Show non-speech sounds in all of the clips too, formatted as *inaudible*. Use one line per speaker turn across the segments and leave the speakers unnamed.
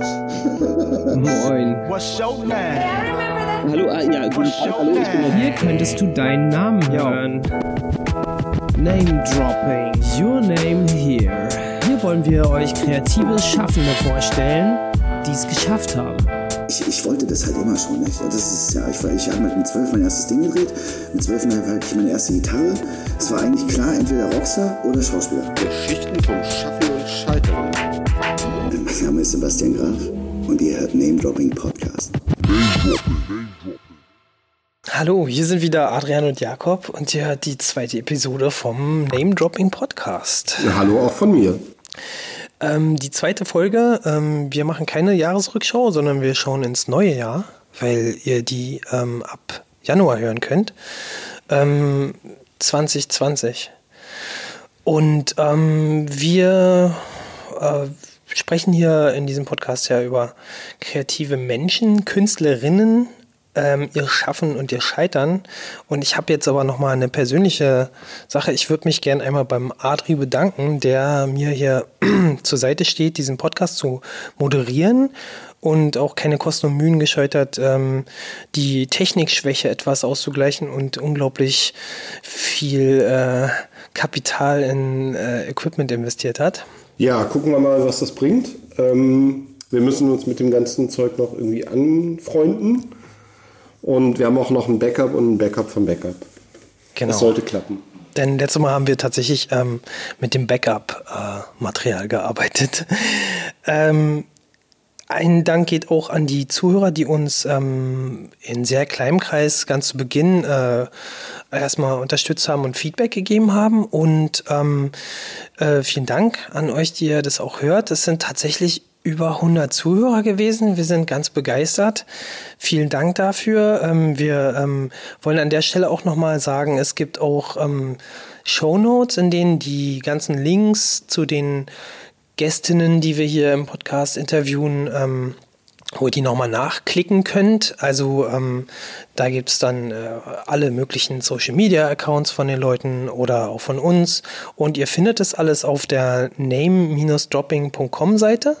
*laughs* Moin. Hallo, ah, ja, guten Tag, hallo, ich bin Hier könntest du deinen Namen hören. Name Dropping. Your name here. Hier wollen wir euch kreative Schaffende vorstellen, die es geschafft haben.
Ich, ich, wollte das halt immer schon. Nicht? Das ist ja, ich, war, ich habe mit zwölf mein erstes Ding gedreht. Mit zwölf hatte ich meine erste Gitarre. Es war eigentlich klar, entweder Rockstar oder Schauspieler.
Geschichten vom Schaffen und Scheitern.
Mein Name ist Sebastian Graf und ihr hört Name Dropping Podcast.
Hallo, hier sind wieder Adrian und Jakob und ihr hört die zweite Episode vom Name Dropping Podcast.
Ja, hallo auch von mir.
Ähm, die zweite Folge, ähm, wir machen keine Jahresrückschau, sondern wir schauen ins neue Jahr, weil ihr die ähm, ab Januar hören könnt. 2020. Ähm, und ähm, wir äh, sprechen hier in diesem Podcast ja über kreative Menschen, Künstlerinnen, ähm, ihr Schaffen und ihr Scheitern. Und ich habe jetzt aber nochmal eine persönliche Sache. Ich würde mich gerne einmal beim Adri bedanken, der mir hier *clears throat* zur Seite steht, diesen Podcast zu moderieren und auch keine Kosten und Mühen gescheut hat, ähm, die Technikschwäche etwas auszugleichen und unglaublich viel äh, Kapital in äh, Equipment investiert hat.
Ja, gucken wir mal, was das bringt. Ähm, wir müssen uns mit dem ganzen Zeug noch irgendwie anfreunden. Und wir haben auch noch ein Backup und ein Backup vom Backup. Genau. Das sollte klappen.
Denn letztes Mal haben wir tatsächlich ähm, mit dem Backup-Material äh, gearbeitet. *laughs* ähm, ein Dank geht auch an die Zuhörer, die uns ähm, in sehr kleinem Kreis ganz zu Beginn äh, erstmal unterstützt haben und Feedback gegeben haben. Und ähm, äh, vielen Dank an euch, die ihr das auch hört. Es sind tatsächlich über 100 Zuhörer gewesen. Wir sind ganz begeistert. Vielen Dank dafür. Ähm, wir ähm, wollen an der Stelle auch nochmal sagen, es gibt auch ähm, Show Notes, in denen die ganzen Links zu den Gästinnen, die wir hier im Podcast interviewen, ähm, wo ihr die nochmal nachklicken könnt. Also ähm, da es dann äh, alle möglichen Social-Media-Accounts von den Leuten oder auch von uns. Und ihr findet das alles auf der name-dropping.com Seite.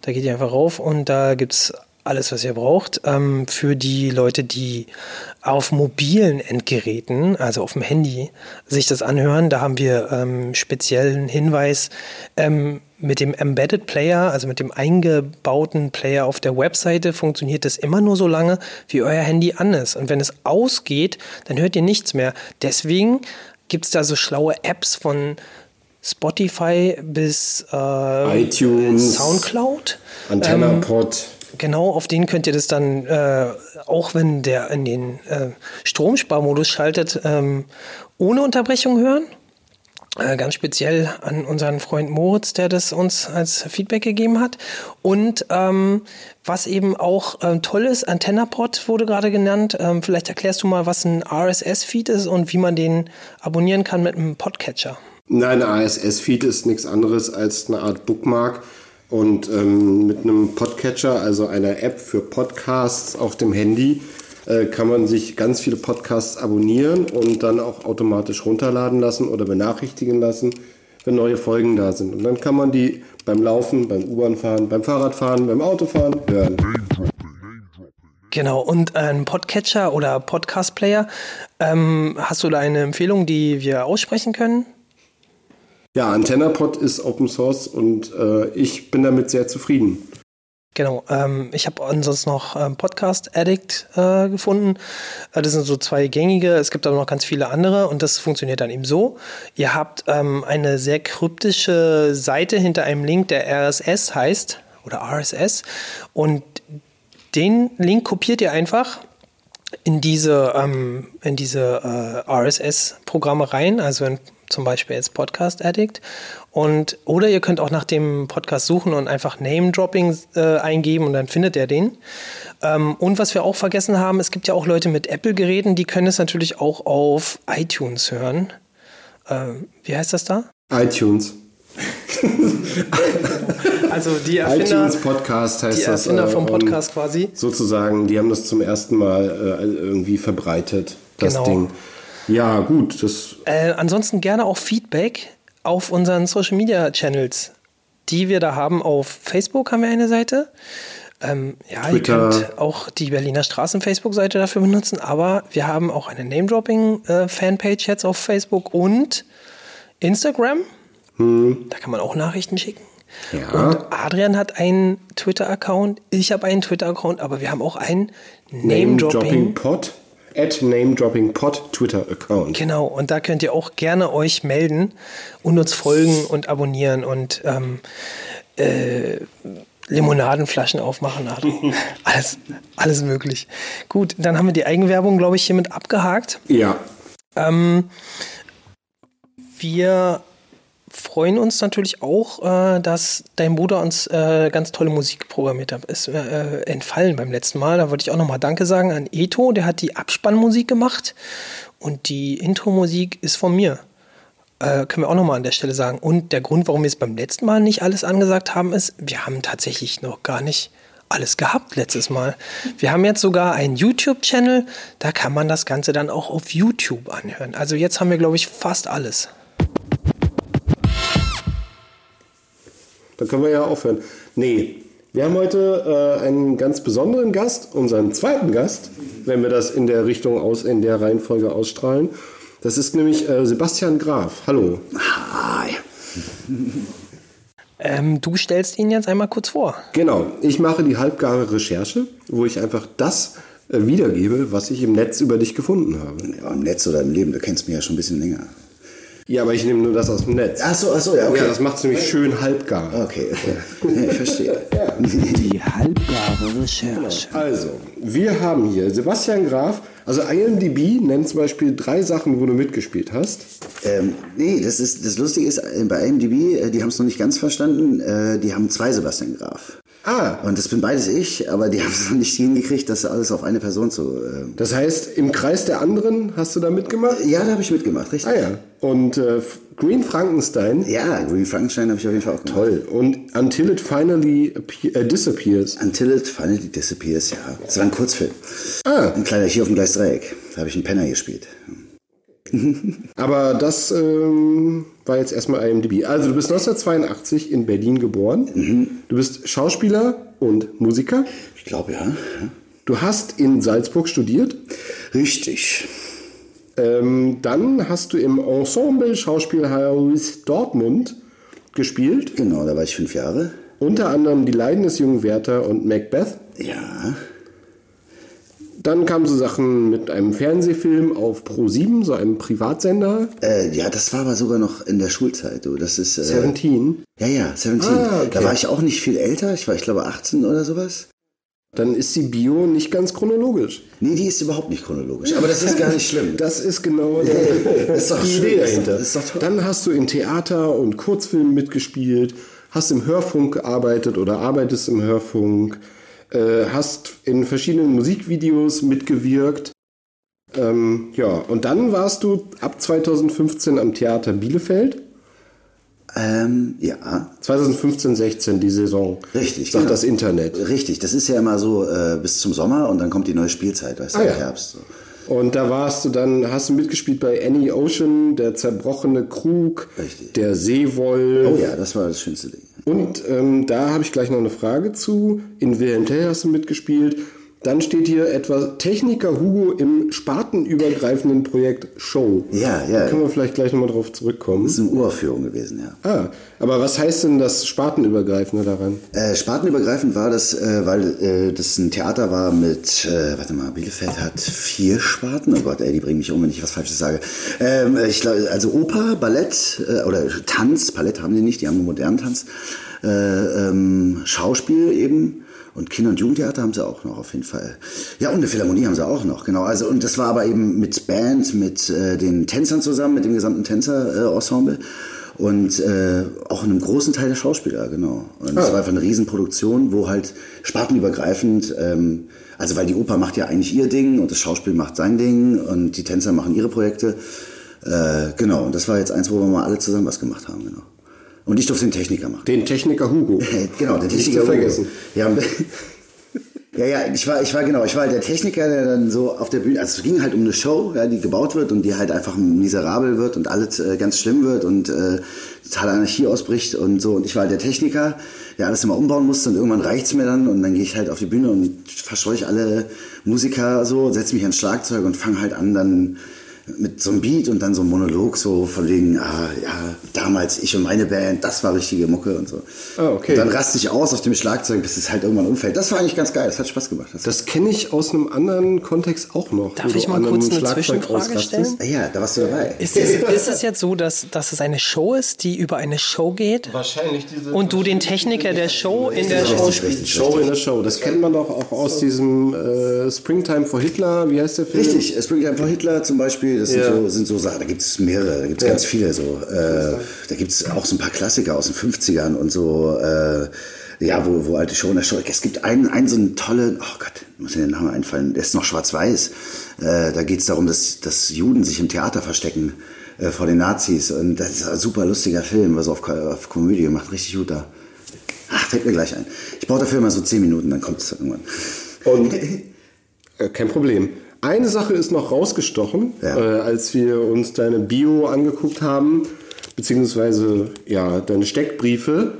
Da geht ihr einfach rauf und da gibt es alles, was ihr braucht. Ähm, für die Leute, die auf mobilen Endgeräten, also auf dem Handy, sich das anhören, da haben wir ähm, speziellen Hinweis. Ähm, mit dem Embedded Player, also mit dem eingebauten Player auf der Webseite, funktioniert das immer nur so lange, wie euer Handy an ist. Und wenn es ausgeht, dann hört ihr nichts mehr. Deswegen gibt es da so schlaue Apps von Spotify bis
äh, iTunes,
Soundcloud,
AntennaPod. Ähm,
genau, auf den könnt ihr das dann, äh, auch wenn der in den äh, Stromsparmodus schaltet, ähm, ohne Unterbrechung hören. Äh, ganz speziell an unseren Freund Moritz, der das uns als Feedback gegeben hat. Und ähm, was eben auch ähm, toll ist, AntennaPod wurde gerade genannt. Ähm, vielleicht erklärst du mal, was ein RSS-Feed ist und wie man den abonnieren kann mit einem Podcatcher.
Nein, ein RSS-Feed ist nichts anderes als eine Art Bookmark. Und ähm, mit einem Podcatcher, also einer App für Podcasts auf dem Handy, äh, kann man sich ganz viele Podcasts abonnieren und dann auch automatisch runterladen lassen oder benachrichtigen lassen, wenn neue Folgen da sind. Und dann kann man die beim Laufen, beim U-Bahn-Fahren, beim Fahrradfahren, beim Autofahren hören.
Genau, und ein Podcatcher oder Podcast-Player, ähm, hast du da eine Empfehlung, die wir aussprechen können?
Ja, AntennaPod ist Open Source und äh, ich bin damit sehr zufrieden.
Genau, ähm, ich habe ansonsten noch ähm, Podcast Addict äh, gefunden. Äh, das sind so zwei gängige, es gibt aber noch ganz viele andere und das funktioniert dann eben so. Ihr habt ähm, eine sehr kryptische Seite hinter einem Link, der RSS heißt oder RSS und den Link kopiert ihr einfach in diese, ähm, in diese äh, RSS-Programme rein, also in zum Beispiel jetzt Podcast Addict. Und, oder ihr könnt auch nach dem Podcast suchen und einfach Name-Dropping äh, eingeben und dann findet er den. Ähm, und was wir auch vergessen haben, es gibt ja auch Leute mit Apple-Geräten, die können es natürlich auch auf iTunes hören. Äh, wie heißt das da?
iTunes. *laughs*
also die Erfinder,
iTunes Podcast heißt
die Erfinder das, äh, vom Podcast quasi.
Sozusagen, die haben das zum ersten Mal äh, irgendwie verbreitet, das genau. Ding. Ja, gut. Das
äh, ansonsten gerne auch Feedback auf unseren Social Media Channels. die wir da haben auf Facebook, haben wir eine Seite. Ähm, ja,
Twitter.
ihr könnt auch die Berliner Straßen-Facebook-Seite dafür benutzen, aber wir haben auch eine Name-Dropping-Fanpage jetzt auf Facebook und Instagram. Da kann man auch Nachrichten schicken.
Ja.
Und Adrian hat einen Twitter-Account, ich habe einen Twitter-Account, aber wir haben auch einen Name-Dropping.
At Name Dropping Pod Twitter-Account.
Genau, und da könnt ihr auch gerne euch melden und uns folgen und abonnieren und ähm, äh, Limonadenflaschen aufmachen. *laughs* Alles, alles möglich. Gut, dann haben wir die Eigenwerbung, glaube ich, hiermit abgehakt.
Ja.
Ähm, wir freuen uns natürlich auch, äh, dass dein Bruder uns äh, ganz tolle Musik programmiert hat. Ist äh, entfallen beim letzten Mal. Da wollte ich auch nochmal Danke sagen an Eto, der hat die Abspannmusik gemacht und die Intro-Musik ist von mir. Äh, können wir auch nochmal an der Stelle sagen. Und der Grund, warum wir es beim letzten Mal nicht alles angesagt haben, ist, wir haben tatsächlich noch gar nicht alles gehabt letztes Mal. Wir haben jetzt sogar einen YouTube-Channel, da kann man das Ganze dann auch auf YouTube anhören. Also jetzt haben wir, glaube ich, fast alles.
Da können wir ja aufhören. Nee, wir haben heute äh, einen ganz besonderen Gast, unseren zweiten Gast, wenn wir das in der Richtung aus, in der Reihenfolge ausstrahlen. Das ist nämlich äh, Sebastian Graf. Hallo.
Hi. *laughs*
Ähm, du stellst ihn jetzt einmal kurz vor.
Genau, ich mache die halbgare Recherche, wo ich einfach das äh, wiedergebe, was ich im Netz über dich gefunden habe.
Ja, im Netz oder im Leben, du kennst mich ja schon ein bisschen länger.
Ja, aber ich nehme nur das aus dem Netz.
Ach so, ach so, ja, okay.
Ja, das macht es nämlich schön halbgar.
Okay, okay. Ja, ich verstehe.
Die halbgare Recherche.
Also, wir haben hier Sebastian Graf. Also IMDb nennt zum Beispiel drei Sachen, wo du mitgespielt hast.
Ähm, nee, das, ist, das Lustige ist, äh, bei IMDb, äh, die haben es noch nicht ganz verstanden, äh, die haben zwei Sebastian Graf.
Ah,
Und das bin beides ich, aber die *laughs* haben es noch nicht hingekriegt, das alles auf eine Person zu... Äh,
das heißt, im Kreis der anderen hast du da mitgemacht?
ja, da habe ich mitgemacht, richtig.
Ah ja. Und äh, Green Frankenstein.
Ja, Green Frankenstein habe ich auf jeden Fall auch gemacht.
Toll. Und Until It Finally äh, Disappears.
Until It Finally Disappears, ja. Das war ein Kurzfilm.
Ah.
Ein kleiner hier auf dem Gleis Dreieck. Da habe ich einen Penner gespielt. *laughs*
Aber das ähm, war jetzt erstmal IMDb. Also du bist 1982 in Berlin geboren. Du bist Schauspieler und Musiker.
Ich glaube, ja.
Du hast in Salzburg studiert.
Richtig.
Ähm, dann hast du im Ensemble Schauspielhaus Dortmund gespielt.
Genau, da war ich fünf Jahre.
Unter anderem Die Leiden des jungen Werther und Macbeth.
Ja.
Dann kamen so Sachen mit einem Fernsehfilm auf Pro7, so einem Privatsender.
Äh, ja, das war aber sogar noch in der Schulzeit, du. Das ist. Äh,
17.
Ja, ja, 17.
Ah, okay.
Da war ich auch nicht viel älter. Ich war, ich glaube, 18 oder sowas.
Dann ist die Bio nicht ganz chronologisch.
Nee, die ist überhaupt nicht chronologisch. Aber das ist gar nicht schlimm. *laughs*
Das ist genau der,
ist
die Idee
das ist doch-
dahinter.
ist doch.
Dann hast du in Theater und Kurzfilmen mitgespielt, hast im Hörfunk gearbeitet oder arbeitest im Hörfunk, äh, hast in verschiedenen Musikvideos mitgewirkt. Ähm, ja, und dann warst du ab 2015 am Theater Bielefeld.
Ähm, ja.
2015, 16 die Saison.
Richtig,
Sagt
genau.
das Internet.
Richtig, das ist ja immer so äh, bis zum Sommer und dann kommt die neue Spielzeit, weißt du,
Ah,
im
ja.
Herbst. So.
Und da warst du dann, hast du mitgespielt bei Annie Ocean, der zerbrochene Krug,
Richtig.
der Seewolf.
Oh ja, das war das schönste Ding.
Und ähm, da habe ich gleich noch eine Frage zu. In Wilhelm Tell hast du mitgespielt. Dann steht hier etwa Techniker Hugo im spartenübergreifenden Projekt Show.
Ja, ja.
Da können wir vielleicht gleich nochmal drauf zurückkommen.
Das ist eine Uraufführung gewesen, ja.
Ah, aber was heißt denn das Spartenübergreifende daran?
Äh, spartenübergreifend war das, äh, weil äh, das ein Theater war mit, äh, warte mal, Bielefeld hat vier Sparten. Oh Gott, ey, die bringen mich um, wenn ich was Falsches sage. Ähm, ich also Oper, Ballett äh, oder Tanz, Ballett haben die nicht, die haben nur modernen Tanz. Äh, ähm, Schauspiel eben. Und Kinder- und Jugendtheater haben sie auch noch, auf jeden Fall. Ja, und eine Philharmonie haben sie auch noch, genau. Also, und das war aber eben mit Band, mit äh, den Tänzern zusammen, mit dem gesamten Tänzer-Ensemble. Und äh, auch einem großen Teil der Schauspieler, genau. Und es war einfach eine Riesenproduktion, wo halt spartenübergreifend, ähm, also weil die Oper macht ja eigentlich ihr Ding und das Schauspiel macht sein Ding und die Tänzer machen ihre Projekte. Äh, genau, und das war jetzt eins, wo wir mal alle zusammen was gemacht haben, genau. Und ich durfte den Techniker machen.
Den Techniker Hugo. *laughs*
Genau,
Nicht
Techniker.
zu vergessen.
Ja, *laughs* Ja, ja, ich war, ich war genau, ich war halt der Techniker, der dann so auf der Bühne, also es ging halt um eine Show, ja, die gebaut wird und die halt einfach miserabel wird und alles äh, ganz schlimm wird und äh, totale Anarchie ausbricht und so. Und ich war halt der Techniker, der alles immer umbauen musste und irgendwann reicht's mir dann und dann gehe ich halt auf die Bühne und verscheuche alle Musiker so, setze mich ans Schlagzeug und fange halt an, dann mit so einem Beat und dann so einem Monolog so von wegen, ah, ja, damals ich und meine Band, das war richtige Mucke und so.
Ah, okay.
Und dann raste ich aus auf dem Schlagzeug, bis es halt irgendwann umfällt. Das war eigentlich ganz geil, das hat Spaß gemacht. Das
Das kenne ich aus einem anderen Kontext auch noch.
Darf ich mal kurz eine
Schlagzeug
Zwischenfrage stellen?
Ah ja, da warst du dabei.
Ist es, ist es jetzt so, dass, dass es eine Show ist, die über eine Show geht?
Wahrscheinlich diese
Und du den Techniker der Show in der Show spielst?
Show in der Show. Das kennt man doch auch aus diesem äh, Springtime for Hitler. Wie heißt der Film?
Richtig, es bringt einfach Hitler zum Beispiel, das sind,
Ja.
so, sind so Sachen, da gibt es mehrere, da gibt es ganz viele so. Äh, da gibt es auch so ein paar Klassiker aus den 50ern und so, äh, ja, wo, wo alte Show in der Show. Es gibt einen, einen so einen tollen, oh Gott, muss mir der Name einfallen, der ist noch schwarz-weiß. Äh, da geht es darum, dass, dass Juden sich im Theater verstecken äh, vor den Nazis. Und das ist ein super lustiger Film, was auf, auf Komödie macht, richtig gut da. Ach, fällt mir gleich ein. Ich brauche dafür immer so 10 Minuten, dann kommt es irgendwann.
Und *laughs* äh, kein Problem. Eine Sache ist noch rausgestochen,
Ja.
äh, als wir uns deine Bio angeguckt haben, beziehungsweise ja, deine Steckbriefe.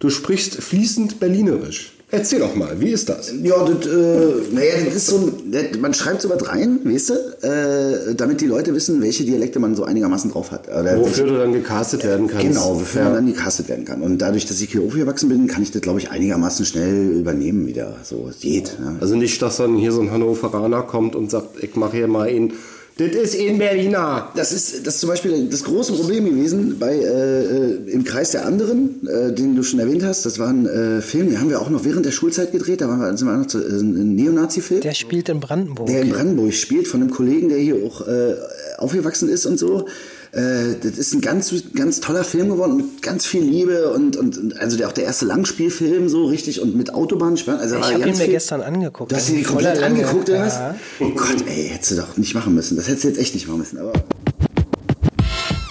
Du sprichst fließend Berlinerisch. Erzähl doch mal, wie ist das?
Ja, das, äh, naja, das ist so, das, man schreibt so was rein, weißt du, äh, damit die Leute wissen, welche Dialekte man so einigermaßen drauf hat. Oder
Wofür du dann gecastet werden kannst.
Genau, wofür man dann gecastet werden kann. Und dadurch, dass ich hier aufgewachsen bin, kann ich das, glaube ich, einigermaßen schnell übernehmen wieder. So, es geht. Ne?
Also nicht, dass dann hier so ein Hannoveraner kommt und sagt, ich mache hier mal in, das ist in Berliner.
Das ist, das ist zum Beispiel das große Problem gewesen bei äh, äh, im Kreis der anderen, äh, den du schon erwähnt hast. Das war ein äh, Film, den haben wir auch noch während der Schulzeit gedreht. Da waren wir, sind wir noch zu, äh, ein Neonazi-Film.
Der spielt in Brandenburg.
der in Brandenburg spielt, von einem Kollegen, der hier auch äh, aufgewachsen ist und so. Äh, das ist ein ganz, ganz toller Film geworden, mit ganz viel Liebe und, und, und also der, auch der erste Langspielfilm so richtig und mit Autobahnsperren. Also
Ich habe ihn mir
viel-
gestern angeguckt.
Du hast ihn komplett angeguckt, oder was?
Ja.
Oh Gott, ey, hättest du doch nicht machen müssen. Das hättest du jetzt echt nicht machen müssen. Aber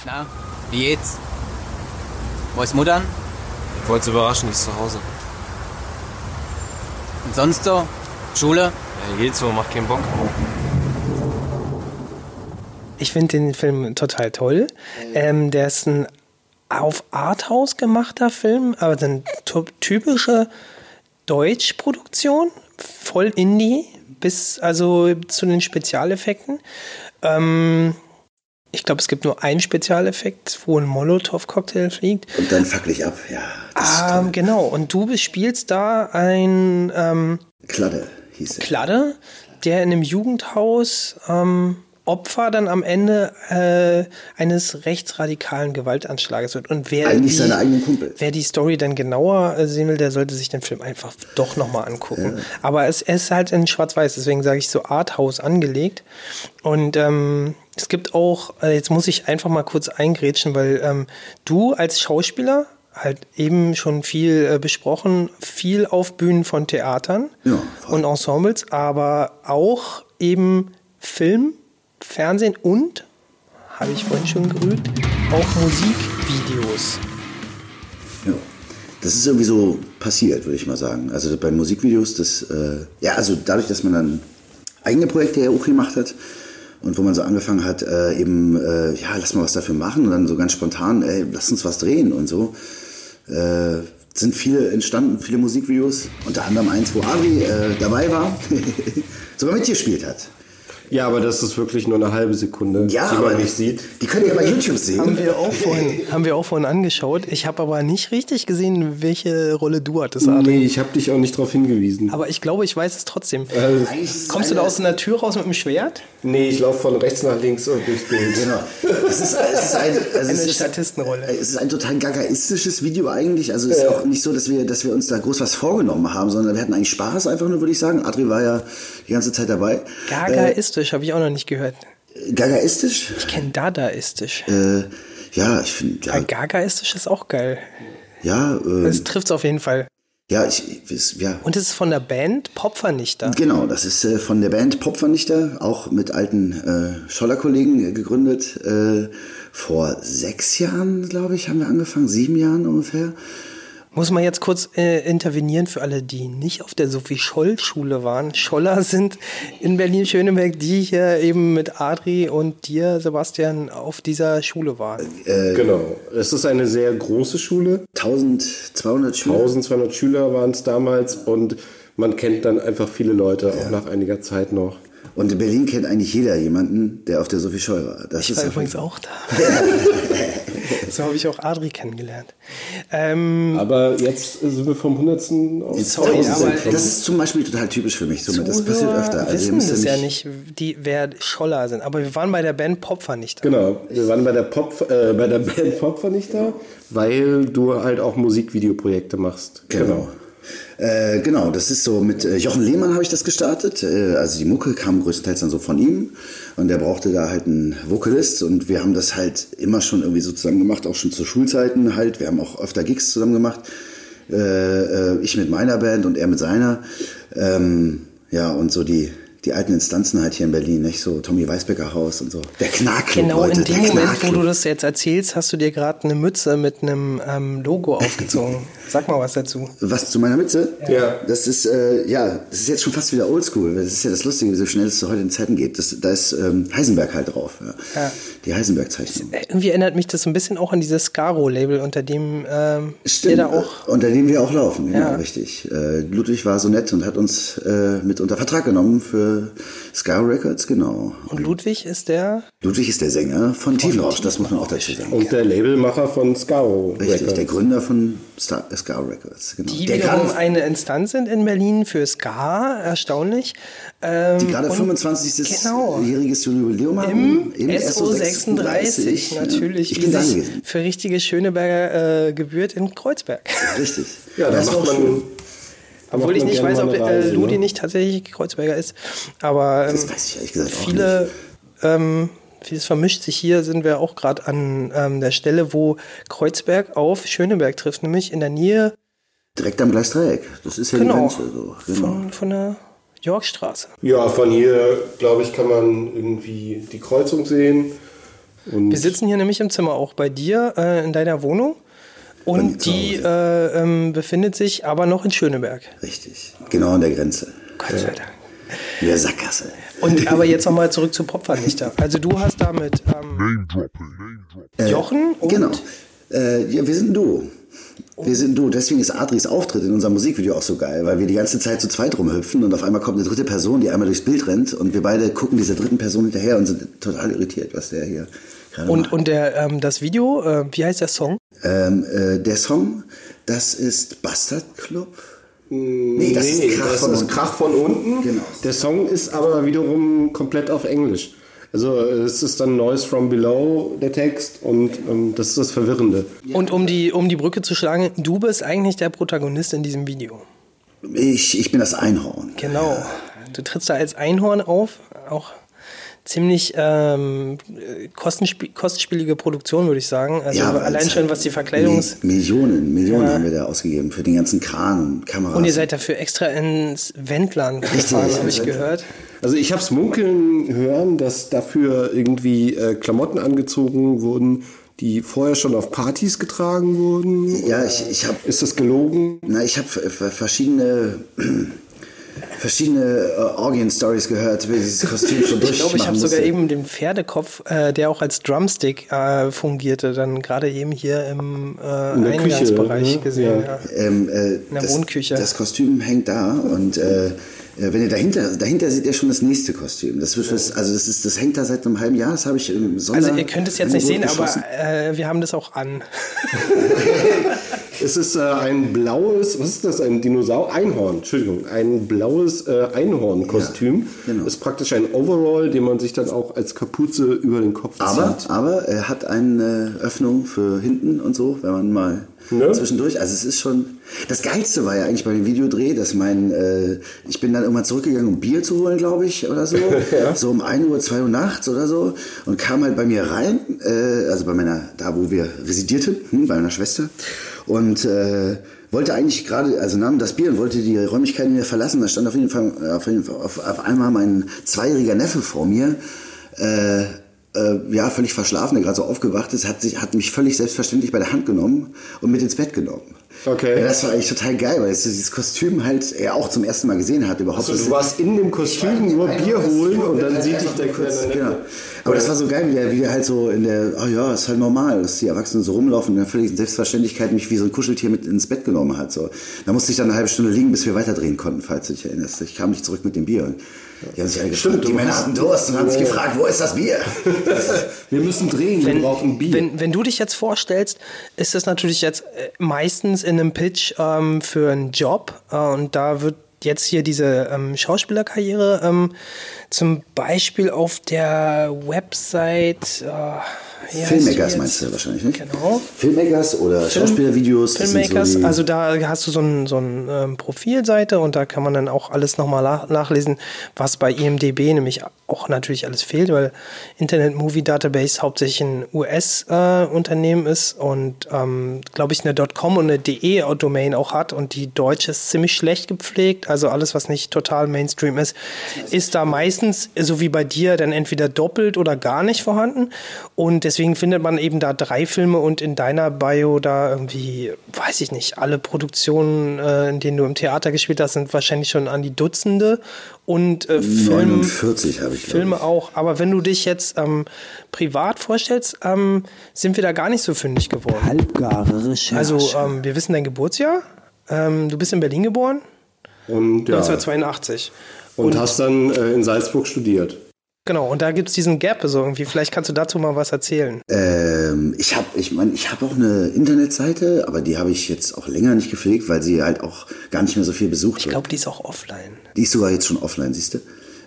Na, wie geht's? Wo ist Muttern?
Ich wollte überraschen, die ist zu Hause.
Und sonst so? Schule?
Ja, geht so, macht keinen Bock.
Ich finde den Film total toll. Ähm, der ist ein auf Arthouse gemachter Film, aber eine typische Deutschproduktion, voll Indie, bis also zu den Spezialeffekten. Ähm, ich glaube, es gibt nur einen Spezialeffekt, wo ein Molotow-Cocktail fliegt.
und dann fackel ich ab. Ja,
Ähm, genau, und du spielst da ein ähm,
Kladde hieß er.
Kladde, der in einem Jugendhaus ähm, Opfer dann am Ende äh, eines rechtsradikalen Gewaltanschlages wird. Und wer
Eigentlich
die,
seine eigenen Kumpel.
Wer die Story dann genauer äh, sehen will, der sollte sich den Film einfach doch nochmal angucken. Aber es, es ist halt in Schwarz-Weiß, deswegen sage ich so Arthouse angelegt. Und ähm, es gibt auch, äh, jetzt muss ich einfach mal kurz eingrätschen, weil ähm, du als Schauspieler halt eben schon viel äh, besprochen, viel auf Bühnen von Theatern
Ja,
und Ensembles, aber auch eben Film, Fernsehen und, habe ich vorhin schon gerügt, auch Musikvideos.
Ja. Das ist irgendwie so passiert, würde ich mal sagen. Also bei Musikvideos, das, äh, ja, also dadurch, dass man dann eigene Projekte ja auch gemacht hat und wo man so angefangen hat, äh, eben, äh, ja, lass mal was dafür machen und dann so ganz spontan, ey, lass uns was drehen und so, äh, sind viele entstanden, viele Musikvideos, unter anderem eins, wo Adri äh, dabei war, *laughs* sogar mitgespielt hat.
Ja, aber das ist wirklich nur eine halbe Sekunde,
Ja,
die man nicht sieht.
Die könnt ihr bei YouTube sehen.
Haben wir auch vorhin, haben wir auch vorhin angeschaut. Ich habe aber nicht richtig gesehen, welche Rolle du hattest, Adrian.
Nee, ich habe dich auch nicht darauf hingewiesen.
Aber ich glaube, ich weiß es trotzdem.
Es
Kommst du da aus einer Tür raus mit dem Schwert?
Nee, ich laufe von rechts nach links und durchs Bild.
Genau. Es ist, es ist ein, *laughs* also
Eine
es ist,
Statistenrolle.
Es ist ein total gagaistisches Video eigentlich. Also es ist auch nicht so, dass wir, dass wir uns da groß was vorgenommen haben, sondern wir hatten eigentlich Spaß einfach nur, würde ich sagen. Adri war ja die ganze Zeit dabei.
Gagaistisch habe ich auch noch nicht gehört.
Äh, Gagaistisch?
Ich kenne Dadaistisch.
Äh, ja, ich finde, ja,
Gagaistisch ist auch geil.
ja, äh,
Das trifft es auf jeden Fall.
Ja, ich, ich, ja.
Und es ist von der Band Popvernichter.
Genau, das ist äh, von der Band Popvernichter, auch mit alten äh, Scholler-Kollegen äh, gegründet. Äh, vor sechs Jahren, glaube ich, haben wir angefangen, sieben Jahren ungefähr.
Muss man jetzt kurz äh, intervenieren für alle, die nicht auf der Sophie-Scholl-Schule waren. Scholler *laughs* sind in Berlin-Schöneberg, die hier eben mit Adri und dir, Sebastian, auf dieser Schule waren.
Genau. Es ist eine sehr große Schule.
1200 Schüler.
1200 Schüler waren es damals und man kennt dann einfach viele Leute auch nach einiger Zeit noch.
Und in Berlin kennt eigentlich jeder jemanden, der auf der Sophie Scholl war. Das
Ich
ist
war übrigens auch da. *laughs* *laughs* *laughs* so habe ich auch Adri kennengelernt. Ähm,
Aber jetzt sind wir vom Hundertsten auf
Sorry,
aber-
das ist zum Beispiel total typisch für mich. Somit. Das passiert öfter. Also
wissen das
ja nicht,
die, wer Scholler sind. Aber wir waren bei der Band Popfer nicht da.
Genau, wir waren bei der Pop, äh, bei der Band Popfer nicht da, weil du halt auch Musikvideoprojekte machst.
Genau. Äh, genau, das ist so mit äh, Jochen Lehmann habe ich das gestartet. Äh, also die Mucke kam größtenteils dann so von ihm und der brauchte da halt einen Vocalist und wir haben das halt immer schon irgendwie so zusammen gemacht, auch schon zu Schulzeiten halt. Wir haben auch öfter Gigs zusammen gemacht. Äh, äh, ich mit meiner Band und er mit seiner. Ähm, ja, und so die, die alten Instanzen halt hier in Berlin, nicht? So Tommy Weisbecker Haus und so. Der Knarkclub,
Genau
Leute,
in dem Moment, wo du das jetzt erzählst, hast du dir gerade eine Mütze mit einem ähm, Logo aufgezogen. *laughs* Sag mal was dazu.
Was zu meiner Mütze?
Ja.
Das ist, äh, ja, das ist jetzt schon fast wieder oldschool. Das ist ja das Lustige, wie so schnell es zu heute in Zeiten geht. Das, da ist ähm, Heisenberg halt drauf. Ja.
Ja.
Die Heisenberg-Zeichnung.
Äh, Irgendwie erinnert mich das ein bisschen auch an dieses Scaro-Label, unter dem ähm,
Stimmt,
da auch.
äh, unter dem wir auch laufen, genau,
Ja.
richtig. Äh, Ludwig war so nett und hat uns äh, mit unter Vertrag genommen für Scar Records, genau.
Und Ludwig ist der.
Ludwig ist der Sänger von Tiefenrausch, das muss man auch dazu sagen.
Und der Labelmacher von.
Richtig,
Records.
der Gründer von Star, äh, Scar Records, genau.
Die
der
wiederum
gerade,
eine Instanz sind in Berlin für Ska, erstaunlich. Ähm,
die gerade
und
25.
Genau.
Jubiläum haben.
Im, SO36,
ja.
natürlich,
Ich
wie
bin da
sich
gewesen.
für richtige Schöneberger äh, gebührt in Kreuzberg.
Richtig.
Ja, da
das war
macht
auch schön.
Obwohl ich nicht weiß, ob äh,
Reise,
Ludi
ne?
nicht tatsächlich Kreuzberger ist. Aber ähm,
Das weiß ich ehrlich gesagt auch
viele, ähm, vieles vermischt sich hier, sind wir auch gerade an ähm, der Stelle, wo Kreuzberg auf Schöneberg trifft, nämlich in der Nähe
Direkt am Gleisdreieck. Das ist ja
Genau.
die Grenze. So. Genau.
von, von der Yorkstraße.
Ja, von hier, glaube ich, kann man irgendwie die Kreuzung sehen. Und
Wir sitzen hier nämlich im Zimmer auch bei dir äh, in deiner Wohnung. Und die äh, ähm, befindet sich aber noch in Schöneberg.
Richtig. Genau an der Grenze.
Gott sei Dank.
In der Sackgasse.
Und aber jetzt nochmal zurück zu Popvernichter. Also du hast da mit ähm, Jochen und
Genau. Äh, ja, wir sind ein Duo. Wir sind Duo. Deswegen ist Adris Auftritt in unserem Musikvideo auch so geil, weil wir die ganze Zeit zu zweit rumhüpfen und auf einmal kommt eine dritte Person, die einmal durchs Bild rennt und wir beide gucken dieser dritten Person hinterher und sind total irritiert, was der hier gerade
Und,
macht.
und der, ähm, das Video, äh, wie heißt der Song?
Ähm, äh, der Song, das ist Bastard Club. Nee, das
nee,
ist Krach
das
von
ist
unten.
Krach von unten.
Genau.
Der Song ist aber wiederum komplett auf Englisch. Also es ist dann Noise from Below, der Text, und ähm, das ist das Verwirrende.
Und um die, um die Brücke zu schlagen, du bist eigentlich der Protagonist in diesem Video.
Ich, ich bin das Einhorn.
Genau. Du trittst da als Einhorn auf, auch ziemlich ähm, kostensp kostspielige Produktion, würde ich sagen. Also
Ja,
allein schon was die Verkleidungs...
Mi- Millionen, Millionen haben wir da ausgegeben für den ganzen Kran und Kameras.
Und ihr seid dafür extra ins Wendland gefahren, habe ich *laughs* gehört.
Also ich habe es munkeln hören, dass dafür irgendwie äh, Klamotten angezogen wurden, die vorher schon auf Partys getragen wurden.
Ja, ich, ich habe
Ist das gelogen?
Na, ich habe verschiedene verschiedene äh, Orgien-Stories gehört, wie dieses Kostüm schon
Ich glaube, ich habe sogar eben den Pferdekopf, äh, der auch als Drumstick äh, fungierte, dann gerade eben hier im äh,
In der Küche,
Eingangsbereich
ne?
gesehen.
Ja.
Ja.
Ähm, äh,
der
das,
Wohnküche.
Das Kostüm hängt da und äh, wenn ihr dahinter, dahinter seht ihr schon das nächste Kostüm. Das wird, was- also das ist, das hängt da seit einem halben Jahr. Das habe ich im Sonder.
Also ihr könnt es jetzt nicht sehen, aber äh, wir haben das auch an. *laughs*
Es ist äh, ein blaues, was ist das? Ein Dinosaur? Einhorn, Entschuldigung. Ein blaues äh, Einhornkostüm.
Ja, genau.
Ist praktisch ein Overall, den man sich dann auch als Kapuze über den Kopf
Aber,
zieht.
aber er hat eine Öffnung für hinten und so, wenn man mal
Ne?
zwischendurch. Also es ist schon. Das Geilste war ja eigentlich bei dem Videodreh, dass mein, äh, ich bin dann irgendwann zurückgegangen, um Bier zu holen, glaube ich, oder so. *laughs* So um 1 Uhr, 2 Uhr nachts oder so. Und kam halt bei mir rein, äh, also bei meiner, da wo wir residierten, hm, bei meiner Schwester. Und äh, wollte eigentlich gerade, also nahm das Bier und wollte die Räumlichkeiten wieder verlassen. Da stand auf jeden Fall, auf, jeden Fall, auf, auf einmal mein zweijähriger Neffe vor mir. Äh, äh, ja, völlig verschlafen, der gerade so aufgewacht ist, hat, sich, hat mich völlig selbstverständlich bei der Hand genommen und mit ins Bett genommen.
Okay.
Ja, das war eigentlich total geil, weil es dieses Kostüm halt er auch zum ersten Mal gesehen hat überhaupt.
Also, du warst in dem Kostüm nur Bier holen und dann sieht dich der kleine
Genau. Aber das war so geil, wie der, wie der halt so in der, oh ja, ist halt normal, dass die Erwachsenen so rumlaufen und in der völligen Selbstverständlichkeit mich wie so ein Kuscheltier mit ins Bett genommen hat. So. Da musste ich dann eine halbe Stunde liegen, bis wir weiterdrehen konnten, falls du dich erinnerst. Ich kam nicht zurück mit dem Bier. Die haben sich alle gefragt, die Männer hatten Durst und haben sich gefragt, wo ist das Bier? *laughs*
Wir müssen drehen, wir brauchen Bier.
Wenn, wenn du dich jetzt vorstellst, ist das natürlich jetzt äh, meistens in einem Pitch ähm, für einen Job äh, und da wird jetzt hier diese ähm, Schauspielerkarriere ähm, zum Beispiel auf der Website. Äh,
Filmmakers meinst du wahrscheinlich, nicht?
Genau.
Filmmakers oder Schauspielervideos. das sind
Filmmakers,
so
also da hast du so eine so ein, ähm, Profilseite und da kann man dann auch alles nochmal nach, nachlesen, was bei IMDB nämlich auch natürlich alles fehlt, weil Internet Movie Database hauptsächlich ein US-Unternehmen ist und ähm, glaube ich eine .com und eine .de-Domain auch hat und die deutsche ist ziemlich schlecht gepflegt, also alles, was nicht total Mainstream ist, ist da meistens, so wie bei dir, dann entweder doppelt oder gar nicht vorhanden und deswegen findet man eben da drei Filme und in deiner Bio da irgendwie, weiß ich nicht, alle Produktionen, äh, in denen du im Theater gespielt hast, sind wahrscheinlich schon an die Dutzende und äh, Film,
49 habe ich,
Filme auch. Aber wenn du dich jetzt ähm, privat vorstellst, ähm, sind wir da gar nicht so fündig geworden.
Halbgare Recherche.
Also ähm, wir wissen dein Geburtsjahr. Ähm, du bist in Berlin geboren,
und, ja.
1982.
und hast dann äh, in Salzburg studiert.
Genau, und da gibt es diesen Gap so irgendwie. Vielleicht kannst du dazu mal was erzählen.
Ähm, ich habe, ich meine, ich habe auch eine Internetseite, aber die habe ich jetzt auch länger nicht gepflegt, weil sie halt auch gar nicht mehr so viel besucht
Ich
wird.
glaube, die ist auch offline.
Die ist sogar jetzt schon offline, siehst du?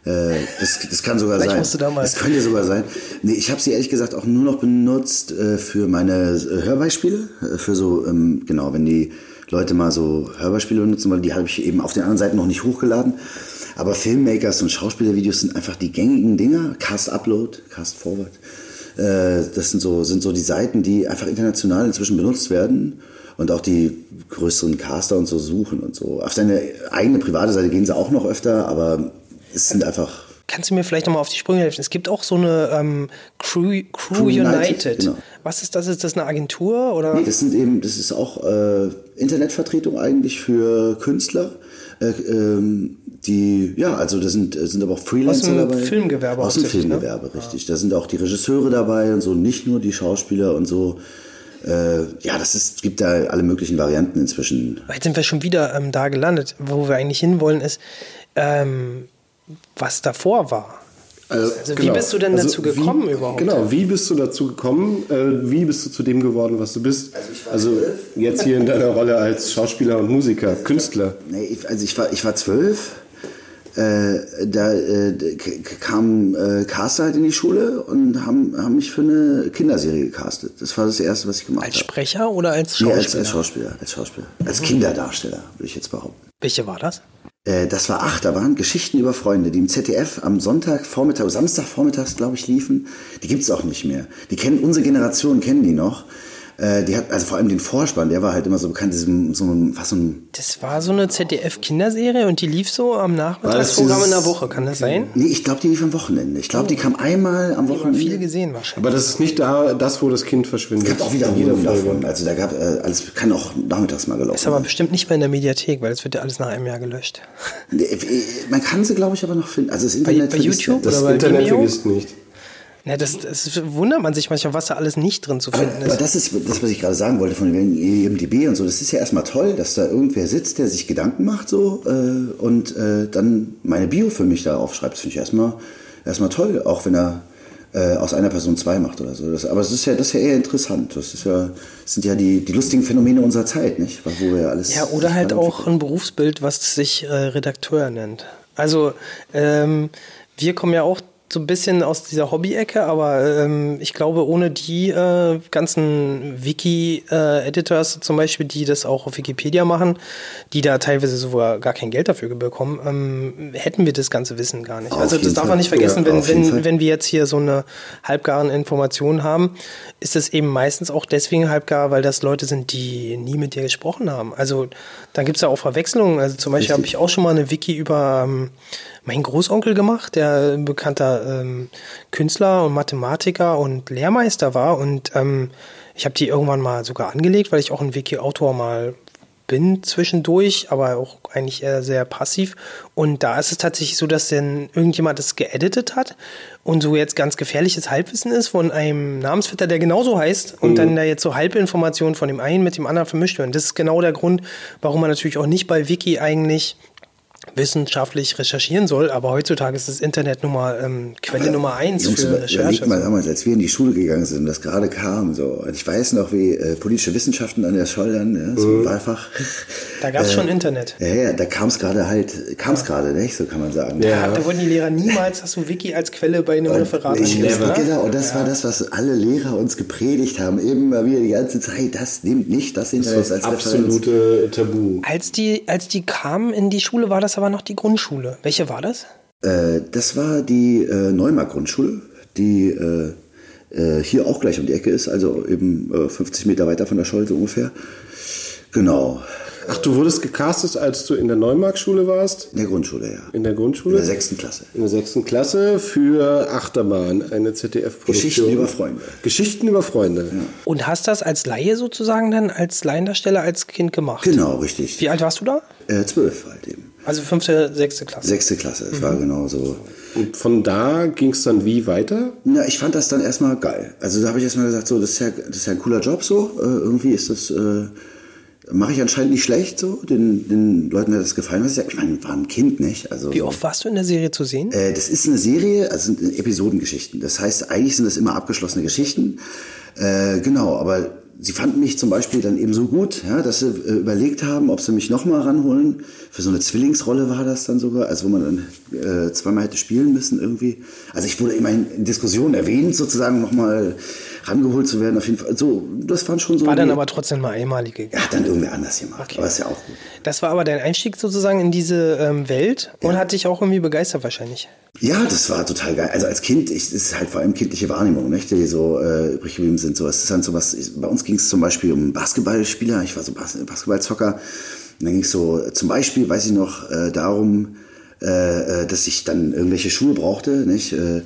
Äh, das, das kann sogar *laughs* sein.
musst du da mal-
Das könnte sogar sein. Nee, ich habe sie ehrlich gesagt auch nur noch benutzt äh, für meine äh, Hörbeispiele. Äh, für so, ähm, genau, wenn die Leute mal so Hörbeispiele benutzen, weil die habe ich eben auf den anderen Seiten noch nicht hochgeladen. Aber Filmmakers und Schauspielervideos sind einfach die gängigen Dinger. Cast Upload, Cast Forward. Äh, das sind so, sind so die Seiten, die einfach international inzwischen benutzt werden und auch die größeren Caster und so suchen und so. Auf seine eigene private Seite gehen sie auch noch öfter, aber es sind einfach
Kannst du mir vielleicht nochmal auf die Sprünge helfen? Es gibt auch so eine ähm, Crew, Crew,
Crew
United.
United, genau.
Was ist das? Ist das eine Agentur oder?
Nee, das sind eben, das ist auch äh, Internetvertretung eigentlich für Künstler. Äh, ähm, die, ja, also da sind, sind aber auch Freelancer
Aus dem
dabei.
Filmgewerbe
Aus dem
ne?
Filmgewerbe, richtig. Da sind auch die Regisseure dabei und so, nicht nur die Schauspieler und so. Äh, ja, das ist, gibt da alle möglichen Varianten inzwischen.
Jetzt sind wir schon wieder ähm, da gelandet. Wo wir eigentlich hinwollen, ist, ähm, was davor war. Also, wie bist du denn dazu gekommen
wie,
überhaupt?
Genau, wie bist du dazu gekommen? Äh, wie bist du zu dem geworden, was du bist? Also, jetzt hier in deiner Rolle als Schauspieler und Musiker, Künstler.
Nee, ich, also ich war, ich war zwölf. Äh, da äh, kamen äh, Caster halt in die Schule und haben, haben mich für eine Kinderserie gecastet. Das war das Erste, was ich gemacht
Als
habe.
Sprecher oder als
Nee,
Schauspieler?
als, als Schauspieler, als Schauspieler. Als Kinderdarsteller, würde ich jetzt behaupten.
Welche war das?
Äh, das war Achterbahn, Geschichten über Freunde, die im ZDF am Sonntag, Vormittag, Samstag glaube ich, liefen. Die gibt's auch nicht mehr. Die kennen, unsere Generation kennen die noch. Äh, die hat, also vor allem den Vorspann, der war halt immer so bekannt, diesem, so ein, fast so ein,
Das war so eine ZDF-Kinderserie und die lief so am Nachmittagsprogramm in der Woche. Kann das sein?
nee, ich glaube, die lief am Wochenende. Ich glaube, die kam einmal am
Ich habe
Wochenende.
viel gesehen wahrscheinlich.
Aber das ist nicht da, das, wo das Kind verschwindet.
Es gab auch
in jeder
Wiederholungen
Folge.
davon. Also da gab äh, alles, kann auch nachmittags mal gelaufen.
Ist aber bestimmt nicht mehr in der Mediathek, weil es wird ja alles nach einem Jahr gelöscht.
Nee, äh, Man kann sie, glaube ich, aber noch finden. Also das
Bei,
Internet
bei
vergisst
YouTube
das.
Das
oder bei
Internet
Vimeo?
vergisst nicht.
Ja, das, das wundert man sich manchmal, was da alles nicht drin zu
Aber,
finden
aber
ist.
das ist das, was ich gerade sagen wollte von wegen IMDb und so. Das ist ja erstmal toll, dass da irgendwer sitzt, der sich Gedanken macht so äh, und äh, dann meine Bio für mich da aufschreibt. Das finde ich erstmal erstmal toll, auch wenn er äh, aus einer Person zwei macht oder so. Das, aber es ist ja das ist ja eher interessant. Das ist ja das sind ja die, die lustigen Phänomene unserer Zeit, nicht? Wo wir ja alles
Ja, oder halt auch ein Berufsbild, was sich äh, Redakteur nennt. Also, ähm, wir kommen ja auch so ein bisschen aus dieser Hobby-Ecke, aber ähm, ich glaube, ohne die äh, ganzen Wiki-Editors zum Beispiel, die das auch auf Wikipedia machen, die da teilweise sogar gar kein Geld dafür bekommen, ähm, hätten wir das ganze Wissen gar nicht.
Auf
also das darf man nicht vergessen,
Ja,
wenn, wenn, wenn wir jetzt hier so eine halbgaren Information haben, ist es eben meistens auch deswegen halbgar, weil das Leute sind, die nie mit dir gesprochen haben. Also dann gibt es ja auch Verwechslungen. Also zum Beispiel habe ich auch schon mal eine Wiki über ähm, meinen Großonkel gemacht, der ein bekannter ähm, Künstler und Mathematiker und Lehrmeister war. Und ähm, ich habe die irgendwann mal sogar angelegt, weil ich auch einen Wiki-Autor mal bin zwischendurch, aber auch eigentlich eher sehr passiv. Und da ist es tatsächlich so, dass dann irgendjemand das geeditet hat und so jetzt ganz gefährliches Halbwissen ist von einem Namensvetter, der genauso heißt und dann da jetzt so Halbinformationen von dem einen mit dem anderen vermischt werden. Das ist genau der Grund, warum man natürlich auch nicht bei Wiki eigentlich wissenschaftlich recherchieren soll, aber heutzutage ist das Internet Nummer ähm, Quelle Nummer eins
Jungs,
für Recherche.
mal damals, als wir in die Schule gegangen sind und das gerade kam, so. Und ich weiß noch, wie äh, politische Wissenschaften an der Scholdern, ja, so
Mhm.
ein Wahlfach.
Da gab es
Äh,
schon Internet.
Ja, ja, da kam es gerade halt, kam es gerade, nicht? So kann man sagen.
Ja.
Da wollten die Lehrer niemals, hast du Wiki als Quelle bei einem Referat
Ich,
angegeben, ne?
genau, und das war das, was alle Lehrer uns gepredigt haben, immer wieder die ganze Zeit. Das nimmt nicht das Internet
Das
als
ist das
Referenz.
absolute Tabu.
Als die, als die kamen in die Schule, war das aber noch die Grundschule. Welche war das?
Äh, das war die äh, Neumark Grundschule, die äh, äh, hier auch gleich um die Ecke ist, also eben äh, 50 Meter weiter von der Scholte ungefähr. Genau,
Ach, du wurdest gecastet, als du in der Neumark-Schule warst?
in der Grundschule, ja.
In der
In
Grundschule?
der sechsten Klasse.
In der sechsten Klasse für Achterbahn, eine ZDF-Produktion.
Geschichten über Freunde.
Geschichten über Freunde.
Und hast das als Laie sozusagen dann, als Laiendarsteller, als Kind gemacht?
Genau, richtig.
Wie alt warst du da?
Äh, zwölf halt eben.
Also fünfte, sechste Klasse.
Sechste Klasse, es war genau so.
Und von da ging es dann wie weiter?
Na, ich fand das dann erstmal geil. Also da habe ich erstmal gesagt, so, das ist ja, das ist ja ein cooler Job so. Äh, irgendwie ist das, äh, mache ich anscheinend nicht schlecht so. Den, den Leuten hat das gefallen, was ich sage. Ich meine, war ein Kind, nicht? Also,
Wie oft warst du in der Serie zu sehen?
Äh, das ist eine Serie, also sind Episodengeschichten. Das heißt, eigentlich sind das immer abgeschlossene Geschichten. Äh, genau, aber sie fanden mich zum Beispiel dann eben so gut, ja, dass sie äh, überlegt haben, ob sie mich nochmal ranholen. Für so eine Zwillingsrolle war das dann sogar, also wo man dann äh, zweimal hätte spielen müssen irgendwie. Also ich wurde immerhin in Diskussionen erwähnt, sozusagen nochmal rangeholt zu werden. Auf jeden Fall. So, das waren schon so.
War dann aber trotzdem mal einmalige.
ja, dann irgendwer anders gemacht. Aber ist ja auch gut.
Das war aber dein Einstieg sozusagen in diese ähm, Welt und hat dich auch irgendwie begeistert wahrscheinlich.
Ja, das war total geil. Also als Kind, ich, das ist halt vor allem kindliche Wahrnehmung, nicht, die so äh, übrig geblieben sind. So, es ist dann sowas, ich, bei uns ging es zum Beispiel um Basketballspieler, ich war so Bas Basketballzocker. Und dann ging es so, äh, zum Beispiel, weiß ich noch, äh, darum, äh, äh, dass ich dann irgendwelche Schuhe brauchte, nicht? Äh,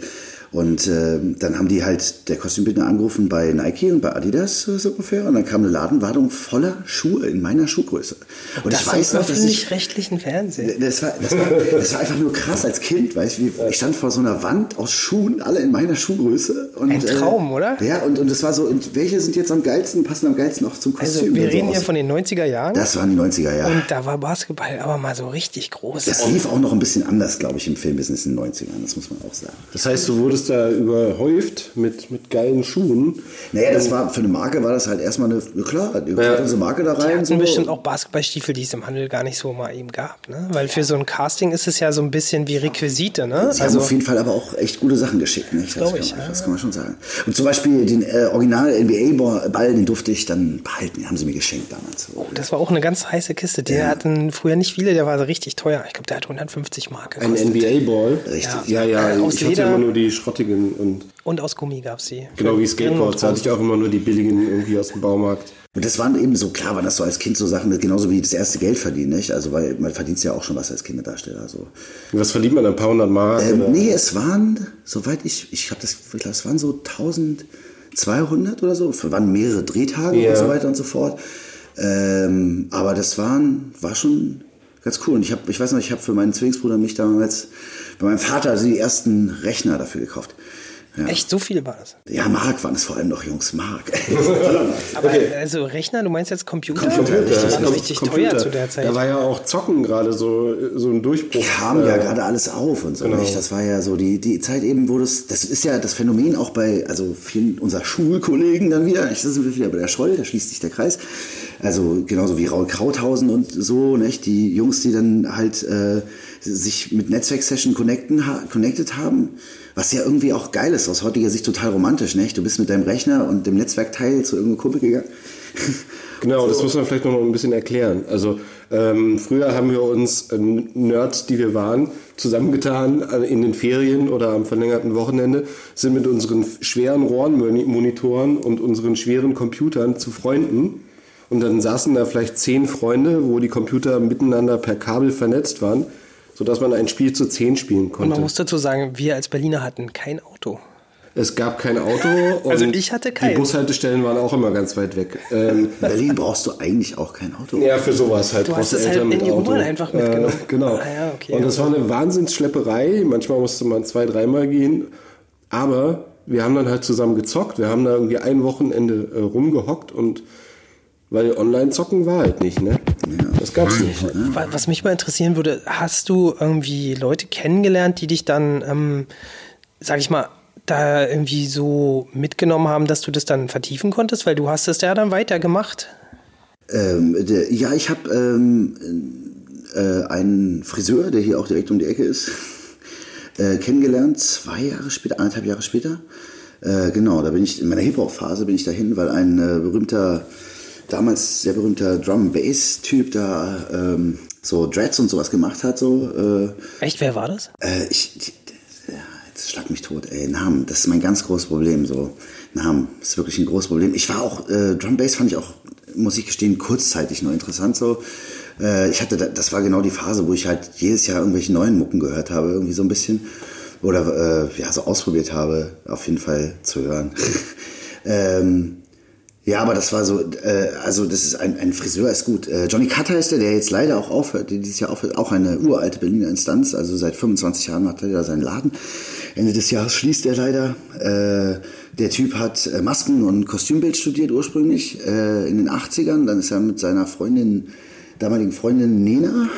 und äh, dann haben die halt der Kostümbildner angerufen bei Nike und bei Adidas äh, so ungefähr. Und dann kam eine Ladenwartung voller Schuhe in meiner Schuhgröße. Und
das
ich weiß noch, dass ich
öffentlich-rechtlichen Fernsehen.
das war, das, war, das war einfach nur krass als Kind, weißt du, ich stand vor so einer Wand aus Schuhen, alle in meiner Schuhgröße. Und,
Ein Traum, oder?
Ja, und, und das war so, und welche sind jetzt am geilsten, passen am geilsten auch zum
Also
Kostüm?
wir
und so
reden hier
aus.
von den 90er Jahren
Das waren die 90er Jahre.
und da war Basketball aber mal so richtig groß.
Das lief auch noch ein bisschen anders, glaube ich, im Filmbusiness in den 90ern, das muss man auch sagen.
Das heißt, du wurdest da überhäuft mit, mit geilen Schuhen.
Naja, das war, für eine Marke war das halt erstmal eine, na klar, die
Ja.
ja. unsere Marke da
Die
rein.
hatten
So.
bestimmt auch Basketballstiefel, die es im Handel gar nicht so mal eben gab. Ne? Weil für so ein Casting ist es ja so ein bisschen wie Requisite. Ne?
Sie haben
Also
auf jeden Fall aber auch echt gute Sachen geschickt, nicht? Das,
glaub
kann
ich,
man,
ja.
das kann man schon sagen. Und zum Beispiel den äh, Original-NBA-Ball, den durfte ich dann behalten, den haben sie mir geschenkt damals.
Oh, das war auch eine ganz heiße Kiste. Der hatten früher nicht viele, der war so richtig teuer. Ich glaube, der hat 150 Mark
Ein
gekostet.
NBA-Ball.
Richtig.
Ja, ja,
Äh, aus
ich hatte
Leder.
immer nur die schrottigen und
Und aus Gummi gab es sie.
genau wie Skateboards. Da hatte ich auch immer nur die billigen irgendwie aus dem Baumarkt.
Und das waren eben so, klar waren das so als Kind so Sachen, genauso wie das erste Geld verdienen, nicht? Also, weil man verdient ja auch schon was als Kinderdarsteller, so.
Was verdient man? Ein paar hundert Mark?
Ähm,
oder?
nee, es waren, soweit ich, ich habe das, ich glaube, es waren so 1200 oder so, es waren mehrere Drehtage
Ja.
und so weiter und so fort. Ähm, aber das waren, war schon ganz cool. Und ich habe, ich weiß noch, ich habe für meinen Zwillingsbruder mich damals bei meinem Vater also die ersten Rechner dafür gekauft. Ja.
Echt, so viel war das.
Ja, Mark waren es vor allem noch, Jungs, Mark. *laughs* *laughs*
Aber also Rechner, du meinst jetzt Computer?
Computer,
Das
ja.
war richtig teuer zu der Zeit.
Da war ja auch Zocken gerade so, so ein Durchbruch.
kam ja
Äh,
gerade alles auf und so.
genau.
Nicht? Das war ja so die, die Zeit eben, wo das, das ist ja das Phänomen auch bei, also vielen unserer Schulkollegen dann wieder, das sind wir wieder bei der Scholl, da schließt sich der Kreis. Also genauso wie Raul Krauthausen und so, nicht? Die Jungs, die dann halt äh, sich mit Netzwerksession connecten, ha connected haben, was ja irgendwie auch geil ist, aus heutiger Sicht total romantisch, nicht? Du bist mit deinem Rechner und dem Netzwerkteil zu irgendeinem Kumpel gegangen. *laughs*
Genau, das muss man vielleicht noch ein bisschen erklären. Also ähm, früher haben wir uns äh, Nerds, die wir waren, zusammengetan äh, in den Ferien oder am verlängerten Wochenende, sind mit unseren schweren Rohrenmonitoren und unseren schweren Computern zu Freunden. Und dann saßen da vielleicht zehn Freunde, wo die Computer miteinander per Kabel vernetzt waren, sodass man ein Spiel zu zehn spielen
Und
konnte.
man muss dazu sagen, wir als Berliner hatten kein Auto.
Es gab kein Auto. *laughs* Und
Also ich hatte
Die
keins.
Bushaltestellen waren auch immer ganz weit weg. Ähm,
In Berlin brauchst du eigentlich auch kein Auto.
ja, für sowas halt.
Du hast
brauchst
es halt
Eltern
in
mit
die
Auto.
Einfach mitgenommen.
Äh, genau.
Ah ja, okay.
und das war eine Wahnsinnsschlepperei. Manchmal musste man zwei, dreimal gehen. Aber wir haben dann halt zusammen gezockt. Wir haben da irgendwie ein Wochenende äh, rumgehockt und weil Online-Zocken war halt nicht, ne? Das gab's nicht.
Wa- Was mich mal interessieren würde, hast du irgendwie Leute kennengelernt, die dich dann, ähm, sag ich mal, da irgendwie so mitgenommen haben, dass du das dann vertiefen konntest? Weil du hast es ja dann weitergemacht.
Ähm, der, ja, ich habe ähm, äh, einen Friseur, der hier auch direkt um die Ecke ist, *laughs* äh, kennengelernt, zwei Jahre später, anderthalb Jahre später. Äh, genau, da bin ich in meiner Hip-Hop-Phase bin ich dahin, weil ein äh, berühmter, damals sehr berühmter Drum-Bass-Typ da ähm, so Dreads und sowas gemacht hat. So, äh,
Echt, wer war das?
äh, ich, die, ja, jetzt schlag mich tot, ey, Namen, das ist mein ganz großes Problem, so. Namen, ist wirklich ein großes Problem. Ich war auch, äh, Drum Bass fand ich auch, muss ich gestehen, kurzzeitig nur interessant, so. Äh, ich hatte, da, das war genau die Phase, wo ich halt jedes Jahr irgendwelche neuen Mucken gehört habe, irgendwie so ein bisschen. Oder, äh, ja, so ausprobiert habe, auf jeden Fall zu hören. *laughs* ähm, ja, aber das war so, äh, also das ist ein, ein Friseur ist gut. Äh, Johnny Cutter ist der, der jetzt leider auch aufhört, der dieses Jahr aufhört, auch eine uralte Berliner Instanz, also seit 25 Jahren hat er da seinen Laden. Ende des Jahres schließt er leider. Äh, der Typ hat äh, Masken- und Kostümbild studiert ursprünglich äh, in den 80ern, dann ist er mit seiner Freundin, damaligen Freundin Nena,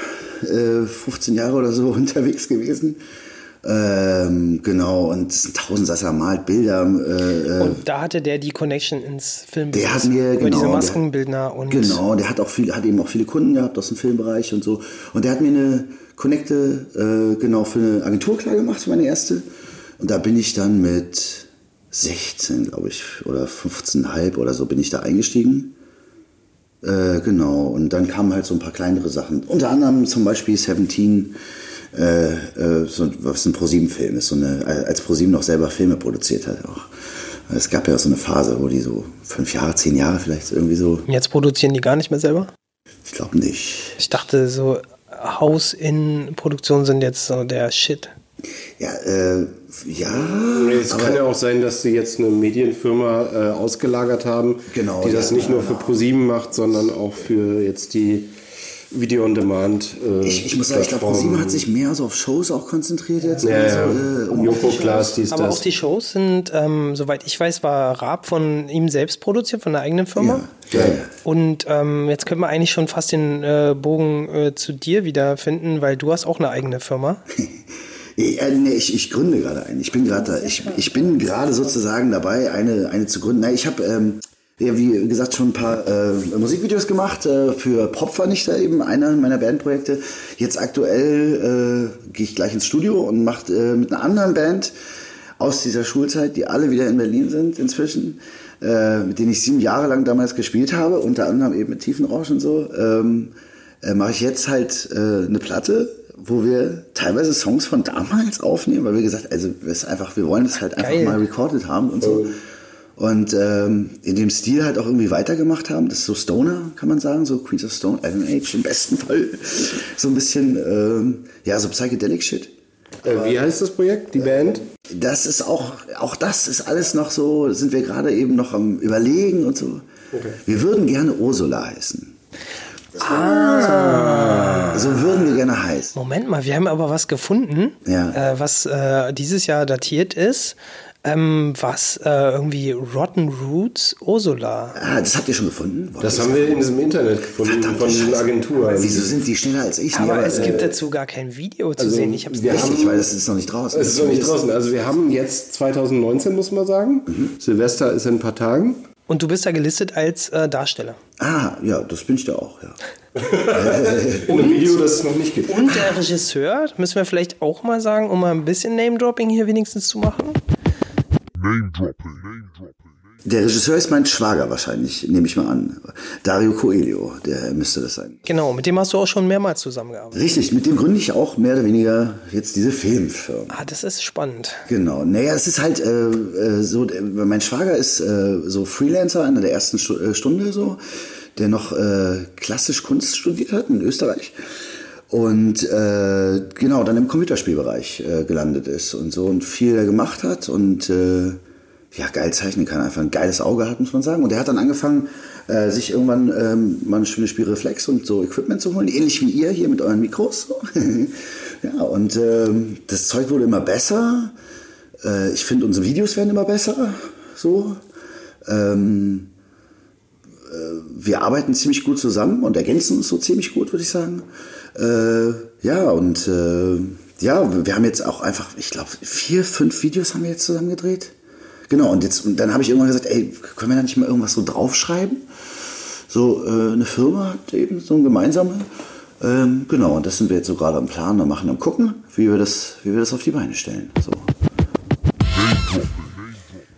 äh, 15 Jahre oder so *laughs* unterwegs gewesen. Ähm, genau, und es sind tausend Sasser malt Bilder. Äh, äh,
Und da hatte der die Connection ins Film.
der hat mir
über
genau,
diese
der-
Maskenbildner und
genau, der hat auch viel, hat eben auch viele Kunden gehabt aus dem Filmbereich und so. Und der hat mir eine Connecte äh, genau für eine Agentur klar gemacht, für meine erste. Und da bin ich dann mit 16, glaube ich, oder 15,5 oder so bin ich da eingestiegen. Äh, genau, und dann kamen halt so ein paar kleinere Sachen. Unter anderem zum Beispiel 17, äh, äh, so, was ein ProSieben-Film ist, so eine, als ProSieben noch selber Filme produziert hat auch. Es gab ja auch so eine Phase, wo die so fünf Jahre, zehn Jahre vielleicht irgendwie so,
jetzt produzieren die gar nicht mehr selber?
ich glaube nicht.
Ich dachte, so Haus-in-Produktionen sind jetzt so der Shit.
Ja, äh, ja.
Es kann ja auch sein, dass sie jetzt eine Medienfirma äh, ausgelagert haben,
Genau,
die das
ja,
nicht nur
genau.
für ProSieben macht, sondern auch für jetzt die Video on Demand. Äh,
Ich, ich muss sagen, ich glaube. ProSieben hat sich mehr so auf Shows auch konzentriert jetzt.
Ja,
also,
ja.
äh, um
Joko Klaas, dies,
Aber
das.
auch die Shows sind, ähm, soweit ich weiß, war Raab von ihm selbst produziert, von der eigenen Firma.
Ja, ja.
Und ähm, jetzt können wir eigentlich schon fast den äh, Bogen äh, zu dir wiederfinden, weil du hast auch eine eigene Firma. *laughs*
Ja, nee, ich, ich gründe gerade eine. Ich bin gerade da. Ich, ich bin gerade sozusagen dabei, eine, eine zu gründen. Na, ich habe, ähm, ja, wie gesagt, schon ein paar äh, Musikvideos gemacht äh, für Popvernichter eben, einer meiner Bandprojekte. Jetzt aktuell äh, gehe ich gleich ins Studio und mache äh, mit einer anderen Band aus dieser Schulzeit, die alle wieder in Berlin sind inzwischen, äh, mit denen ich sieben Jahre lang damals gespielt habe, unter anderem eben mit Tiefenrausch und so, ähm, äh, mache ich jetzt halt äh, eine Platte, wo wir teilweise Songs von damals aufnehmen, weil wir gesagt, also es einfach, wir wollen es halt einfach
Geil.
mal recorded haben und so. Und ähm, in dem Stil halt auch irgendwie weitergemacht haben. Das ist so Stoner, kann man sagen, so Queens of Stone, Iron Age im besten Fall. *laughs* So ein bisschen, ähm, ja, so Psychedelic Shit.
Äh, wie heißt das Projekt, die Band?
Das ist auch, auch das ist alles noch so, sind wir gerade eben noch am Überlegen und so. Wir würden gerne Ursula heißen. Ah. So würden wir gerne heißen.
Moment mal, wir haben aber was gefunden,
Ja.
äh, was äh, dieses Jahr datiert ist, ähm, was äh, irgendwie Rotten Roots Ursula.
Ah, das habt ihr schon gefunden? Wo
Das haben wir in diesem Internet gefunden
Verdammte
von
Scheiße.
Agenturen.
Wieso sind die schneller als ich?
Aber
Nee,
es
äh,
gibt dazu gar kein Video zu
also
sehen. Ich hab's
wir
nicht.
haben-
weil das ist noch nicht draußen.
Es ist noch nicht draußen. Also wir haben jetzt 2019, muss man sagen.
Mhm.
Silvester ist in ein paar Tagen.
Und du bist da gelistet als äh, Darsteller.
Ah, ja, das bin ich da auch, ja. *laughs*
In einem Video, das es noch nicht gibt.
Und der Regisseur, müssen wir vielleicht auch mal sagen, um mal ein bisschen Name-Dropping hier wenigstens zu machen.
Der Regisseur ist mein Schwager wahrscheinlich, nehme ich mal an. Dario Coelho, der müsste das sein.
Genau, mit dem hast du auch schon mehrmals zusammengearbeitet.
Richtig, mit dem gründe ich auch mehr oder weniger jetzt diese Filmfirma.
Ah, das ist spannend.
Genau. Naja, es ist halt äh, äh, so, mein Schwager ist äh, so Freelancer in der ersten äh, Stunde so, der noch äh, klassisch Kunst studiert hat in Österreich. Und äh, genau dann im Computerspielbereich äh, gelandet ist und so und viel gemacht hat und äh, ja geil zeichnen kann, einfach ein geiles Auge hat, muss man sagen. Und er hat dann angefangen, äh, sich irgendwann ähm, mal eine schöne Spielreflex und so Equipment zu holen, ähnlich wie ihr hier mit euren Mikros. *laughs* Ja, und ähm, das Zeug wurde immer besser. Äh, ich finde, unsere Videos werden immer besser. So. Ähm, äh, wir arbeiten ziemlich gut zusammen und ergänzen uns so ziemlich gut, würde ich sagen. Äh, ja, und äh, ja, wir haben jetzt auch einfach, ich glaube, vier, fünf Videos haben wir jetzt zusammen gedreht. Genau, und jetzt, und dann habe ich irgendwann gesagt, ey, können wir da nicht mal irgendwas so draufschreiben? So, äh, eine Firma hat eben so ein gemeinsame. Ähm, genau, und das sind wir jetzt so gerade am Plan und machen, am gucken, wie wir das, wie wir das auf die Beine stellen. So.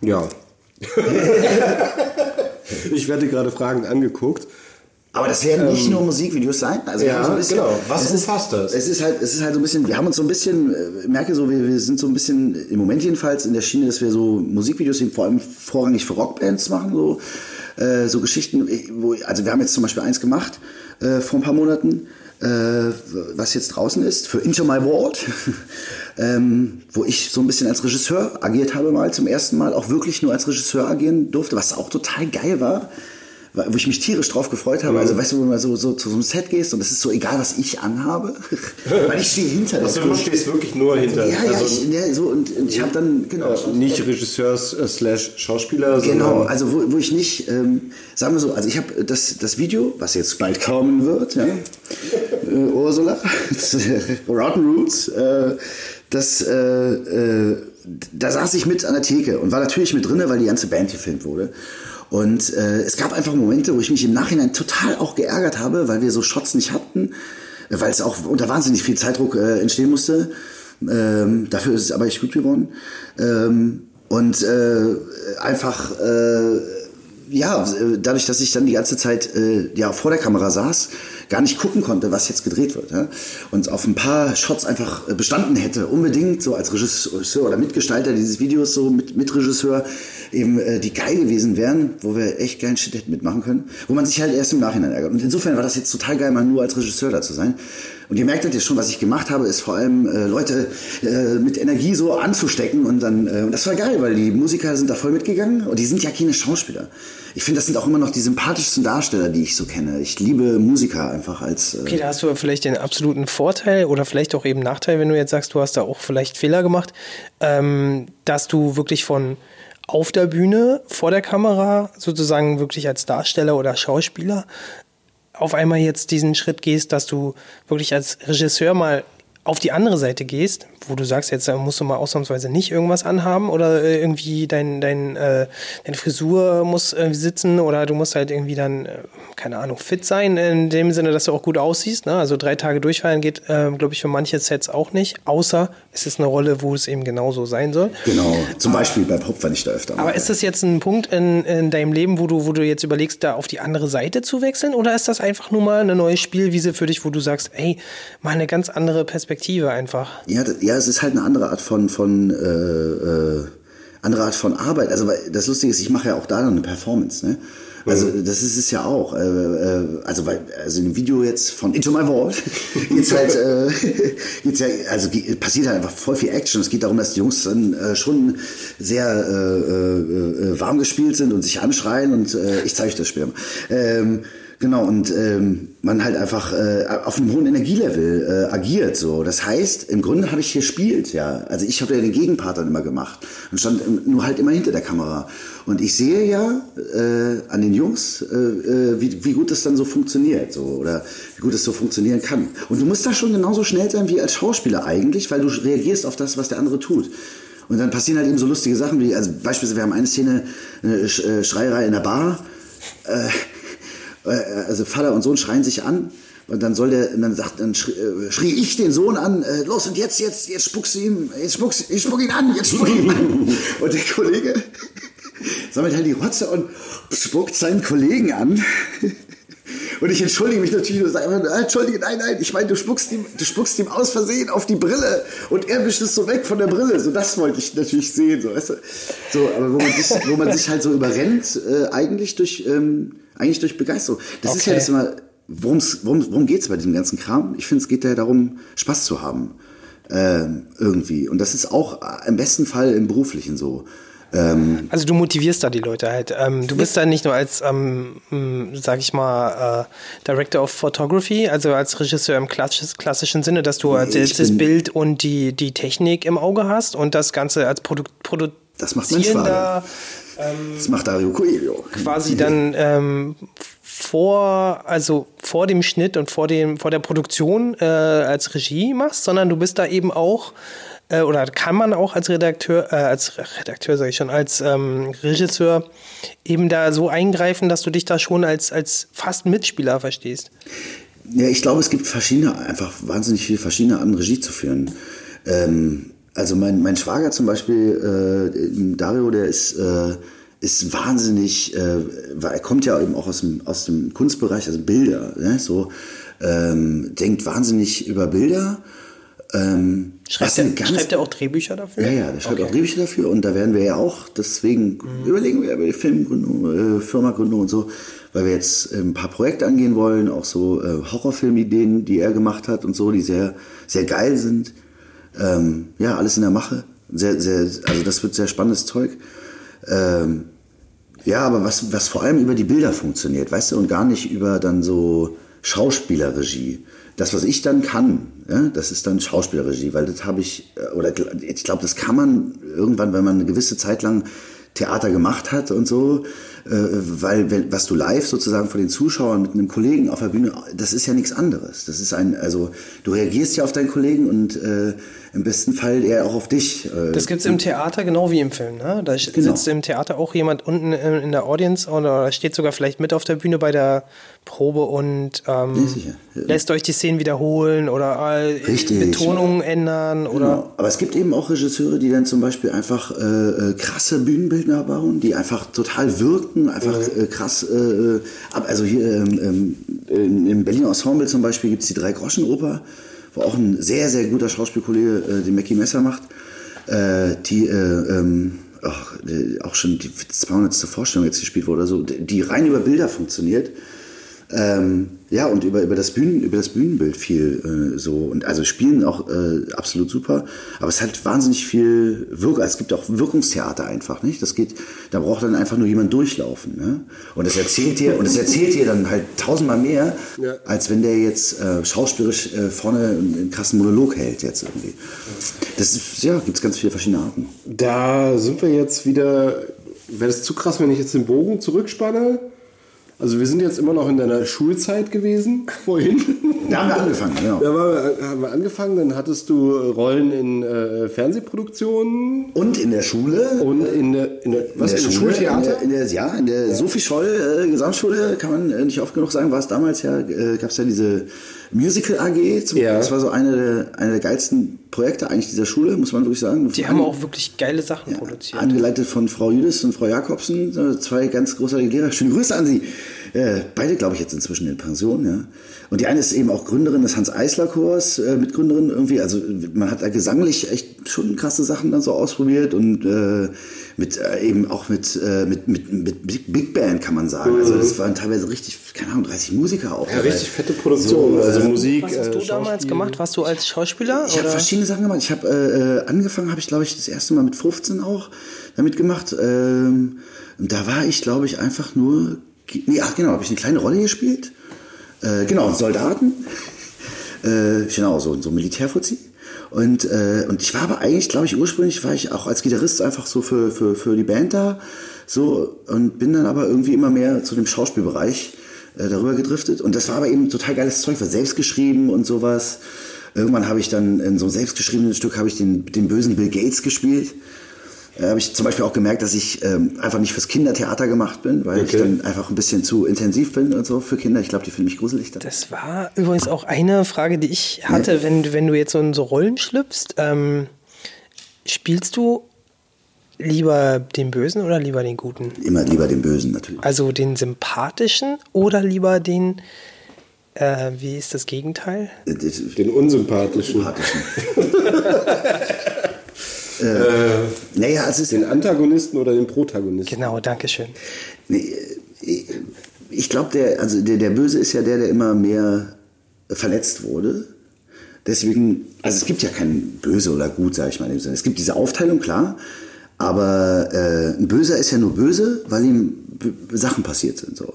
Ja. *laughs* *laughs* ich werde gerade Fragen angeguckt.
Aber das werden nicht nur Musikvideos sein. Also
ja,
so bisschen,
genau. Was
es ist,
umfasst das?
Es ist halt, es ist halt so ein bisschen, wir haben uns so ein bisschen, äh, ich merke so, wir, wir sind so ein bisschen, im Moment jedenfalls in der Schiene, dass wir so Musikvideos vor allem vorrangig für Rockbands machen, so, äh, so Geschichten, wo, also wir haben jetzt zum Beispiel eins gemacht, äh, vor ein paar Monaten, äh, was jetzt draußen ist, für Into My World, *laughs* ähm, wo ich so ein bisschen als Regisseur agiert habe mal zum ersten Mal, auch wirklich nur als Regisseur agieren durfte, was auch total geil war wo ich mich tierisch drauf gefreut habe. Also weißt du, wo du mal so, so zu so einem Set gehst und es ist so egal, was ich anhabe, *laughs* weil ich stehe hinter
Also du stehst wirklich nur hinter.
Ja, ja,
also,
ich, ja so und, und ich habe dann genau
äh, nicht Regisseur äh, slash Schauspieler,
Genau, also wo, wo ich nicht, ähm, sagen wir so, also ich habe das, das Video, was jetzt bald kommen wird, ja, äh, Ursula, *laughs* Rotten Roots, äh, das, äh, äh, da saß ich mit an der Theke und war natürlich mit drinne, weil die ganze Band gefilmt wurde. Und äh, es gab einfach Momente, wo ich mich im Nachhinein total auch geärgert habe, weil wir so Shots nicht hatten, weil es auch unter wahnsinnig viel Zeitdruck äh, entstehen musste. Ähm, dafür ist es aber echt gut geworden. Ähm, und äh, einfach, äh, ja, dadurch, dass ich dann die ganze Zeit äh, ja, vor der Kamera saß, gar nicht gucken konnte, was jetzt gedreht wird. Ja? Und auf ein paar Shots einfach äh, bestanden hätte, unbedingt so als Regisseur oder Mitgestalter dieses Videos, so mit Mitregisseur, eben äh, die geil gewesen wären, wo wir echt geilen Shit hätten mitmachen können, wo man sich halt erst im Nachhinein ärgert. Und insofern war das jetzt total geil, mal nur als Regisseur da zu sein. Und ihr merkt jetzt schon, was ich gemacht habe, ist vor allem äh, Leute äh, mit Energie so anzustecken und dann, äh, und das war geil, weil die Musiker sind da voll mitgegangen und die sind ja keine Schauspieler. Ich finde, das sind auch immer noch die sympathischsten Darsteller, die ich so kenne. Ich liebe Musiker einfach als. Äh
Okay, da hast du vielleicht den absoluten Vorteil oder vielleicht auch eben Nachteil, wenn du jetzt sagst, du hast da auch vielleicht Fehler gemacht, ähm, dass du wirklich von auf der Bühne, vor der Kamera, sozusagen wirklich als Darsteller oder Schauspieler, auf einmal jetzt diesen Schritt gehst, dass du wirklich als Regisseur mal auf die andere Seite gehst, wo du sagst, jetzt musst du mal ausnahmsweise nicht irgendwas anhaben oder äh, irgendwie dein, dein, äh, deine Frisur muss äh, sitzen oder du musst halt irgendwie dann, äh, keine Ahnung, fit sein, in dem Sinne, dass du auch gut aussiehst. Ne? Also drei Tage durchfallen geht, äh, glaube ich, für manche Sets auch nicht, außer es ist eine Rolle, wo es eben genauso sein soll.
Genau, zum Beispiel bei Pop, wenn ich da öfter
Aber ist das jetzt ein Punkt in, in deinem Leben, wo du, wo du jetzt überlegst, da auf die andere Seite zu wechseln oder ist das einfach nur mal eine neue Spielwiese für dich, wo du sagst, ey, mal eine ganz andere Perspektive einfach?
Ja, das, ja, es ist halt eine andere Art von, von äh, äh, andere Art von Arbeit. Also weil das Lustige ist, ich mache ja auch da dann eine Performance, ne? Also das ist es ja auch. Äh, äh, also weil also in dem Video jetzt von Into My Vault *laughs* geht's halt äh, *laughs* geht's ja also passiert halt einfach voll viel Action. Es geht darum, dass die Jungs dann äh, schon sehr äh, äh, warm gespielt sind und sich anschreien und ich zeige euch das Spiel. Ähm, Genau, und ähm, man halt einfach äh, auf einem hohen Energielevel äh, agiert. so. Das heißt, im Grunde habe ich gespielt, ja. Also ich habe ja den Gegenpart dann immer gemacht und stand nur halt immer hinter der Kamera. Und ich sehe ja äh, an den Jungs, äh, äh, wie, wie gut das dann so funktioniert, so oder wie gut es so funktionieren kann. Und du musst da schon genauso schnell sein wie als Schauspieler eigentlich, weil du reagierst auf das, was der andere tut. Und dann passieren halt eben so lustige Sachen wie, also beispielsweise, wir haben eine Szene, eine äh, Schreierei in der Bar. Äh, also Vater und Sohn schreien sich an und dann soll der, dann sagt, dann schrie, äh, schrie ich den Sohn an, äh, los und jetzt, jetzt, jetzt spuckst du ihm, jetzt spuckst, ich spuck ihn an, jetzt spuck ihn an. *laughs* Und der Kollege sammelt halt die Rotze und spuckt seinen Kollegen an. Und ich entschuldige mich natürlich und sage, einfach, "Ah, entschuldige, nein, nein, ich meine, du spuckst ihm, du spuckst ihm aus Versehen auf die Brille und er wischt es so weg von der Brille. So, das wollte ich natürlich sehen, so, weißt du? So, aber wo man sich, wo man sich halt so überrennt, äh, eigentlich durch, ähm, eigentlich durch Begeisterung. Das ist ja
Okay.
das immer, worum's, worum, worum geht's bei diesem ganzen Kram? Ich finde, es geht ja darum, Spaß zu haben. Ähm, irgendwie. Und das ist auch im besten Fall im Beruflichen so. Ähm,
Also du motivierst da die Leute halt. Ähm, du bist da nicht nur als, ähm, sag ich mal, äh, Director of Photography, also als Regisseur im klassisch, klassischen Sinne, dass du als
ich
das Bild und die, die Technik im Auge hast und das Ganze als Produ
Das macht mein
Produzierender
das macht Dario Coelho.
quasi dann ähm, vor, also vor dem Schnitt und vor dem, vor der Produktion äh, als Regie machst, sondern du bist da eben auch äh, oder kann man auch als Redakteur, äh, als Redakteur sage ich schon, als ähm, Regisseur eben da so eingreifen, dass du dich da schon als, als fast Mitspieler verstehst.
Ja, ich glaube, es gibt verschiedene, einfach wahnsinnig viele verschiedene Arten, Regie zu führen. Ähm, also mein, mein Schwager zum Beispiel, äh, Dario, der ist, äh, ist wahnsinnig, äh, weil er kommt ja eben auch aus dem, aus dem Kunstbereich, also Bilder, ne? so, ähm, denkt wahnsinnig über Bilder. Ähm,
Schreibt, er,
ganz-
schreibt er auch Drehbücher dafür?
ja, ja, der schreibt
Okay.
auch Drehbücher dafür und da werden wir ja auch, deswegen überlegen wir über die Filmgründung, äh, Firmagründung und so, weil wir jetzt äh, ein paar Projekte angehen wollen, auch so äh, Horrorfilmideen, die er gemacht hat und so, die sehr, sehr geil sind. Ähm, ja, alles in der Mache. Sehr, sehr, also das wird sehr spannendes Zeug. Ähm, ja, aber was, was vor allem über die Bilder funktioniert, weißt du, und gar nicht über dann so Schauspielerregie. Das, was ich dann kann, ja, das ist dann Schauspielerregie, weil das habe ich, äh, oder ich glaube, das kann man irgendwann, wenn man eine gewisse Zeit lang Theater gemacht hat und so, weil wenn, was du live sozusagen vor den Zuschauern mit einem Kollegen auf der Bühne, das ist ja nichts anderes. Das ist ein, also du reagierst ja auf deinen Kollegen und äh, im besten Fall eher auch auf dich. Äh,
Das gibt es im Theater genau wie im Film. Ne? Da
Genau.
sitzt im Theater auch jemand unten in der Audience oder steht sogar vielleicht mit auf der Bühne bei der Probe und ähm,
Ja,
lässt euch die Szenen wiederholen oder äh,
Richtig.
Betonungen ändern oder
Genau. Aber es gibt eben auch Regisseure, die dann zum Beispiel einfach äh, äh, krasse Bühnenbildner bauen, die einfach total wirken, einfach äh, krass. Äh, ab, also hier ähm, in- im Berliner Ensemble zum Beispiel gibt es die Drei-Groschen-Oper, wo auch ein sehr, sehr guter Schauspielkollege äh, den Mackie Messer macht, äh, die äh, ähm, äh, auch schon die 200. Vorstellung jetzt gespielt wurde oder so, die die rein über Bilder funktioniert. Ähm, ja, und über, über, das Bühnen, über das Bühnenbild viel äh, so. Und also spielen auch äh, absolut super. Aber es hat wahnsinnig viel Wirkung. Es gibt auch Wirkungstheater einfach, nicht? Das geht, da braucht dann einfach nur jemand durchlaufen. Ne? Und das erzählt dir, und das erzählt dir dann halt tausendmal mehr,
Ja.
als wenn der jetzt äh, schauspielerisch äh, vorne einen, einen krassen Monolog hält jetzt irgendwie. Das ist, ja, gibt es ganz viele verschiedene Arten.
Da sind wir jetzt wieder. Wäre es zu krass, wenn ich jetzt den Bogen zurückspanne? Also wir sind jetzt immer noch in deiner Schulzeit gewesen, *laughs* vorhin.
Da haben wir angefangen, genau.
Da wir, haben wir angefangen, dann hattest du Rollen in äh, Fernsehproduktionen
Und in der Schule
und in der, in der, was, in der
Schule,
Schultheater?
In der, in der, ja, in der Sophie Scholl äh, Gesamtschule, kann man äh, nicht oft genug sagen, war es damals ja, äh, gab es ja diese Musical AG. Zum,
Ja.
Das war so eine der, eine der geilsten Projekte eigentlich dieser Schule, muss man wirklich sagen.
die haben auch wirklich geile Sachen produziert.
Angeleitet von Frau Jüdis und Frau Jakobsen, zwei ganz großartige Lehrer. Schöne Grüße an Sie. Äh, beide, glaube ich, jetzt inzwischen in Pension. Ja. Und die eine ist eben auch Gründerin des Hans-Eisler-Chors, äh, Mitgründerin irgendwie. Also man hat da gesanglich echt schon krasse Sachen dann so ausprobiert und äh, mit äh, eben auch mit, äh, mit, mit, mit Big- Big Band kann man sagen. Also das waren teilweise richtig, keine Ahnung, 30 Musiker auch.
Ja,
dabei.
richtig fette Produktion. also Musik.
Was hast du
äh,
damals
Schauspiel.
gemacht? Warst du als Schauspieler?
Ich habe verschiedene Sachen gemacht. Ich habe äh, angefangen, habe ich glaube ich das erste Mal mit 15 auch damit gemacht. Ähm, und da war ich glaube ich einfach nur, nee, ach genau, habe ich eine kleine Rolle gespielt. Äh, genau, Soldaten. *laughs* Äh, genau, so, so Militärfuzzi. Und, äh, und ich war aber eigentlich, glaube ich, ursprünglich war ich auch als Gitarrist einfach so für, für, für die Band da. So, und bin dann aber irgendwie immer mehr zu dem Schauspielbereich äh, darüber gedriftet. Und das war aber eben total geiles Zeug, war selbst geschrieben und sowas. Irgendwann habe ich dann in so einem selbstgeschriebenen Stück habe ich den, den bösen Bill Gates gespielt. Da habe ich zum Beispiel auch gemerkt, dass ich ähm, einfach nicht fürs Kindertheater gemacht bin, weil ich
Okay.
dann einfach ein bisschen zu intensiv bin und so für Kinder. Ich glaube, die finden mich gruselig. Dann.
Das war übrigens auch eine Frage, die ich hatte, wenn, wenn du jetzt so in so Rollen schlüpfst. Ähm, spielst du lieber den Bösen oder lieber den Guten?
Immer lieber den Bösen natürlich.
Also den Sympathischen oder lieber den, äh, wie ist das Gegenteil?
Äh, das-
Den unsympathischen. *laughs*
Äh, naja, also es ist
Den Antagonisten oder den Protagonisten.
Genau, danke schön.
Nee, äh, ich glaube, der, also der, der Böse ist ja der, der immer mehr verletzt wurde. Deswegen, also es gibt ja kein Böse oder Gut, sage ich mal in dem Sinne. Es gibt diese Aufteilung, klar, aber äh, ein Böser ist ja nur böse, weil ihm B Sachen passiert sind. So.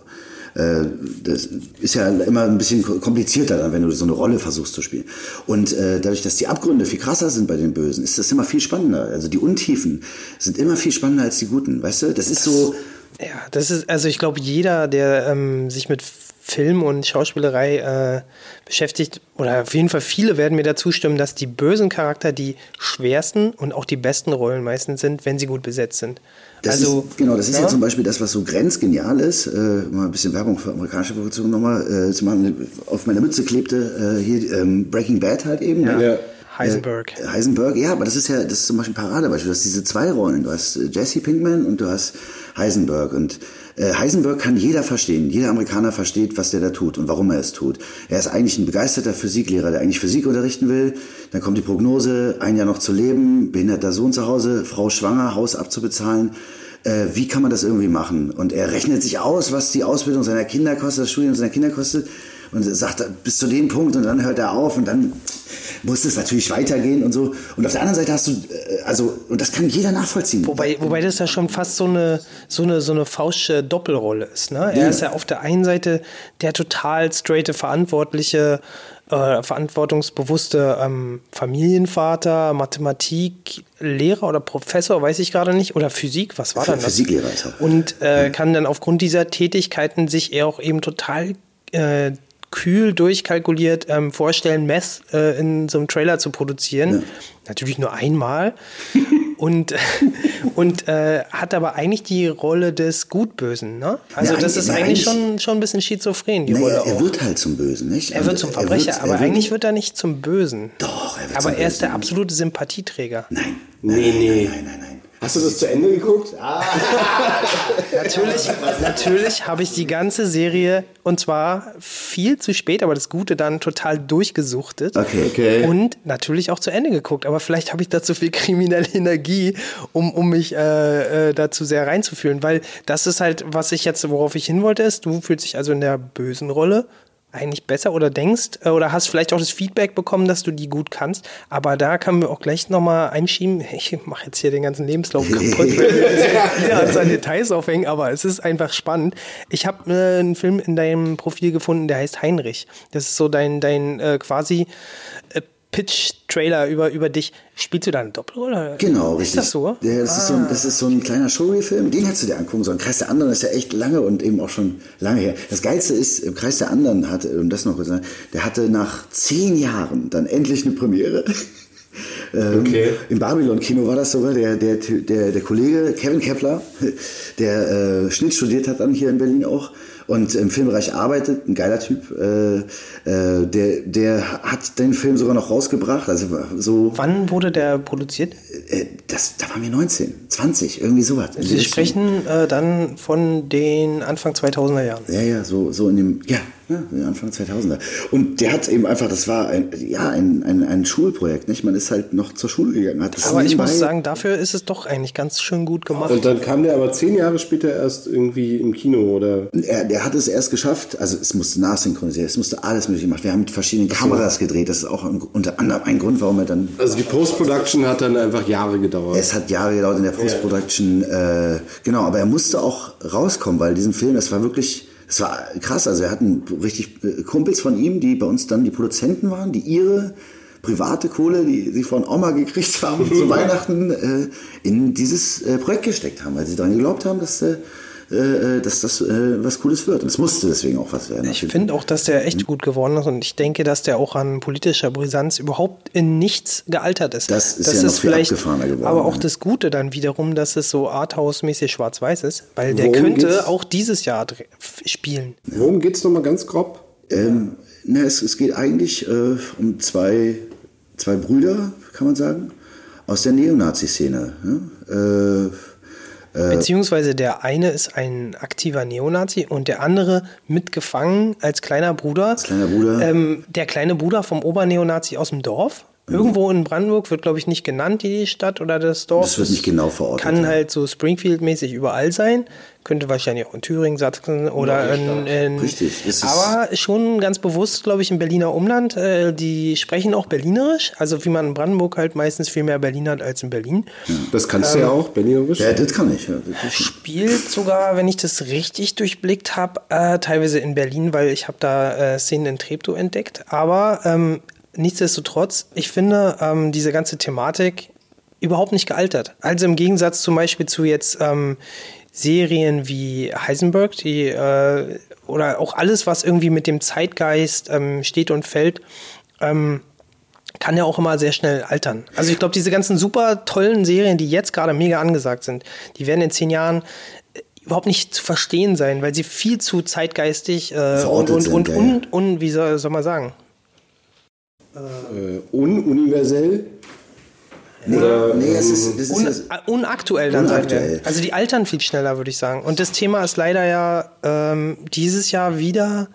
Äh, das ist ja immer ein bisschen komplizierter wenn du so eine Rolle versuchst zu spielen. Und äh, dadurch, dass die Abgründe viel krasser sind bei den Bösen, ist das immer viel spannender. Also die Untiefen sind immer viel spannender als die Guten, weißt du? Das ist so...
Ja, das ist, also ich glaube, jeder, der ähm, sich mit Film und Schauspielerei äh, beschäftigt, oder auf jeden Fall viele werden mir dazu stimmen, dass die bösen Charakter die schwersten und auch die besten Rollen meistens sind, wenn sie gut besetzt sind.
Das
also,
ist, genau, das ist ja?
ja
zum Beispiel das, was so grenzgenial ist. Äh, mal ein bisschen Werbung für amerikanische Produktionen nochmal äh, zu machen. Auf meiner Mütze klebte äh, hier ähm, Breaking Bad halt eben.
Ja.
Ne?
Heisenberg.
Äh, Heisenberg, ja, aber das ist ja, das ist zum Beispiel ein Paradebeispiel. Du hast diese zwei Rollen. Du hast äh, Jesse Pinkman und du hast Heisenberg. Und äh, Heisenberg kann jeder verstehen. Jeder Amerikaner versteht, was der da tut und warum er es tut. Er ist eigentlich ein begeisterter Physiklehrer, der eigentlich Physik unterrichten will. Dann kommt die Prognose, ein Jahr noch zu leben, behinderter Sohn zu Hause, Frau schwanger, Haus abzubezahlen. Äh, wie kann man das irgendwie machen? Und er rechnet sich aus, was die Ausbildung seiner Kinder kostet, das Studium seiner Kinder kostet und sagt bis zu dem Punkt und dann hört er auf und dann muss es natürlich weitergehen und so. Und auf der anderen Seite hast du, äh, also, und das kann jeder nachvollziehen.
Wobei, wobei das ja schon fast so eine, so eine, so eine fausche Doppelrolle ist. Ne? Er
Ja.
ist ja auf der einen Seite der total straighte, verantwortliche, äh, verantwortungsbewusste ähm, Familienvater, Mathematiklehrer oder Professor, weiß ich gerade nicht, oder Physik, was war dann das?
Physiklehrer er.
Und äh, kann dann aufgrund dieser Tätigkeiten sich eher auch eben total äh, kühl durchkalkuliert ähm, vorstellen, Mess äh, in so einem Trailer zu produzieren. Natürlich nur einmal. und *laughs* und äh, hat aber eigentlich die Rolle des Gutbösen. Ne? Also
Ja,
das ist
ja,
eigentlich schon, schon ein bisschen schizophren, die
Naja,
Rolle
er
auch.
wird halt zum Bösen, nicht?
er wird zum
Also,
Verbrecher,
wird-
aber
wird-
eigentlich wird er nicht zum Bösen.
Doch, er wird
Aber
zum
er ist der absolute Sympathieträger.
Nein.
Nee, nee.
Nein, nein, nein.
Hast du das zu Ende geguckt? *laughs*
Natürlich, natürlich habe ich die ganze Serie und zwar viel zu spät, aber das Gute dann total durchgesuchtet.
Okay.
Okay.
Und natürlich auch zu Ende geguckt. Aber vielleicht habe ich da zu viel kriminelle Energie, um, um mich äh, äh, dazu sehr reinzufühlen. Weil das ist halt, was ich jetzt, worauf ich hin wollte, ist, du fühlst dich also in der bösen Rolle eigentlich besser oder denkst äh, oder hast vielleicht auch das Feedback bekommen, dass du die gut kannst. Aber da können wir auch gleich nochmal einschieben. *laughs* Ich mache jetzt hier den ganzen Lebenslauf kaputt, *laughs* wenn wir jetzt wieder an seinen Details aufhängen, aber es ist einfach spannend. Ich habe äh, einen Film in deinem Profil gefunden, der heißt Heinrich. Das ist so dein, dein äh, quasi äh, Pitch-Trailer über, über dich. Spielst du da eine Doppelrolle?
Genau,
ist
richtig.
das so? Ah.
Ja, das, ist so ein, das ist so ein kleiner Showreel-Film, den hättest du dir angucken sollen. Kreis der Anderen ist ja echt lange und eben auch schon lange her. Das Geilste ist, im Kreis der Anderen hatte, um das noch kurz zu sagen, der hatte nach zehn Jahren dann endlich eine Premiere. *laughs* Ähm,
Okay.
Im Babylon-Kino war das sogar der, der, der, der Kollege Kevin Kepler, *laughs* der äh, Schnitt studiert hat dann hier in Berlin auch und im Filmbereich arbeitet, ein geiler Typ. Äh, äh, der, der hat den Film sogar noch rausgebracht. Also so
Wann wurde der produziert?
äh, das, da waren wir 19, 20, irgendwie sowas.
Sie sprechen äh, dann von den Anfang 2000er Jahren.
Ja, ja, so, so in dem, ja, ja, Anfang 2000er. Und der hat eben einfach, das war ein, ja, ein, ein, ein Schulprojekt, nicht? Man ist halt noch zur Schule gegangen. Hat das
Aber ich muss sagen, dafür ist es doch eigentlich ganz schön gut gemacht.
Und dann kam der aber zehn Jahre später erst irgendwie im Kino oder.
Er, der hat es erst geschafft, also es musste nachsynchronisiert, es musste alles möglich gemacht. Wir haben mit verschiedenen Kameras gedreht, das ist auch ein, unter anderem ein Grund, warum er dann
Also die Post-Production hat dann einfach Jahre gedauert.
Es hat Jahre gedauert in der Post-Production. Äh, genau, aber er musste auch rauskommen, weil diesen Film, das war wirklich, das war krass. Also wir hatten richtig äh, Kumpels von ihm, die bei uns dann die Produzenten waren, die ihre private Kohle, die sie von Oma gekriegt haben zu *laughs* Weihnachten, äh, in dieses äh, Projekt gesteckt haben, weil sie daran geglaubt haben, dass, äh, äh, dass das äh, was Cooles wird. Und es musste deswegen auch was werden.
Ich finde auch, dass der echt gut geworden ist und ich denke, dass der auch an politischer Brisanz überhaupt in nichts gealtert ist.
Das ist ja noch viel abgefahrener geworden,
Aber auch
ja.
das Gute dann wiederum, dass es so Arthouse-mäßig schwarz-weiß ist, weil der
Worum
könnte
geht's?
auch dieses Jahr spielen.
Worum geht's nochmal ganz grob?
Ähm, na, es, es geht eigentlich äh, um zwei, zwei Brüder, kann man sagen, aus der Neonazi-Szene. Ne? Äh,
Beziehungsweise der eine ist ein aktiver Neonazi und der andere mitgefangen als kleiner Bruder. Als
kleiner Bruder.
Ähm, der kleine Bruder vom Oberneonazi aus dem Dorf. Irgendwo in Brandenburg wird, glaube ich, nicht genannt, die Stadt oder das Dorf.
Das wird nicht genau verortet,
Kann
ja.
halt so Springfield-mäßig überall sein. Könnte wahrscheinlich auch in Thüringen, Sachsen oder in, in
Richtig, ist-
Aber schon ganz bewusst, glaube ich, im Berliner Umland. Äh, die sprechen auch Berlinerisch. Also wie man in Brandenburg halt meistens viel mehr Berlin hat als in Berlin.
Das kannst du ja auch, Berlinerisch.
Ja, das kann ich. Ja, das
Spielt sogar, wenn ich das richtig durchblickt habe, äh, teilweise in Berlin, weil ich habe da äh, Szenen in Treptow entdeckt. Aber ähm, nichtsdestotrotz, ich finde ähm, diese ganze Thematik überhaupt nicht gealtert. Also im Gegensatz zum Beispiel zu jetzt ähm, Serien wie Heisenberg, die äh, oder auch alles, was irgendwie mit dem Zeitgeist ähm, steht und fällt, ähm, kann ja auch immer sehr schnell altern. Also ich glaube, diese ganzen super tollen Serien, die jetzt gerade mega angesagt sind, die werden in zehn Jahren äh, überhaupt nicht zu verstehen sein, weil sie viel zu zeitgeistig äh, und, und,
sind,
und,
ja,
und, und, wie soll, soll man sagen?
Äh, ununiversell.
Nee,
Oder,
nee es ist, das ist
Un,
ja-
äh, unaktuell dann
Unaktuell.
Also die altern viel schneller, würde ich sagen. Und das Thema ist leider ja ähm, dieses Jahr wieder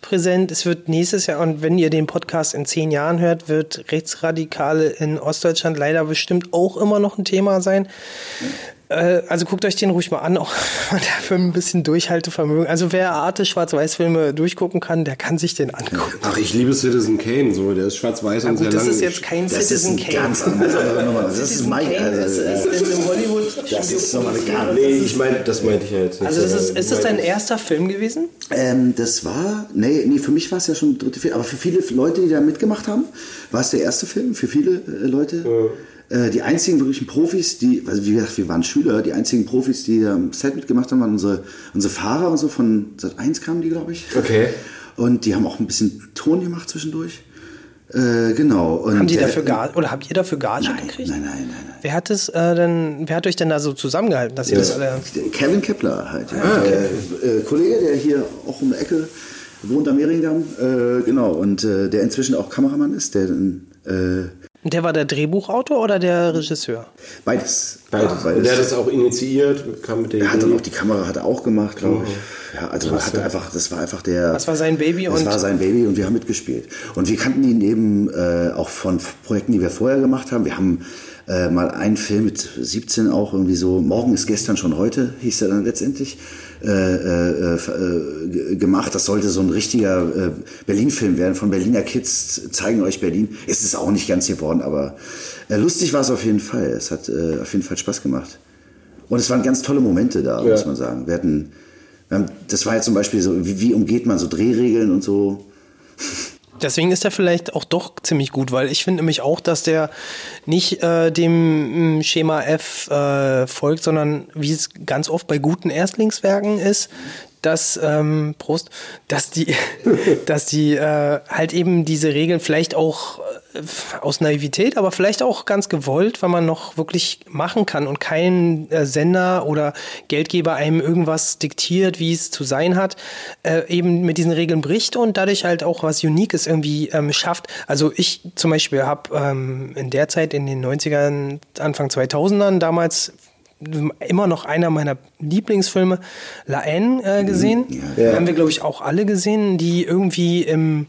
präsent. Es wird nächstes Jahr, und wenn ihr den Podcast in zehn Jahren hört, wird Rechtsradikale in Ostdeutschland leider bestimmt auch immer noch ein Thema sein. Äh, also guckt euch den ruhig mal an, auch *laughs* wenn man dafür ein bisschen Durchhaltevermögen. Also wer Arte Schwarz-Weiß-Filme durchgucken kann, der kann sich den angucken.
Ach, ich liebe Citizen Kane, so, der ist schwarz-weiß und
Gut,
sehr
das
lang.
ist jetzt kein
das
Citizen Kane.
ganz anderes andere Nummer. Das ist
Kane
also,
ist, ist in Hollywood.
das ist nochmal eine
Nee, ich meine, das meinte ich ja jetzt nicht.
Also ist ist es dein erster Film gewesen?
Ähm, das war, nee, nee, für mich war es ja schon der dritte Film, aber für viele Leute, die da mitgemacht haben, war es der erste Film, für viele äh, Leute. Äh, die einzigen wirklichen Profis, die, also wie gesagt, wir waren Schüler, die einzigen Profis, die da im Set mitgemacht haben, waren unsere, unsere Fahrer und so, von Sat 1 kamen die, glaube ich.
Okay.
Und die haben auch ein bisschen Ton gemacht zwischendurch. Äh, genau. Und
Haben die
der-
dafür Gage, oder habt ihr dafür Gage
Nein,
gekriegt?
nein, nein, nein, nein.
Wer hat es äh, denn, wer hat euch denn da so zusammengehalten, dass ihr das alle.
Kevin Kepler halt, ja. der äh, Kollege, der hier auch um die Ecke wohnt am Mehringdamm, äh, genau, und äh, der inzwischen auch Kameramann ist, der dann, äh,
Und der war der Drehbuchautor oder der Regisseur?
beides.
Beides.
beides.
Und der hat das auch initiiert, kam mit der
Er hat dann auch die Kamera hat er auch gemacht, glaube ich. Ja, also hat einfach, das war einfach der.
Das war sein Baby
Das
und-
war sein Baby und wir haben mitgespielt. Und wir kannten ihn eben äh, auch von Projekten, die wir vorher gemacht haben. Wir haben äh, mal einen Film mit 17 auch irgendwie so, morgen ist gestern schon heute, hieß er dann letztendlich, äh, äh, äh, gemacht. Das sollte so ein richtiger äh, Berlin-Film werden, von Berliner Kids zeigen euch Berlin. Es ist auch nicht ganz geworden, aber äh, lustig war es auf jeden Fall. Es hat äh, auf jeden Fall Spaß gemacht. Und es waren ganz tolle Momente da, muss man sagen. Wir hatten, wir haben, das war ja zum Beispiel so, wie, wie umgeht man so Drehregeln und so.
Deswegen ist er vielleicht auch doch ziemlich gut, weil ich finde nämlich auch, dass der nicht äh, dem mm, Schema F äh, folgt, sondern wie es ganz oft bei guten Erstlingswerken ist, dass ähm, Prost, dass die, *laughs* dass die äh, halt eben diese Regeln vielleicht auch äh, aus Naivität, aber vielleicht auch ganz gewollt, weil man noch wirklich machen kann und kein äh, Sender oder Geldgeber einem irgendwas diktiert, wie es zu sein hat, äh, eben mit diesen Regeln bricht und dadurch halt auch was Uniques irgendwie ähm, schafft. Also ich zum Beispiel habe ähm, in der Zeit in den 90ern, Anfang 2000ern damals immer noch einer meiner Lieblingsfilme, La Haine, äh, gesehen.
Ja.
Haben wir, glaube ich, auch alle gesehen, die irgendwie im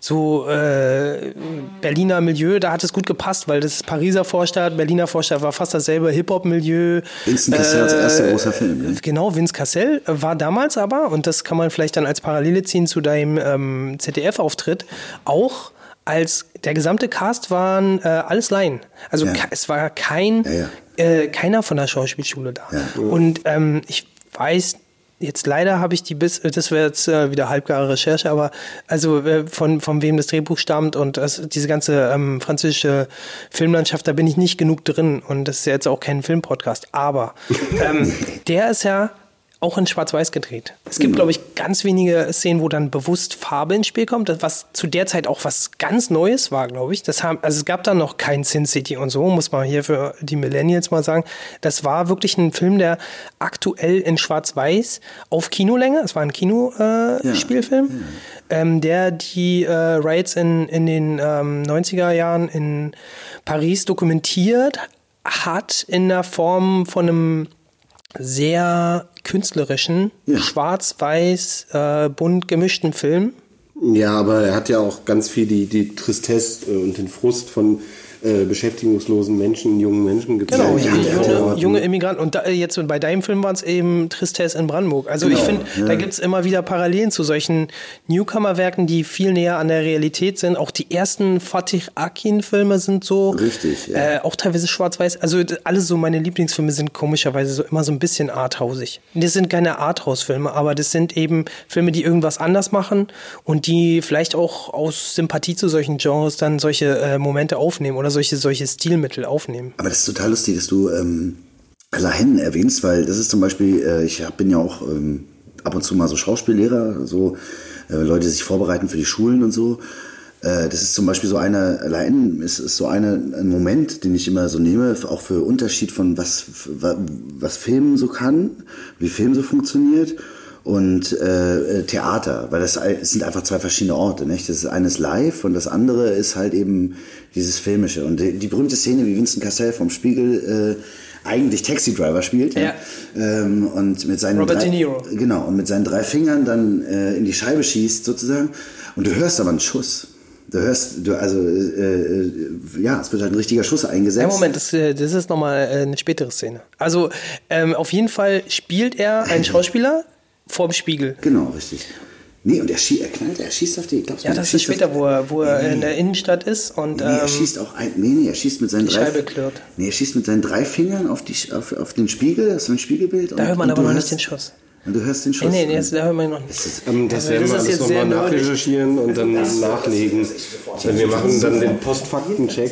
so äh, Berliner Milieu, da hat es gut gepasst, weil das Pariser Vorstadt, Berliner Vorstadt war fast dasselbe Hip-Hop-Milieu.
Vincent Cassel als erster großer Film, ne?
Genau, Vince Cassel äh, war damals aber, und das kann man vielleicht dann als Parallele ziehen zu deinem ähm, ZDF-Auftritt, auch als der gesamte Cast waren äh, alles Laien. Also
Ja.
es war kein,
Ja, ja.
Äh, keiner von der Schauspielschule da.
Ja.
Und ähm, ich weiß, jetzt leider habe ich die bis, das wäre jetzt äh, wieder halbgare Recherche, aber also äh, von, von wem das Drehbuch stammt und das, diese ganze ähm, französische Filmlandschaft, da bin ich nicht genug drin und das ist ja jetzt auch kein Filmpodcast. Aber *laughs* ähm, der ist ja auch in Schwarz-Weiß gedreht. Es gibt, glaube ich, ganz wenige Szenen, wo dann bewusst Farbe ins Spiel kommt, was zu der Zeit auch was ganz Neues war, glaube ich. Das haben, also es gab da noch kein Sin City und so, muss man hier für die Millennials mal sagen. Das war wirklich ein Film, der aktuell in Schwarz-Weiß auf Kinolänge, es war ein Kinospielfilm, äh, Spielfilm, ähm, der die äh, Riots in, in den ähm, 90er Jahren in Paris dokumentiert hat in der Form von einem sehr künstlerischen,
Ja.
schwarz-weiß, äh, bunt gemischten Film.
Ja, aber er hat ja auch ganz viel die, die Tristesse äh, und den Frust von äh, beschäftigungslosen Menschen, jungen Menschen gezeigt.
Genau, junge, junge, Immigranten. Und da, äh, jetzt bei deinem Film waren es eben Tristesse in Brandenburg. Also ich finde, da gibt es immer wieder Parallelen zu solchen Newcomer-Werken, die viel näher an der Realität sind. Auch die ersten Fatih Akin-Filme sind so.
Richtig, ja.
Äh, auch teilweise schwarz-weiß. Also d- alle so meine Lieblingsfilme sind komischerweise so immer so ein bisschen arthausig. Das sind keine Arthouse-Filme, aber das sind eben Filme, die irgendwas anders machen und die vielleicht auch aus Sympathie zu solchen Genres dann solche äh, Momente aufnehmen oder solche, solche Stilmittel aufnehmen.
Aber das ist total lustig, dass du ähm, Lahen erwähnst, weil das ist zum Beispiel, äh, ich bin ja auch ähm, ab und zu mal so Schauspiellehrer, so äh, Leute, die sich vorbereiten für die Schulen und so. Äh, das ist zum Beispiel so eine, Lahen ist, ist so eine, ein Moment, den ich immer so nehme, auch für Unterschied von was, was Film so kann, wie Film so funktioniert und äh, Theater, weil das sind einfach zwei verschiedene Orte. Nicht? Das eine ist live und das andere ist halt eben dieses Filmische. Und die, die berühmte Szene, wie Vincent Cassel vom Spiegel äh, eigentlich Taxi Driver spielt.
Ja.
Ähm, und mit seinen
Robert
drei,
De Niro.
Genau, und mit seinen drei Fingern dann äh, in die Scheibe schießt sozusagen. Und du hörst aber einen Schuss. Du hörst, du, also, äh, äh, ja, es wird halt ein richtiger Schuss eingesetzt.
Ja, Moment, das, äh, das ist nochmal äh, eine spätere Szene. Also, ähm, auf jeden Fall spielt er einen *laughs* Schauspieler vorm Spiegel.
Genau, richtig. Nee, und er, schie er knallt, er schießt auf die, glaubst
Ja, das ist
schießt auf-
später, wo er, wo er in der Innenstadt ist und
Nee, er
ähm,
schießt auch ein, nee, nee, er schießt mit seinen drei
Scheibe klirrt.
Nee, er schießt mit seinen drei Fingern auf, die, auf, auf den Spiegel, das ist so ein Spiegelbild.
da hört man aber noch nicht den
Schuss. Und du hörst den Schuss.
Nee, nee, das, da hört man noch nicht.
Ähm, das
Also,
werden
das
wir alles nochmal nachrecherchieren und dann nachlegen. Denn wir machen dann den Postfaktencheck.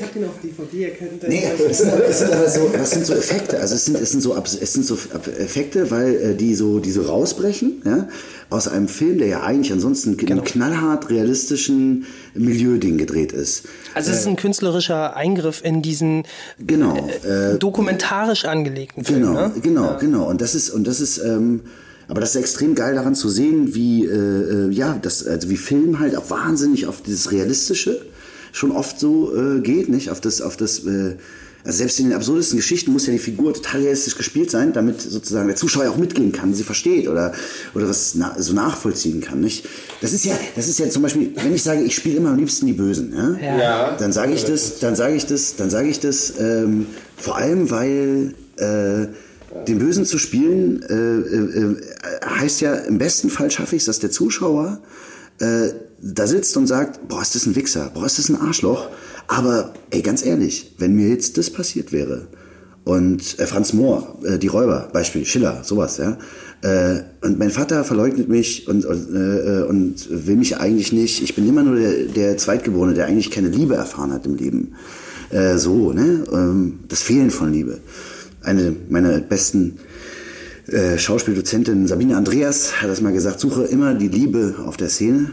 Nee, es sind, es sind aber so, das sind so Effekte. Also es sind, es sind so, es sind so Ab- Effekte, weil äh, die so, die so rausbrechen, ja, aus einem Film, der ja eigentlich ansonsten in
Genau.
einem knallhart realistischen Milieuding gedreht ist.
Also es ist ein künstlerischer Eingriff in diesen
Genau. Äh,
dokumentarisch angelegten Film.
Genau,
Ne?
genau, genau. Und das ist, und das ist, ähm, aber das ist extrem geil daran zu sehen, wie, äh, äh, ja, das, also wie Film halt auch wahnsinnig auf dieses Realistische schon oft so äh, geht, nicht? Auf das, auf das, äh, also selbst in den absurdesten Geschichten muss ja die Figur total realistisch gespielt sein, damit sozusagen der Zuschauer auch mitgehen kann, sie versteht oder, oder was na, so nachvollziehen kann, nicht? Das ist ja, das ist ja zum Beispiel, wenn ich sage, ich spiele immer am liebsten die Bösen, ja?
Ja.
dann sage ich das, dann sage ich das, dann sage ich das, ähm, vor allem weil äh, den Bösen zu spielen äh, äh, äh, heißt ja im besten Fall schaffe ich es, dass der Zuschauer äh, da sitzt und sagt, boah, ist das ein Wichser, boah, ist das ein Arschloch. Aber ey, ganz ehrlich, wenn mir jetzt das passiert wäre und äh, Franz Mohr, äh, die Räuber, Beispiel Schiller, sowas, ja. Äh, und mein Vater verleugnet mich und, und, äh, und will mich eigentlich nicht. Ich bin immer nur der, der Zweitgeborene, der eigentlich keine Liebe erfahren hat im Leben. Äh, so, ne? Ähm, das Fehlen von Liebe. Eine meiner besten äh, Schauspieldozentin Sabine Andreas hat das mal gesagt, suche immer die Liebe auf der Szene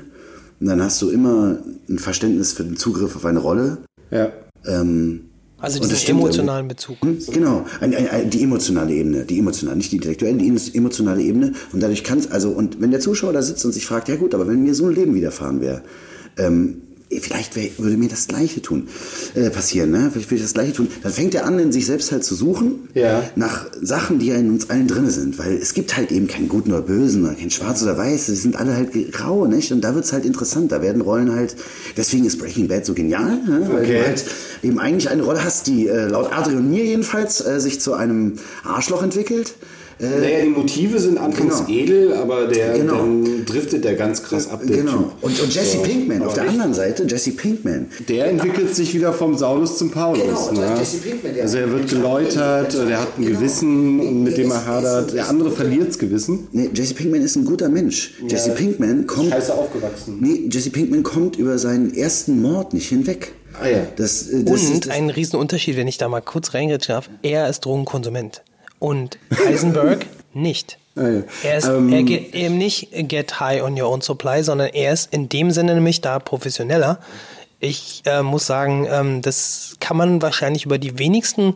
und dann hast du immer ein Verständnis für den Zugriff auf eine Rolle.
Ja.
Ähm,
Also diesen emotionalen Bezug.
hm, Genau, ein, ein, ein, die emotionale Ebene, die emotionale, nicht die intellektuelle, die emotionale Ebene. Und dadurch kann es, also, und wenn der Zuschauer da sitzt und sich fragt, ja gut, aber wenn mir so ein Leben widerfahren wäre, ähm, vielleicht wär, würde mir das Gleiche tun, äh, passieren, ne? Vielleicht würde ich das Gleiche tun. Dann fängt er an, in sich selbst halt zu suchen,
Ja.
nach Sachen, die ja in uns allen drin sind. Weil es gibt halt eben keinen Guten oder Bösen oder kein Schwarz oder Weiß. Sie sind alle halt grau, nicht? Und da wird's halt interessant. Da werden Rollen halt, deswegen ist Breaking Bad so genial, ne? weil
Okay.
du halt eben eigentlich eine Rolle hast, die äh, laut Adrian mir jedenfalls äh, sich zu einem Arschloch entwickelt. Äh,
Naja, die Motive sind anfangs
Genau.
edel, aber der,
Genau.
dann driftet der ganz krass ab, der
genau.
Typ.
Und, und Jesse
So.
Pinkman auf der
ich-
anderen Seite, Jesse Pinkman.
Der entwickelt sich wieder vom Saulus zum Paulus.
Genau,
ne?
Jesse Pinkman, der-
also er wird geläutert, der hat ein Gewissen, mit dem er hadert. Der andere verliert's Gewissen.
Nee, Jesse Pinkman ist ein guter Mensch. Jesse Pinkman kommt.
Scheiße aufgewachsen.
Nee, Jesse Pinkman kommt über seinen ersten Mord nicht hinweg.
Ah ja.
Das, äh, das
Und
ist, das,
ein Riesenunterschied, wenn ich da mal kurz reingrätschen darf. Er ist Drogenkonsument. Und Heisenberg *laughs* nicht.
Ah.
Er ist
Ähm,
er geht eben nicht get high on your own supply, sondern er ist in dem Sinne nämlich da professioneller. Ich äh, muss sagen, ähm, das kann man wahrscheinlich über die wenigsten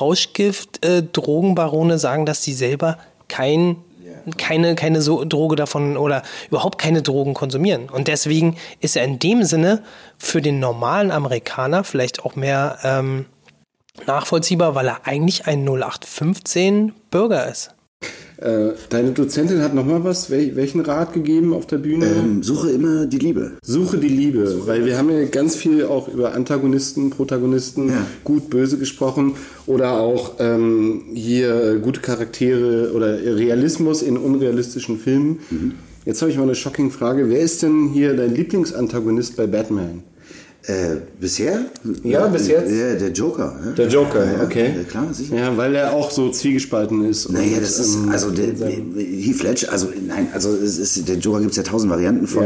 Rauschgift-Drogenbarone sagen, dass sie selber kein keine, keine so Droge davon oder überhaupt keine Drogen konsumieren. Und deswegen ist er in dem Sinne für den normalen Amerikaner vielleicht auch mehr ähm, nachvollziehbar, weil er eigentlich ein 0815 Bürger ist.
Äh, deine Dozentin hat noch mal was, wel welchen Rat gegeben auf der Bühne?
Ähm, suche immer die Liebe.
Suche die Liebe, weil wir haben ja ganz viel auch über Antagonisten, Protagonisten,
Ja.
gut, böse gesprochen oder auch ähm, hier äh, gute Charaktere oder Realismus in unrealistischen Filmen.
Mhm.
Jetzt habe ich mal eine shocking Frage. Wer ist denn hier dein Lieblingsantagonist bei Batman?
Äh, bisher?
Ja, bis jetzt.
Ja, der Joker. Ja.
Der Joker,
ja, ja,
okay.
Ja, klar, sicher.
Ja, weil er auch so zwiegespalten ist.
Naja,
und,
das ist,
ähm,
also der, Heath Ledger, also nein, also es ist, der Joker gibt es ja tausend Varianten von.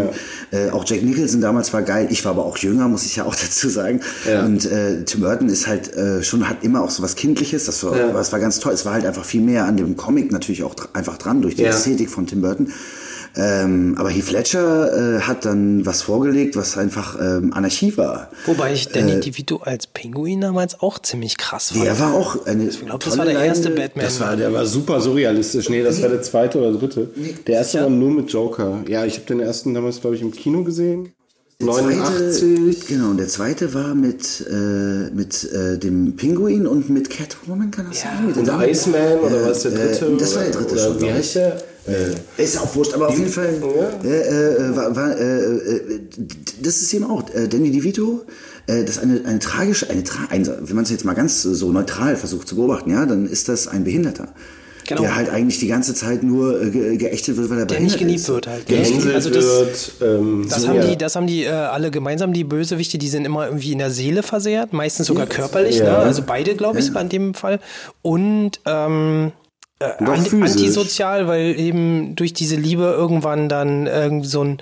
Ja.
Äh, auch Jack Nicholson damals war geil, ich war aber auch jünger, muss ich ja auch *laughs* dazu sagen.
Ja.
Und äh, Tim Burton ist halt äh, schon, hat immer auch so was Kindliches, das war,
Ja.
das war ganz toll. Es war halt einfach viel mehr an dem Comic natürlich auch dr- einfach dran, durch die
Ja.
Ästhetik von Tim Burton. Ähm, aber Heath Ledger äh, hat dann was vorgelegt, was einfach ähm, Anarchie war.
Wobei ich Danny DeVito als Pinguin damals auch ziemlich krass fand.
Der war auch eine
ich glaube, das war der erste Batman.
Das war, der war super surrealistisch. Nee, das war der zweite oder dritte. Der erste
Sicher?
war nur mit Joker. Ja, ich habe den ersten damals, glaube ich, im Kino gesehen.
Der
89.
Zweite, genau, und der zweite war mit, äh, mit äh, dem Pinguin und mit Catwoman, kann das sein? Mit der
Und? Iceman oder
Äh,
was der dritte?
Äh, das war der
oder-
dritte
oder
schon.
Wie heißt der?
Äh, ist ja auch wurscht, aber auf jeden Fall,
Ja.
äh, äh, war, war, äh, äh, das ist eben auch, äh, Danny DeVito, äh, das ist eine, eine tragische, eine, tra ein, wenn man es jetzt mal ganz so neutral versucht zu beobachten, ja, dann ist das ein Behinderter.
Genau.
Der halt eigentlich die ganze Zeit nur äh, ge geächtet wird, weil er
Der nicht geliebt
ist.
wird halt.
Gehänselt
Also das,
wird. Ähm,
Das
so,
haben
ja.
die, das haben die äh, alle gemeinsam, die Bösewichte, die sind immer irgendwie in der Seele versehrt, meistens sogar körperlich,
Ja.
ne? also beide, glaube ich, in dem Fall. Und ähm, äh, antisozial, weil eben durch diese Liebe irgendwann dann irgend so ein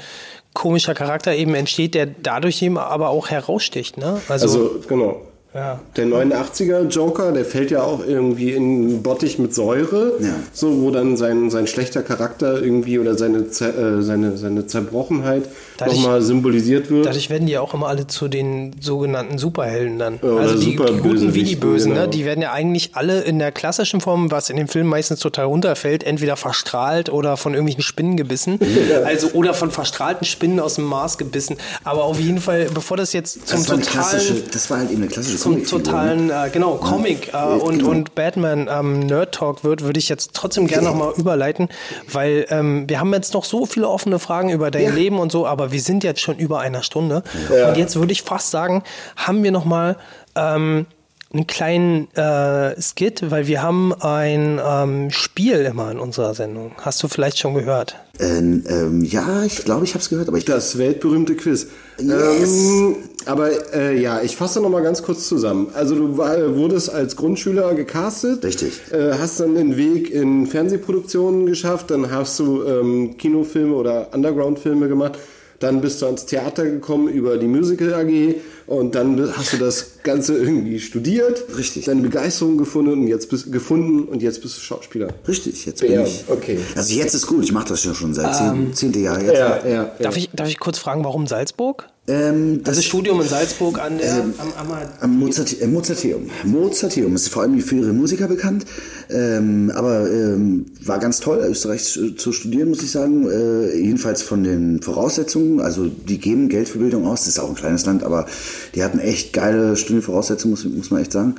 komischer Charakter eben entsteht, der dadurch eben aber auch heraussticht. Ne? Also,
Also, genau.
Ja.
Der 89er Joker, der fällt ja auch irgendwie in einen Bottich mit Säure,
Ja.
so wo dann sein, sein schlechter Charakter irgendwie oder seine, äh, seine, seine Zerbrochenheit nochmal symbolisiert wird.
Dadurch werden die auch immer alle zu den sogenannten Superhelden dann.
oder
also die, die guten wie die Bösen,
genau.
ne? die werden ja eigentlich alle in der klassischen Form, was in dem Film meistens total runterfällt, entweder verstrahlt oder von irgendwelchen Spinnen gebissen. *laughs* Also oder von verstrahlten Spinnen aus dem Mars gebissen. Aber auf jeden Fall, bevor das jetzt zum
Das
totalen
das war halt eben eine klassische
zum
ne?
totalen, äh, genau, Comic äh, und,
genau.
und Batman ähm, Nerd Talk wird, würde ich jetzt trotzdem gerne nochmal überleiten, weil ähm, wir haben jetzt noch so viele offene Fragen über dein
Ja.
Leben und so, aber wir sind jetzt schon über einer Stunde.
Ja.
Und jetzt würde ich fast sagen, haben wir nochmal ähm, einen kleinen äh, Skit, weil wir haben ein ähm, Spiel immer in unserer Sendung. Hast du vielleicht schon gehört?
Ähm, ähm, ja, ich glaube, ich habe es gehört, aber ich
Das weltberühmte Quiz.
Yes.
Ähm, aber äh, ja, ich fasse noch mal ganz kurz zusammen. Also du war, wurdest als Grundschüler gecastet.
Richtig.
Äh, hast dann den Weg in Fernsehproduktionen geschafft. Dann hast du ähm, Kinofilme oder Underground-Filme gemacht. Dann bist du ans Theater gekommen über die Musical AG und dann hast du das Ganze irgendwie studiert.
Richtig.
Deine Begeisterung gefunden und jetzt bist gefunden und jetzt bist du Schauspieler.
Richtig, jetzt bin
Ja,
ich.
okay.
Also jetzt ist gut, ich mache das ja schon seit zehn, zehnte Jahr jetzt.
Ja, ja.
Darf, ich, darf ich kurz fragen, warum Salzburg?
Ähm, das
Also Studium in Salzburg an der,
Ähm,
am, am,
Am Mozart, äh, Mozarteum. Mozarteum ist vor allem für ihre Musiker bekannt, ähm, aber ähm, war ganz toll, Österreich zu, zu studieren, muss ich sagen. Äh, jedenfalls von den Voraussetzungen, also die geben Geld für Bildung aus, das ist auch ein kleines Land, aber die hatten echt geile Studienvoraussetzungen, muss, muss man echt sagen.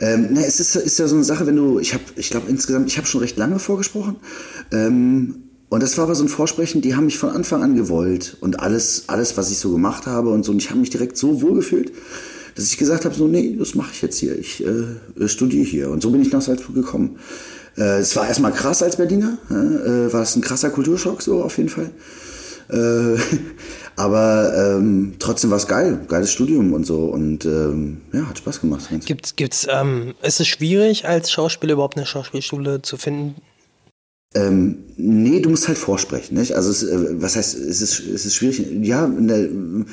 Ähm, na, es ist, ist ja so eine Sache, wenn du, ich habe, ich glaube insgesamt, ich habe schon recht lange vorgesprochen. Ähm, und das war aber so ein Vorsprechen, die haben mich von Anfang an gewollt und alles, alles, was ich so gemacht habe und so. Und ich habe mich direkt so wohl gefühlt, dass ich gesagt habe, so, nee, das mache ich jetzt hier. Ich äh, studiere hier. Und so bin ich nach Salzburg gekommen. Äh, es war erstmal krass als Berliner, äh, war es ein krasser Kulturschock, so auf jeden Fall. Äh, *laughs* aber ähm, trotzdem war es geil, geiles Studium und so. Und ähm, ja, hat Spaß gemacht.
Gibt's, gibt's, ähm, ist es schwierig, als Schauspieler überhaupt eine Schauspielschule zu finden?
Ähm, nee, du musst halt vorsprechen, nicht? Also, es, äh, was heißt, es ist, es ist schwierig. Ja, ne,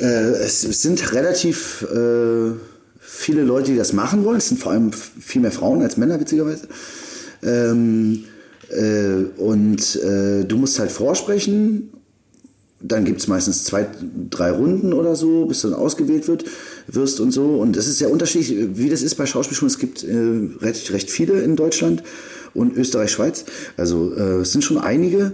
äh, es, es sind relativ äh, viele Leute, die das machen wollen. Es sind vor allem viel mehr Frauen als Männer, witzigerweise. Ähm, äh, und äh, du musst halt vorsprechen. Dann gibt's meistens zwei, drei Runden oder so, bis du dann ausgewählt wird, wirst und so. Und es ist sehr unterschiedlich, wie das ist bei Schauspielschulen. Es gibt äh, recht, recht viele in Deutschland und Österreich, Schweiz. Also äh, es sind schon einige.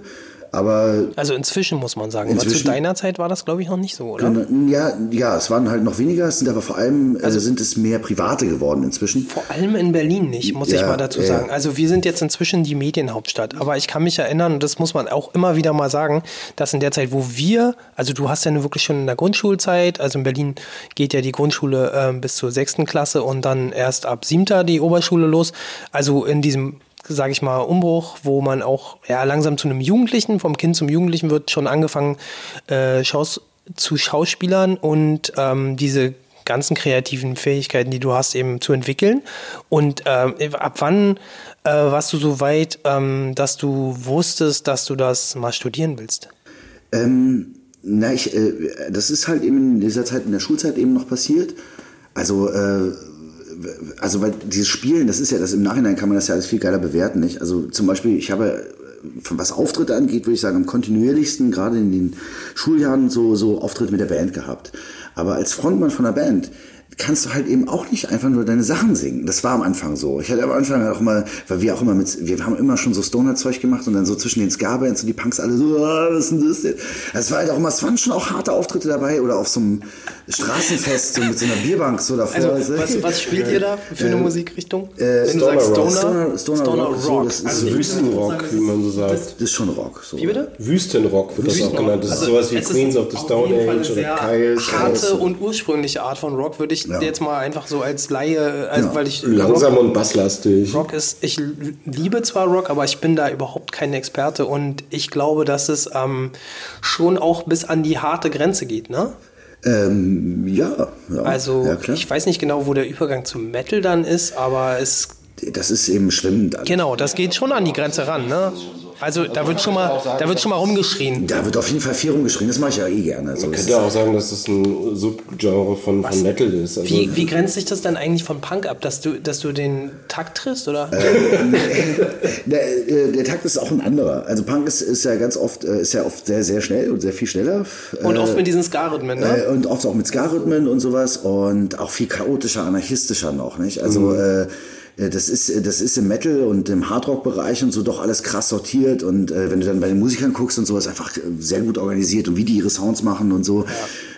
Aber
Also inzwischen muss man sagen. Aber zu deiner Zeit war das, glaube ich, noch nicht so, oder?
ja, ja, es waren halt noch weniger, es sind aber vor allem
Also
äh, sind es mehr private geworden inzwischen.
Vor allem in Berlin nicht, muss ich
Ja,
mal dazu sagen.
ja.
Also wir sind jetzt inzwischen die Medienhauptstadt. Aber ich kann mich erinnern, und das muss man auch immer wieder mal sagen, dass in der Zeit, wo wir, also du hast ja nur wirklich schon in der Grundschulzeit, also in Berlin geht ja die Grundschule ähm, bis zur sechsten Klasse und dann erst ab siebter die Oberschule los. Also in diesem sage ich mal, Umbruch, wo man auch ja, langsam zu einem Jugendlichen, vom Kind zum Jugendlichen wird schon angefangen äh, Schaus zu Schauspielern und ähm, diese ganzen kreativen Fähigkeiten, die du hast, eben zu entwickeln. Und ähm, ab wann äh, warst du so weit, ähm, dass du wusstest, dass du das mal studieren willst?
Ähm, na, ich, äh, das ist halt eben in dieser Zeit, in der Schulzeit eben noch passiert. Also, äh, also weil dieses Spielen, das ist ja, das im Nachhinein kann man das ja alles viel geiler bewerten, nicht? Also zum Beispiel, ich habe, was Auftritte angeht, würde ich sagen, am kontinuierlichsten, gerade in den Schuljahren, so, so Auftritte mit der Band gehabt. Aber als Frontmann von einer Band, kannst du halt eben auch nicht einfach nur deine Sachen singen. Das war am Anfang so. Ich hatte am Anfang auch immer, weil wir auch immer mit, wir haben immer schon so Stoner-Zeug gemacht und dann so zwischen den Ska-Bands und die Punks alle so, ah, was ist denn das denn? Es war halt auch immer, es waren schon auch harte Auftritte dabei oder auf so einem Straßenfest, so mit so einer Bierbank so davor.
Also, was, was spielt ihr da für eine Musikrichtung?
äh,
Wenn du sagst
Stoner Rock.
Stoner,
Stoner- Stoner Rock, so, das ist
Also
so-
Wüstenrock, wie man so sagt.
Das ist schon Rock. So.
Wie bitte?
Wüstenrock wird das auch genannt. Das ist sowas wie
Also,
Queens of the
auf
Stone Age oder Kyles.
Harte und ursprüngliche Art von Rock würde ich
Ja.
jetzt mal einfach so als Laie, also
Ja.
weil ich
Langsam
Rock,
und basslastig.
Rock ist, ich liebe zwar Rock, aber ich bin da überhaupt kein Experte und ich glaube, dass es ähm, schon auch bis an die harte Grenze geht, ne?
Ähm, ja, ja.
Also
ja, klar.
ich weiß nicht genau, wo der Übergang zum Metal dann ist, aber es
das ist eben schwimmend.
genau, das geht schon an die Grenze ran, ne? Also da wird schon mal, da wird schon mal rumgeschrien.
Da wird auf jeden Fall viel rumgeschrien, das mache ich ja eh gerne. Also,
Man könnte auch sagen, dass das ein Subgenre von, von Metal ist. Also,
Wie, wie grenzt sich das dann eigentlich von Punk ab, dass du, dass du den Takt triffst, oder? *laughs*
Der, äh, der Takt ist auch ein anderer. Also Punk ist, ist ja ganz oft, äh, ist ja oft sehr, sehr schnell und sehr viel schneller.
Und
Äh,
oft mit diesen Ska-Rhythmen, ne?
äh, und oft auch mit Ska-Rhythmen und sowas und auch viel chaotischer, anarchistischer noch, nicht? Also, äh, äh, das ist, äh, das ist im Metal und im Hardrock-Bereich und so doch alles krass sortiert und äh, wenn du dann bei den Musikern guckst und so, ist einfach äh, sehr gut organisiert und wie die ihre Sounds machen und so,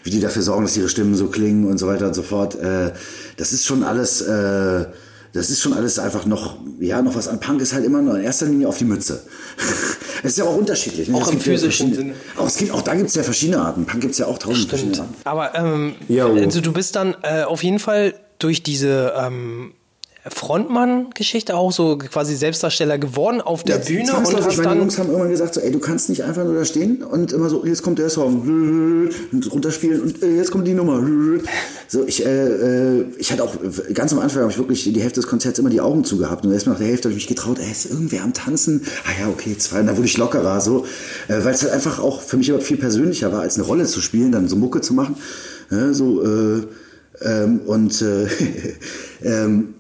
wie die dafür sorgen, dass ihre Stimmen so klingen und so weiter und so fort. Äh, das ist schon alles, äh, das ist schon alles einfach noch, ja, noch was an Punk ist halt immer nur in erster Linie auf die Mütze. *laughs* Es ist ja auch unterschiedlich. Ne?
Auch
Es
im
gibt ja
physischen
verschiedene-
Sinne.
Auch, es gibt, auch da gibt es ja verschiedene Arten. Punk gibt es ja auch tausend verschiedene Arten.
Aber ähm,
Ja,
also du bist dann äh, auf jeden Fall durch diese ähm, Frontmann-Geschichte auch so quasi Selbstdarsteller geworden auf der
Ja,
Bühne und hast
meine
dann
Jungs haben irgendwann gesagt, so, ey, du kannst nicht einfach nur da stehen und immer so, jetzt kommt der Song und runterspielen und äh, jetzt kommt die Nummer. So, ich, äh, äh, ich hatte auch äh, ganz am Anfang habe ich wirklich die Hälfte des Konzerts immer die Augen zugehabt und erst nach der Hälfte habe ich mich getraut, ey, ist irgendwer am Tanzen? Ah ja, okay, zwei, und dann wurde ich lockerer, so, äh, weil es halt einfach auch für mich überhaupt viel persönlicher war, als eine Rolle zu spielen, dann so Mucke zu machen, ja, so, äh, ähm, und äh, *laughs* ähm,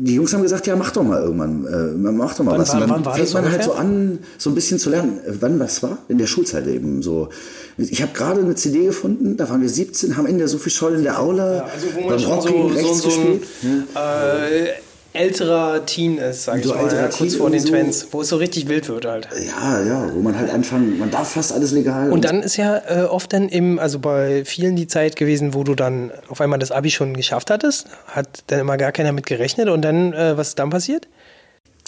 die Jungs haben gesagt, ja, mach doch mal irgendwann, äh, mach doch mal
Wann
was.
war- wann war
fängt man halt so an, so ein bisschen zu lernen. Äh, Wann das war? In der Schulzeit eben so. Ich habe gerade eine CD gefunden, da waren wir 17, haben in der Sophie Scholl in der Aula
also wo man
beim
schon
Rock
so, so,
rechts
so ein
gespielt.
äh, älterer Teen ist, sag ich
So
mal,
älterer
ja, kurz vor den
und so.
Twins, wo es so richtig wild wird halt.
Ja, ja, wo man halt anfangen, man darf fast alles legal.
Und dann ist ja äh, oft dann eben, also bei vielen die Zeit gewesen, wo du dann auf einmal das Abi schon geschafft hattest, hat dann immer gar keiner mit gerechnet und dann, äh, was ist dann passiert?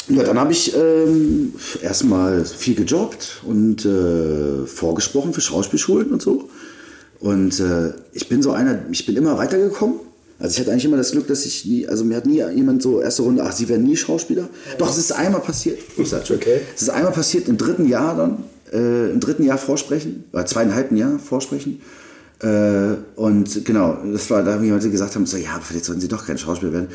Ja, dann habe ich ähm, erstmal viel gejobbt und äh, vorgesprochen für Schauspielschulen und so. Und äh, ich bin so einer, ich bin immer weitergekommen. Also ich hatte eigentlich immer das Glück, dass ich nie, also mir hat nie jemand so erste Runde, ach, sie werden nie Schauspieler. Doch, es ist einmal passiert.
Okay.
Es ist einmal passiert im dritten Jahr dann, äh, im dritten Jahr vorsprechen, oder zweieinhalben Jahr vorsprechen. Äh, und genau, das war, da haben die Leute gesagt haben, so, ja, vielleicht sollten sie doch kein Schauspieler werden.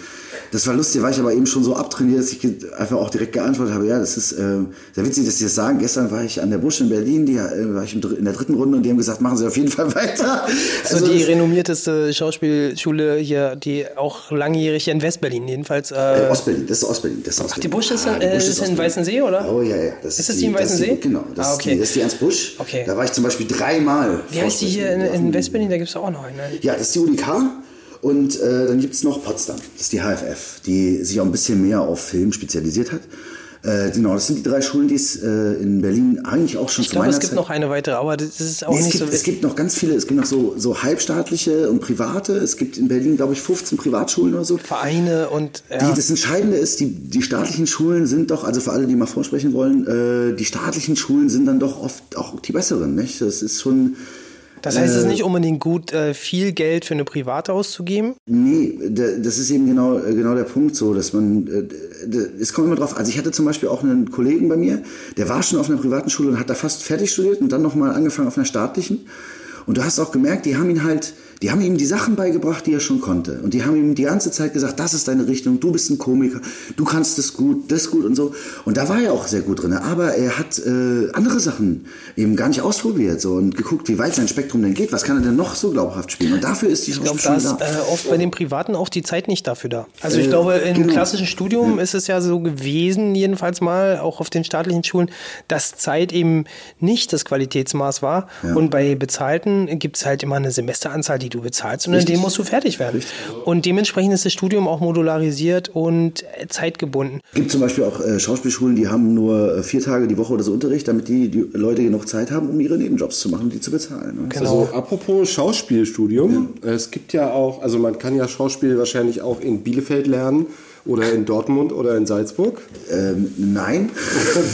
Das war lustig, war ich aber eben schon so abtrainiert, dass ich einfach auch direkt geantwortet habe, ja, das ist äh, sehr witzig, dass Sie das sagen. Gestern war ich an der Busch in Berlin, die äh, war ich im, in der dritten Runde und die haben gesagt, machen Sie auf jeden Fall *laughs* weiter.
So
Also
die
das-
renommierteste Schauspielschule hier, die auch langjährig hier in Westberlin jedenfalls.
äh,
Äh,
Ostberlin, das ist Ostberlin. Das ist Ostberlin.
die Busch ist,
Ah, die
äh,
Busch
ist in
Ostberlin.
Weißensee, oder?
Oh ja, ja.
Ist das die in
das ist
Weißensee?
Genau, das,
Ah,
ist
okay.
die, das ist die Ernst Busch.
Okay.
Da war ich zum Beispiel dreimal.
Wie heißt die hier in, in Westberlin? Da gibt es auch noch eine.
Ja, das ist die UDK und äh, dann gibt es noch Potsdam. Das ist die HFF, die sich auch ein bisschen mehr auf Film spezialisiert hat. Äh, genau, das sind die drei Schulen, die es äh, in Berlin eigentlich auch schon
Ich
zu
glaube,
meiner
es gibt
Zeit...
noch eine weitere, aber das ist auch
Nee, es,
nicht
gibt,
so
es gibt noch ganz viele, es gibt noch so, so halbstaatliche und private. Es gibt in Berlin, glaube ich, 15 Privatschulen oder so.
Vereine und ja.
Die, das Entscheidende ist, die, die staatlichen Schulen sind doch, also für alle, die mal vorsprechen wollen, äh, die staatlichen Schulen sind dann doch oft auch die besseren, nicht? Das ist schon...
Das heißt, es ist
äh,
nicht unbedingt gut, äh, viel Geld für eine private auszugeben.
Nee, da- das ist eben genau, äh, genau der Punkt so, dass man, es kommt immer drauf, also ich hatte zum Beispiel auch einen Kollegen bei mir, der war schon auf einer privaten Schule und hat da fast fertig studiert und dann nochmal angefangen auf einer staatlichen. Und du hast auch gemerkt, die haben ihn halt, die haben ihm die Sachen beigebracht, die er schon konnte. Und die haben ihm die ganze Zeit gesagt, das ist deine Richtung, du bist ein Komiker, du kannst das gut, das gut und so. Und da war er auch sehr gut drin. Aber er hat äh, andere Sachen eben gar nicht ausprobiert so und geguckt, wie weit sein Spektrum denn geht. Was kann er denn noch so glaubhaft spielen? Und dafür ist die
Ich glaube, da ist äh, oft bei den Privaten auch die Zeit nicht dafür da. Also ich
Äh,
glaube, im
genau.
klassischen Studium ist es ja so gewesen, jedenfalls mal, auch auf den staatlichen Schulen, dass Zeit eben nicht das Qualitätsmaß war. Und bei Bezahlten gibt es halt immer eine Semesteranzahl, die du bezahlst und in dem musst du fertig werden. Und dementsprechend ist das Studium auch modularisiert und äh, zeitgebunden.
gibt zum Beispiel auch äh, Schauspielschulen, die haben nur äh, vier Tage die Woche oder so Unterricht, damit die, die Leute genug Zeit haben, um ihre Nebenjobs zu machen und die zu bezahlen. Ne?
Genau.
Also apropos Schauspielstudium, es gibt ja auch, also man kann ja Schauspiel wahrscheinlich auch in Bielefeld lernen oder in Dortmund oder in Salzburg.
Ähm, nein.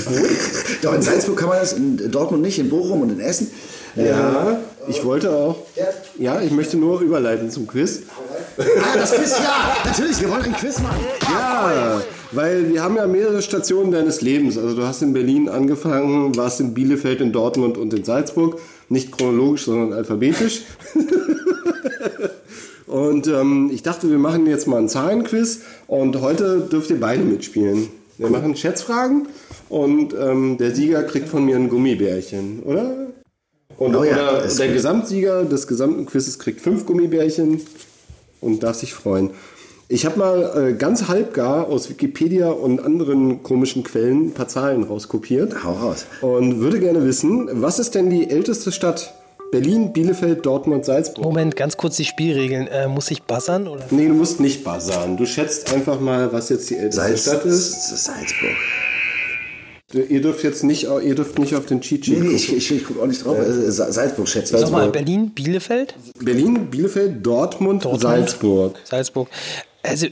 *laughs* Doch, in Salzburg kann man das, in Dortmund nicht, in Bochum und in Essen.
Ja, ich wollte auch. Ja, ich möchte nur überleiten zum Quiz.
Ah, das Quiz, ja, natürlich, wir wollen ein Quiz machen.
Ja, weil wir haben ja mehrere Stationen deines Lebens. Also du hast in Berlin angefangen, warst in Bielefeld, in Dortmund und in Salzburg. Nicht chronologisch, sondern alphabetisch. *laughs* und ähm, ich dachte, wir machen jetzt mal einen Zahlenquiz und heute dürft ihr beide mitspielen. Wir machen Schätzfragen und ähm, der Sieger kriegt von mir ein Gummibärchen, oder? Und
Oh ja,
oder der
gut.
Gesamtsieger des gesamten Quizzes kriegt fünf Gummibärchen und darf sich freuen. Ich habe mal äh, ganz halbgar aus Wikipedia und anderen komischen Quellen ein paar Zahlen rauskopiert
Hau raus.
und würde gerne wissen, was ist denn die älteste Stadt? Berlin, Bielefeld, Dortmund, Salzburg?
Moment, ganz kurz die Spielregeln. Äh, muss ich buzzern? Oder?
Nee, du musst nicht buzzern. Du schätzt einfach mal, was jetzt die älteste
Salz,
Stadt ist.
Salzburg.
Ihr dürft jetzt nicht, ihr dürft nicht auf den Cheat Sheet
Nee, nee,
gucken.
ich, ich, ich gucke auch nicht drauf. Also, Sa- Salzburg schätze ich.
Nochmal, Berlin, Bielefeld?
Berlin, Bielefeld, Dortmund,
Dortmund.
Salzburg.
Salzburg. Also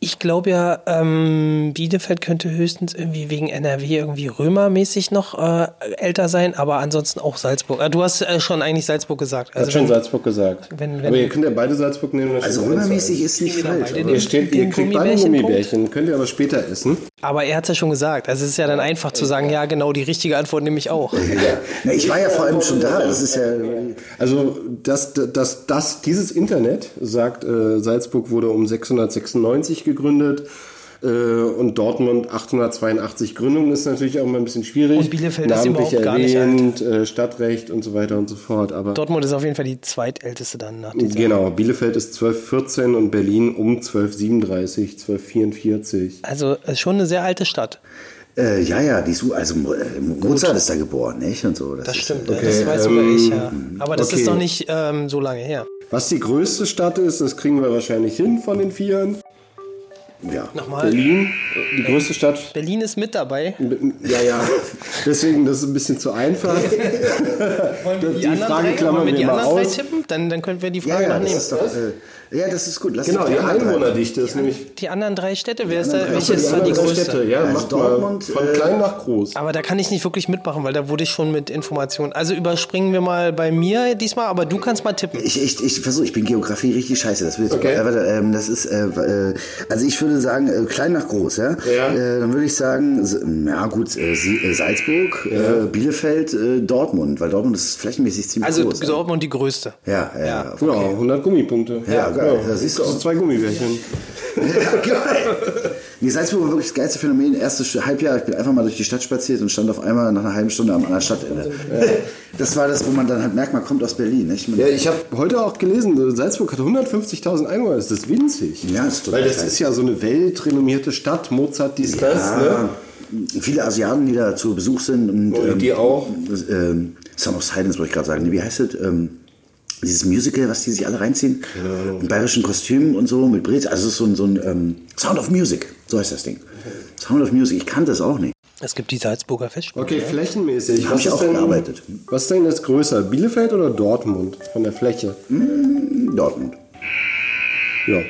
ich glaube ja, ähm, Bielefeld könnte höchstens irgendwie wegen NRW irgendwie römermäßig noch äh, älter sein, aber ansonsten auch Salzburg. Äh, du hast äh, schon eigentlich Salzburg gesagt.
Hat
Also
schon
wenn,
Salzburg gesagt.
wenn- wenn-
aber ihr könnt ja beide Salzburg nehmen.
Also römermäßig ist nicht falsch.
Ihr, steht, ihr kriegt beide? Gummibärchen. Könnt ihr aber später essen.
aber er hat es ja schon gesagt. Also es ist ja dann einfach zu sagen, ja genau, die richtige Antwort nehme ich auch.
Na, ich war ja vor allem schon da. Das ist ja.
Also das, das, das, dieses Internet sagt, äh, Salzburg wurde um 696 gegründet äh, und Dortmund 882. Gründung ist natürlich auch mal ein bisschen schwierig.
Und Bielefeld ist
Namentlich
überhaupt gar nicht
erwähnt, äh, Stadtrecht und so weiter und so fort. Aber
Dortmund ist auf jeden Fall die zweitälteste dann nach dieser.
genau, Bielefeld ist 1214 und Berlin um 1237, 1244.
Also ist schon eine sehr alte Stadt.
Äh, ja, ja, die Su also äh, Mozart ist da geboren, nicht? Und so.
Das
ist,
stimmt,
äh,
das weiß sogar ich, ja. Aber das
okay.
ist noch nicht ähm, so lange her.
Was die größte Stadt ist, das kriegen wir wahrscheinlich hin von den Vieren.
Ja.
Nochmal.
Berlin, die größte Stadt
Berlin ist mit dabei.
Ja, ja. Deswegen, das ist ein bisschen zu einfach. *laughs*
Wollen wir die,
Die
anderen
Frage
drei,
klammern
wir
wir
die
mal aus.
tippen? Dann, dann könnten wir die
Ja,
Frage
ja,
noch
das
nehmen.
doch. Äh, ja, das ist gut. Lass
Genau, die
drei-
Einwohnerdichte ist nämlich
Die anderen drei Städte, wer ist da, welche ist da die größte?
Städte. Ja,
Also
macht
Dortmund,
mal von
äh,
klein nach groß.
Aber da kann ich nicht wirklich mitmachen, weil da wurde ich schon mit Informationen. Also überspringen wir mal bei mir diesmal, aber du kannst mal tippen.
Ich, ich, ich versuche, ich bin Geografie richtig scheiße. Das, will jetzt
Okay.
äh, warte, ähm, das ist, äh, äh, also ich würde sagen, äh, klein nach groß, ja.
Ja.
Äh, dann würde ich sagen, ja gut, äh, äh, Salzburg, äh, Bielefeld, äh, Dortmund, weil Dortmund ist flächenmäßig ziemlich
Also
groß.
Dortmund die größte.
Ja, ja, ja.
Ja, 100 Gummipunkte.
Ja, geil. Da siehst du
Das
auch.
zwei Gummibärchen.
Geil. Nee, Salzburg war wirklich das geilste Phänomen. Erstes Halbjahr, ich bin einfach mal durch die Stadt spaziert und stand auf einmal nach einer halben Stunde am anderen Stadtende. Das war das, wo man dann halt merkt, man kommt aus Berlin. Nicht? Man,
Ja, ich habe heute auch gelesen, Salzburg hat 150.000 Einwohner. Das ist winzig.
Ja, das ist total
Weil das
klein.
ist ja so eine weltrenommierte Stadt. Mozart, dies, das.
Ja,
Ne?
viele Asiaten, die da zu Besuch sind. Und,
Und die auch?
Ähm, Son of Silence wollte ich gerade sagen. Wie heißt es? Ähm, dieses Musical, was die sich alle reinziehen. In bayerischen Kostümen und so mit Brez. Also es ist so ein, so ein ähm, Sound of Music. So heißt das Ding. Sound of Music. Ich kannte das auch nicht.
Es gibt die Salzburger Festspiele.
Okay, flächenmäßig.
Hab
was
ich
ist
auch
denn,
gearbeitet.
Was ist denn jetzt größer? Bielefeld oder Dortmund? Von der Fläche?
Dortmund.
Ja.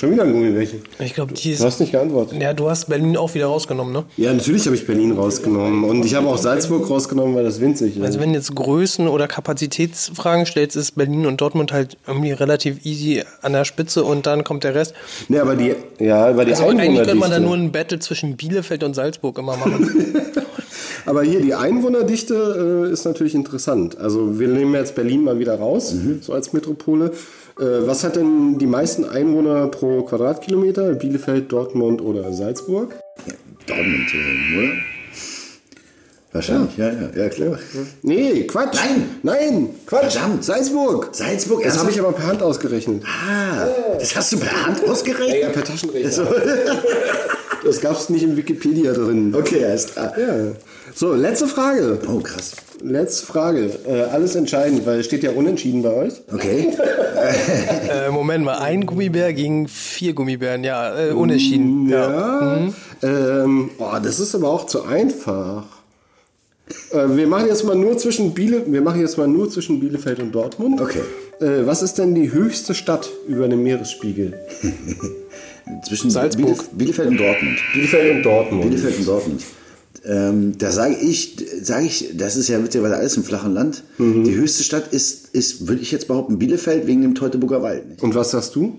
Schon wieder ein Gummibärchen.
Ich glaube, die
Du
ist.
hast nicht geantwortet.
Ja, du hast Berlin auch wieder rausgenommen, ne?
Ja, natürlich habe ich Berlin rausgenommen. Und ich habe auch Salzburg rausgenommen, weil das winzig ist.
Also wenn du jetzt Größen- oder Kapazitätsfragen stellst, ist Berlin und Dortmund halt irgendwie relativ easy an der Spitze und dann kommt der Rest.
nee, aber die, ja, aber die
Also eigentlich könnte man da nur ein Battle zwischen Bielefeld und Salzburg immer machen. *laughs*
Aber hier, die Einwohnerdichte äh, ist natürlich interessant. Also wir nehmen jetzt Berlin mal wieder raus, so als Metropole. Äh, was hat denn die meisten Einwohner pro Quadratkilometer? Bielefeld, Dortmund oder Salzburg?
Dortmund, äh, oder? Wahrscheinlich, ja, ja, ja, klar.
Nee, Quatsch.
Nein.
Nein, Quatsch.
Verdammt.
Salzburg.
Salzburg,
Das habe ich aber per Hand ausgerechnet.
Ah, das hast du per Hand
Ja,
ausgerechnet?
ja, per Taschenrechner. Das gab es nicht in Wikipedia drin.
Okay, alles klar.
Ja. So, letzte Frage.
Oh, krass.
Letzte Frage. Äh, alles entscheidend, weil es steht ja unentschieden bei euch.
Okay. *laughs*
äh, Moment mal, ein Gummibär gegen vier Gummibären, ja, äh, unentschieden. Ja.
Ja. Ähm, oh, das ist aber auch zu einfach. Äh, wir machen jetzt mal nur zwischen Biele, wir machen jetzt mal nur zwischen Bielefeld und Dortmund.
Okay.
Äh, was ist denn die höchste Stadt über dem Meeresspiegel? *laughs*
Zwischen
Salzburg.
Bielef Bielefeld und Dortmund.
Bielefeld und Dortmund.
Bielefeld und Dortmund. Ähm, da sage ich, sage ich, das ist ja witzigerweise alles im flachen Land.
Mhm.
Die höchste Stadt ist, ist, würde ich jetzt behaupten, Bielefeld wegen dem Teutoburger Wald. Nicht?
Und was sagst du?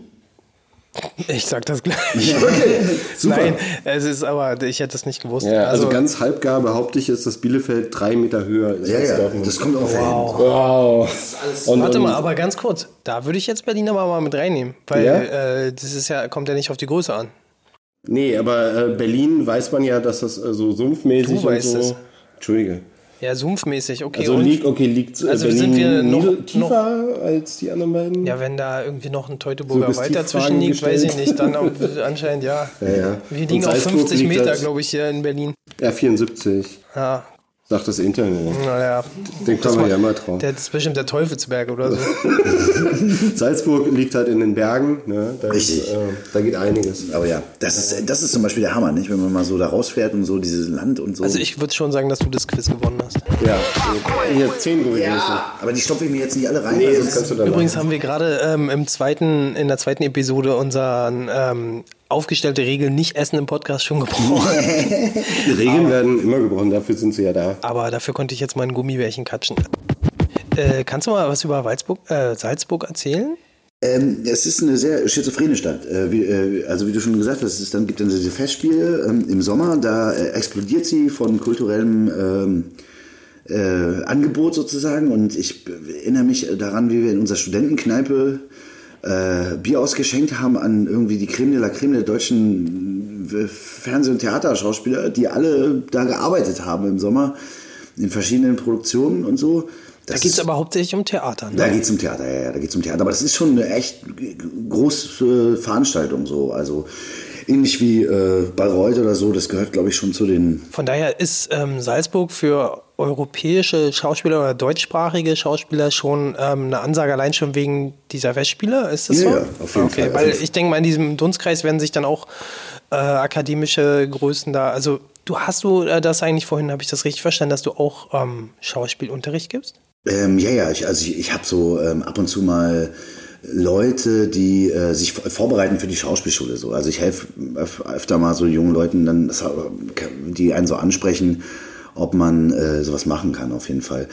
Ich sag das gleich. *laughs*
Okay, super.
Nein, es ist aber, ich hätte es nicht gewusst.
Ja, also, ganz halbgar behaupte ich jetzt, dass Bielefeld drei Meter höher ist
Ja,
als
ja,
Dortmund.
das kommt auch wow.
wow. Und,
Warte
und,
mal, aber ganz kurz, da würde ich jetzt Berlin aber mal mit reinnehmen, weil
Ja?
äh, das ist ja, kommt ja nicht auf die Größe an.
Nee, aber äh, Berlin weiß man ja, dass das äh, so sumpfmäßig
Du weißt
und so.
es.
Entschuldige.
Ja, sumpfmäßig, okay.
Also liegt, okay, liegt äh,
Also
Berlin
sind wir noch-
tiefer als die anderen beiden?
ja, wenn da irgendwie noch ein Teutoburger
So
Wald dazwischen liegt, weiß ich
gestellt.
nicht, dann auch, *laughs* anscheinend ja.
Ja, ja.
Wir liegen auf
Salzburg
50
liegt
Meter, glaube ich, hier in Berlin.
Ja, 74,
Ja,
sagt das Internet.
naja.
Den kann man ja mal trauen.
Der, das ist bestimmt der Teufelsberg oder so. *laughs*
Salzburg liegt halt in den Bergen, ne? da,
Richtig.
Ist, äh, da geht einiges.
Aber ja, das ist, das ist zum Beispiel der Hammer, nicht? Wenn man mal so da rausfährt und so dieses Land und so.
Also ich würde schon sagen, dass du das Quiz gewonnen hast.
Ja, hier 10 gewesen.
aber die stopfe ich mir jetzt nicht alle rein.
Nee,
weil
das
sonst-
kannst du dann
Übrigens haben wir gerade ähm, im zweiten, in der zweiten Episode unseren ähm, aufgestellte Regel nicht essen im Podcast schon gebrochen. *laughs*
Die Regeln werden immer gebrochen, dafür sind sie ja da.
Aber dafür konnte ich jetzt mal ein Gummibärchen katschen. Äh, kannst du mal was über Walzburg, äh, Salzburg erzählen?
Ähm, es ist eine sehr schizophrene Stadt. Äh, wie, äh, also wie du schon gesagt hast, es dann gibt dann diese Festspiele ähm, im Sommer, da äh, explodiert sie von kulturellem ähm, äh, Angebot sozusagen. Und ich erinnere mich daran, wie wir in unserer Studentenkneipe äh, Bier ausgeschenkt haben an irgendwie die Creme de la Creme der deutschen äh, Fernseh- und Theaterschauspieler, die alle da gearbeitet haben im Sommer in verschiedenen Produktionen und so.
Da
Das
geht es aber hauptsächlich um Theater.
da
Ne?
geht's um Theater, ja, ja, da geht's um Theater. Aber das ist schon eine echt große Veranstaltung so. Also ähnlich wie äh, Bayreuth oder so, das gehört, glaube ich, schon zu den.
Von daher ist ähm, Salzburg für europäische Schauspieler oder deutschsprachige Schauspieler schon ähm, eine Ansage allein schon wegen dieser Festspiele. Ist das
Ja,
so?
ja, auf jeden
okay,
Fall,
Weil ich denke mal, in diesem Dunstkreis werden sich dann auch äh, akademische Größen da. Also du hast du äh, das eigentlich vorhin, habe ich das richtig verstanden, dass du auch ähm, Schauspielunterricht gibst?
Ähm, ja, ja, ich, also ich, ich habe so ähm, ab und zu mal Leute, die äh, sich vorbereiten für die Schauspielschule. So. Also ich helfe öf öfter mal so jungen Leuten, dann, das, die einen so ansprechen, ob man äh, sowas machen kann, auf jeden Fall.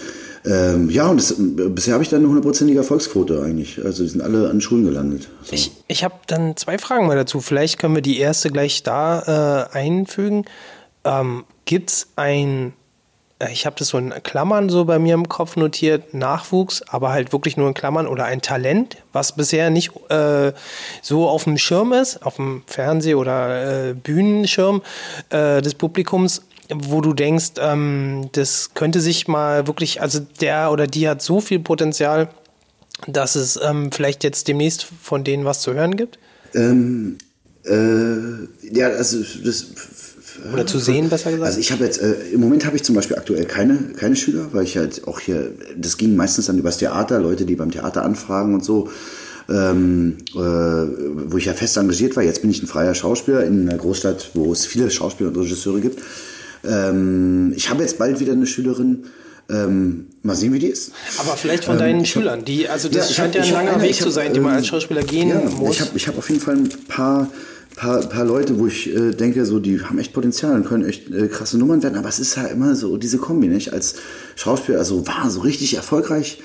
Ähm, ja, und das, bisher habe ich dann eine hundertprozentige Erfolgsquote eigentlich. Also die sind alle an Schulen gelandet. So.
Ich, ich habe dann zwei Fragen mal dazu. Vielleicht können wir die erste gleich da äh, einfügen. Ähm, Gibt es ein, äh, ich habe das so in Klammern so bei mir im Kopf notiert, Nachwuchs, aber halt wirklich nur in Klammern oder ein Talent, was bisher nicht äh, so auf dem Schirm ist, auf dem Fernseh- oder äh, Bühnenschirm äh, des Publikums, wo du denkst, ähm, das könnte sich mal wirklich, also der oder die hat so viel Potenzial, dass es ähm, vielleicht jetzt demnächst von denen was zu hören gibt?
Ähm, äh, ja, also das
Oder zu sehen, besser gesagt?
Also ich habe jetzt, äh, im Moment habe ich zum Beispiel aktuell keine, keine Schüler, weil ich halt auch hier, das ging meistens dann übers Theater, Leute, die beim Theater anfragen und so, ähm, äh, wo ich ja fest engagiert war. Jetzt bin ich ein freier Schauspieler in einer Großstadt, wo es viele Schauspieler und Regisseure gibt. Ähm, ich habe jetzt bald wieder eine Schülerin, ähm, mal sehen, wie die ist.
Aber vielleicht von deinen Schülern, die, also das scheint ja ein langer
eine,
Weg
ich
zu
hab,
sein, die man
ähm,
als Schauspieler gehen
ja,
muss.
Ich habe ich hab auf jeden Fall ein paar, paar, paar Leute, wo ich äh, denke, so, die haben echt Potenzial und können echt äh, krasse Nummern werden. Aber es ist halt immer so diese Kombi, nicht? Als Schauspieler, also war so richtig erfolgreich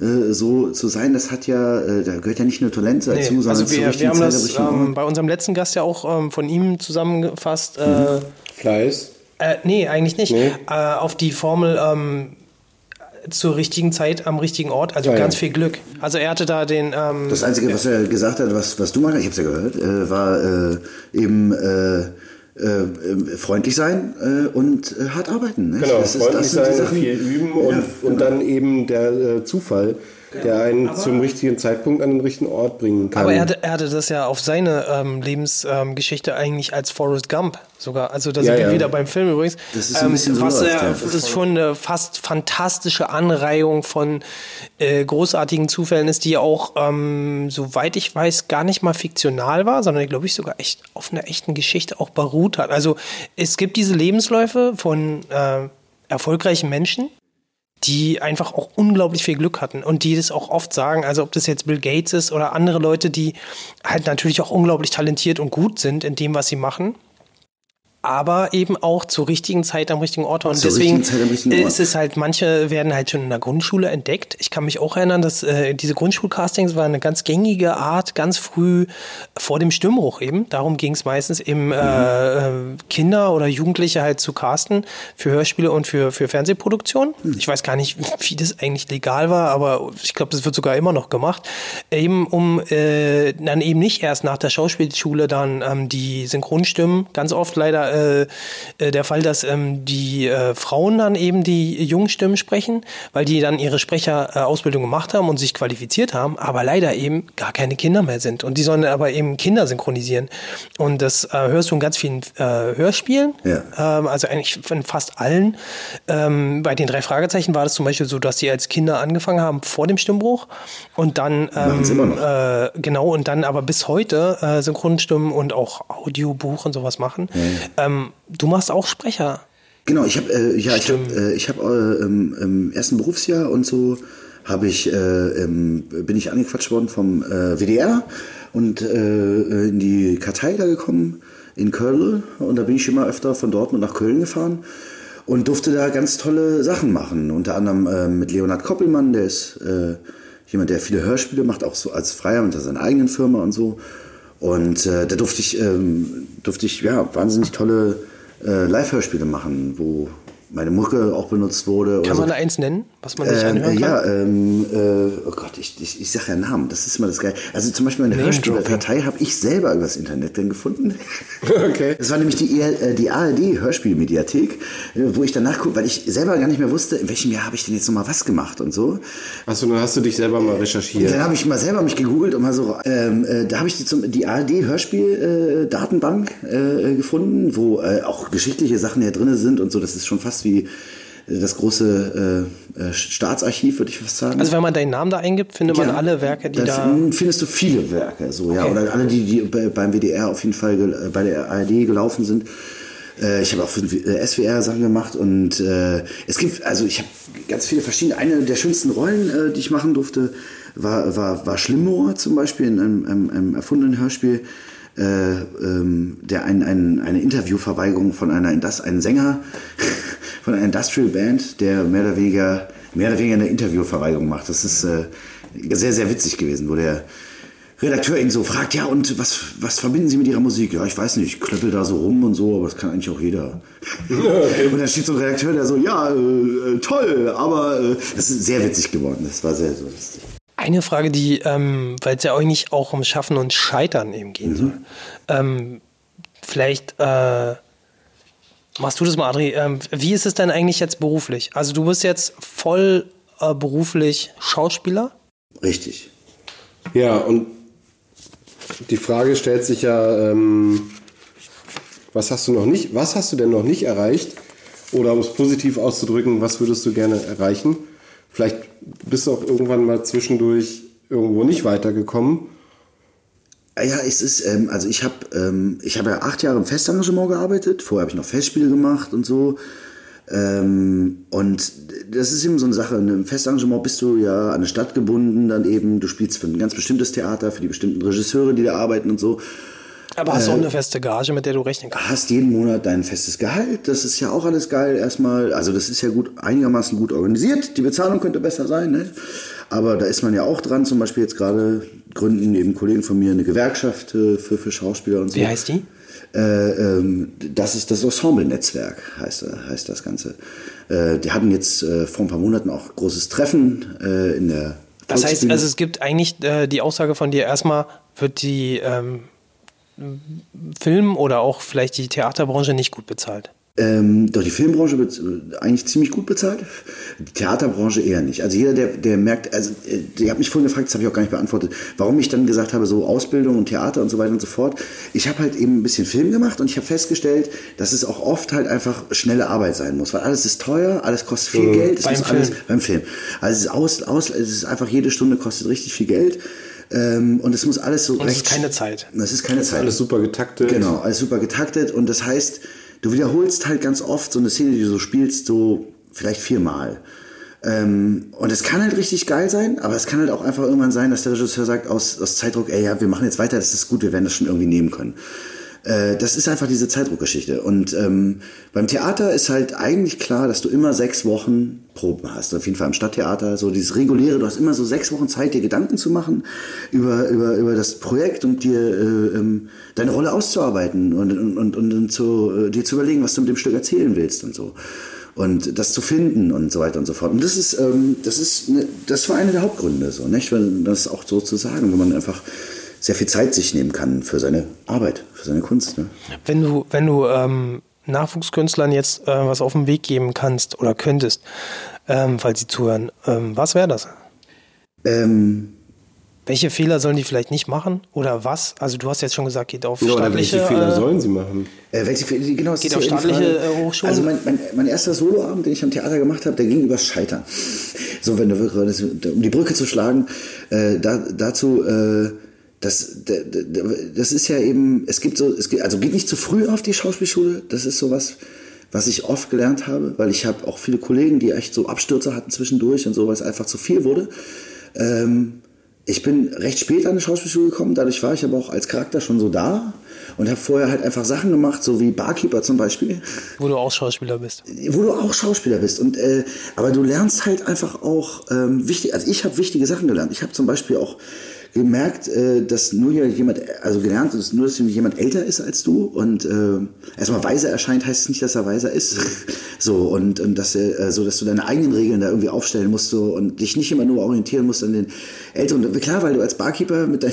äh, so zu sein, das hat ja, äh, da gehört ja nicht nur Talent dazu,
Nee,
sondern
also wir, wir haben
Zeit,
das ähm, bei unserem letzten Gast ja auch ähm, von ihm zusammengefasst. Äh,
Fleiß.
Äh, nee, eigentlich nicht.
Nee.
Äh, auf die Formel ähm, zur richtigen Zeit am richtigen Ort, also
Ja,
ganz
ja.
viel Glück. Also er hatte da den. Ähm,
Das Einzige, was er gesagt hat, was, was du machst, ich habe es ja gehört, äh, war äh, eben äh, äh, freundlich sein äh, und äh, hart arbeiten. Nicht?
Genau,
Das ist-
freundlich
das sind die
sein, viel üben und,
Ja,
und
genau.
dann eben der äh, Zufall, der einen zum richtigen Zeitpunkt an den richtigen Ort bringen kann.
aber er hatte, er hatte das ja auf seine ähm, Lebensgeschichte eigentlich als Forrest Gump sogar. Also da
Ja,
sind wir
ja.
wieder beim Film übrigens. Ähm,
Das ist bisschen so
was
ja.
Das ist schon eine fast fantastische Anreihung von äh, großartigen Zufällen ist, die auch, ähm, soweit ich weiß, gar nicht mal fiktional war, sondern glaube ich sogar echt auf einer echten Geschichte auch beruht hat. Also es gibt diese Lebensläufe von äh, erfolgreichen Menschen, die einfach auch unglaublich viel Glück hatten und die das auch oft sagen, also ob das jetzt Bill Gates ist oder andere Leute, die halt natürlich auch unglaublich talentiert und gut sind in dem, was sie machen. Aber eben auch zur richtigen Zeit am richtigen Ort. Und
Zur
deswegen
richtigen Ort.
ist es halt, manche werden halt schon in der Grundschule entdeckt. Ich kann mich auch erinnern, dass äh, diese Grundschulcastings waren eine ganz gängige Art, ganz früh vor dem Stimmbruch eben. Darum ging es meistens eben äh, äh, Kinder oder Jugendliche halt zu casten für Hörspiele und für, für Fernsehproduktionen. Ich weiß gar nicht, *laughs* wie das eigentlich legal war, aber ich glaube, das wird sogar immer noch gemacht. Eben um äh, dann eben nicht erst nach der Schauspielschule dann ähm, die Synchronstimmen, ganz oft leider äh, äh, der Fall, dass ähm, die äh, Frauen dann eben die jungen Stimmen sprechen, weil die dann ihre Sprecherausbildung gemacht haben und sich qualifiziert haben, aber leider eben gar keine Kinder mehr sind. Und die sollen aber eben Kinder synchronisieren. Und das äh, hörst du in ganz vielen äh, Hörspielen,
Ja.
ähm, also eigentlich von fast allen. Ähm, bei den drei Fragezeichen war das zum Beispiel so, dass die als Kinder angefangen haben vor dem Stimmbruch und dann ähm. Äh, genau und dann aber bis heute äh, Synchronstimmen und auch Audiobuch und sowas machen. Ähm, du machst auch Sprecher.
Genau, ich habe äh, ja, ich habe äh, ich habe äh, im, im ersten Berufsjahr und so habe ich äh, ähm, bin ich angequatscht worden vom äh, WDR und äh, in die Kartei da gekommen in Köln und da bin ich immer öfter von Dortmund nach Köln gefahren und durfte da ganz tolle Sachen machen, unter anderem äh, mit Leonhard Koppelmann, der ist äh, jemand, der viele Hörspiele macht, auch so als Freier unter seiner eigenen Firma und so. Und äh, da durfte ich, ähm, durfte ich ja, wahnsinnig tolle äh, Live-Hörspiele machen, wo meine Mucke auch benutzt wurde.
Kann man
so.
da eins nennen, was man sich
Ähm,
anhören kann?
ja, ähm, äh, oh Gott, ich, ich, ich sage ja Namen, das ist immer das Geile. Also zum Beispiel meine. Hörspieldatei habe ich selber übers Internet dann gefunden. *laughs*
Okay.
Das war nämlich die, ER äh, die ARD-Hörspielmediathek, äh, wo ich danach gucke, weil ich selber gar nicht mehr wusste, in welchem Jahr habe ich denn jetzt nochmal was gemacht und so.
Achso, dann hast du dich selber mal
Und
recherchiert.
dann habe ich mal selber mich gegoogelt und mal so, ähm, äh, da habe ich die, zum, die ARD-Hörspiel-Datenbank äh, gefunden, wo äh, auch geschichtliche Sachen ja drin sind und so. Das ist schon fast wie äh, das große äh, äh, Staatsarchiv, würde ich fast sagen.
Also wenn man deinen Namen da eingibt, findet man
Ja,
alle Werke, die da...
fin- findest du viele Werke, so ja,
Okay.
oder alle, die, die bei- beim WDR auf jeden Fall äh, bei der ARD gelaufen sind. Äh, Ich habe auch für SWR Sachen gemacht und äh, es gibt, also ich habe ganz viele verschiedene. Eine der schönsten Rollen, äh, die ich machen durfte, war, war, war Schlimmoor zum Beispiel in einem, einem, einem erfundenen Hörspiel, äh, ähm, der ein, ein, eine Interviewverweigerung von einer Indus einen Sänger *laughs* von einer Industrial Band, der mehr oder weniger mehr oder weniger eine Interviewverweigerung macht. Das ist äh, sehr, sehr witzig gewesen, wo der Redakteur ihn so fragt, ja, und was, was verbinden Sie mit Ihrer Musik? Ja, ich weiß nicht, ich klöppel da so rum und so, aber das kann eigentlich auch jeder. *laughs* und dann steht so ein Redakteur, der so, ja, äh, äh, toll, aber äh, das ist sehr witzig geworden. Das war sehr, sehr lustig.
Eine Frage, die, ähm, weil es ja nicht auch um Schaffen und Scheitern eben gehen soll. Ähm, vielleicht äh, machst du das mal, Adri. Ähm, wie ist es denn eigentlich jetzt beruflich? Also du bist jetzt voll äh, beruflich Schauspieler.
Richtig.
Ja, und die Frage stellt sich ja, ähm, Was hast du noch nicht, was hast du denn noch nicht erreicht? Oder um es positiv auszudrücken, was würdest du gerne erreichen? Vielleicht bist auch irgendwann mal zwischendurch irgendwo nicht weitergekommen.
Ja, es ist, ähm, also ich habe ähm, hab ja acht Jahre im Festengagement gearbeitet. Vorher habe ich noch Festspiele gemacht und so. Ähm, und das ist eben so eine Sache. Im Festengagement bist du ja an eine Stadt gebunden, dann eben, du spielst für ein ganz bestimmtes Theater, für die bestimmten Regisseure, die da arbeiten und so.
Aber hast du auch eine feste Gage, mit der du rechnen kannst?
Hast jeden Monat dein festes Gehalt. Das ist ja auch alles geil erstmal. Also das ist ja gut, einigermaßen gut organisiert. Die Bezahlung könnte besser sein, ne? Aber da ist man ja auch dran. Zum Beispiel jetzt gerade gründen eben Kollegen von mir eine Gewerkschaft äh, für, für Schauspieler und so.
Wie heißt die?
Äh, ähm, das ist das Ensemble-Netzwerk, heißt, äh, heißt das Ganze. Äh, die hatten jetzt äh, vor ein paar Monaten auch großes Treffen äh, in der
Das heißt, also es gibt eigentlich äh, die Aussage von dir, erstmal wird die ähm, Film- oder auch vielleicht die Theaterbranche nicht gut bezahlt.
Ähm, doch die Filmbranche wird äh, eigentlich ziemlich gut bezahlt, die Theaterbranche eher nicht. Also jeder, der, der merkt, also äh, ihr habt mich vorhin gefragt, das habe ich auch gar nicht beantwortet, warum ich dann gesagt habe, so Ausbildung und Theater und so weiter und so fort. Ich habe halt eben ein bisschen Film gemacht und ich habe festgestellt, dass es auch oft halt einfach schnelle Arbeit sein muss, weil alles ist teuer, alles kostet viel Geld, es
Beim
muss alles
Film.
beim Film. Also es ist, aus, aus, es ist einfach jede Stunde kostet richtig viel Geld. Ähm, und es muss alles so
Und es
recht.
ist keine Zeit.
Es ist keine Zeit.
Alles super getaktet.
Genau, alles super getaktet und das heißt, du wiederholst halt ganz oft so eine Szene, die du so spielst, so vielleicht viermal. Ähm, und es kann halt richtig geil sein, aber es kann halt auch einfach irgendwann sein, dass der Regisseur sagt aus, aus Zeitdruck, ey, ja, wir machen jetzt weiter, das ist gut, wir werden das schon irgendwie nehmen können. Äh, das ist einfach diese Zeitdruckgeschichte. Und ähm, beim Theater ist halt eigentlich klar, dass du immer sechs Wochen Proben hast. Auf jeden Fall im Stadttheater, so dieses reguläre, du hast immer so sechs Wochen Zeit, dir Gedanken zu machen über, über, über das Projekt und dir äh, ähm, deine Rolle auszuarbeiten und, und, und, und, und zu, äh, dir zu überlegen, was du mit dem Stück erzählen willst und so. Und das zu finden und so weiter und so fort. Und das ist, ähm, das ist, ne, das war einer der Hauptgründe, so, nicht? Weil das auch so zu sagen, wenn man einfach sehr viel Zeit sich nehmen kann für seine Arbeit, für seine Kunst. Ne?
Wenn du, wenn du ähm, Nachwuchskünstlern jetzt äh, was auf den Weg geben kannst oder könntest, ähm, falls sie zuhören, ähm, was wäre das?
Ähm,
Welche Fehler sollen die vielleicht nicht machen? Oder was? Also du hast jetzt schon gesagt, geht auf
Ja, oder
staatliche...
welche Fehler
äh,
sollen sie machen?
Äh, welche genau, das
Geht auf staatliche, äh, Hochschulen?
Also mein, mein, mein erster Soloabend, den ich am Theater gemacht habe, der ging über Scheitern. So, wenn du um die Brücke zu schlagen, äh, da, dazu, äh, das, das ist ja eben, es gibt so, es gibt, also geht nicht zu früh auf die Schauspielschule, das ist sowas, was ich oft gelernt habe, weil ich habe auch viele Kollegen, die echt so Abstürze hatten zwischendurch und so, weil es einfach zu viel wurde. Ähm, ich bin recht spät an die Schauspielschule gekommen, dadurch war ich aber auch als Charakter schon so da und habe vorher halt einfach Sachen gemacht, so wie Barkeeper zum Beispiel,
Wo du auch Schauspieler bist.
wo du auch Schauspieler bist. Und äh, aber du lernst halt einfach auch ähm, wichtig. Also ich habe wichtige Sachen gelernt. Ich habe zum Beispiel auch gemerkt, äh, dass nur hier jemand, also gelernt, dass nur dass jemand älter ist als du und äh, erstmal weiser erscheint, heißt es nicht, dass er weiser ist. *laughs* so und, und dass er, äh, so, dass du deine eigenen Regeln da irgendwie aufstellen musst so und dich nicht immer nur orientieren musst an den Älteren. Klar, weil du als Barkeeper mit deinen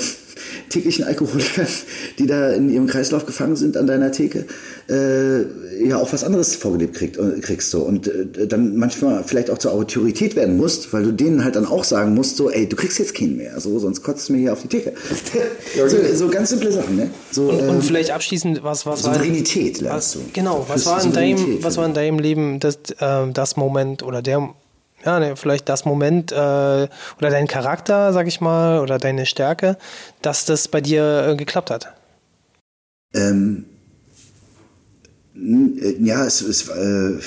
täglichen Alkoholikern, *laughs* die da in ihrem Kreislauf gefangen sind an deiner Theke, äh, ja auch was anderes vorgelebt kriegt, äh, kriegst so und äh, dann manchmal vielleicht auch zur Autorität werden musst, weil du denen halt dann auch sagen musst, so ey, du kriegst jetzt keinen mehr, so sonst kotzt du mir hier auf die Theke. *laughs* so, so ganz simple Sachen, ne? So,
Und,
ähm,
und vielleicht abschließend, was, was war...
Souveränität lernst du.
genau, was war, in deinem,
Souveränität,
was war in deinem Leben das, äh, das Moment oder der, ja, ne, vielleicht das Moment äh, oder dein Charakter, sag ich mal, oder deine Stärke, dass das bei dir äh, geklappt hat?
Ähm, äh, ja, es ist äh,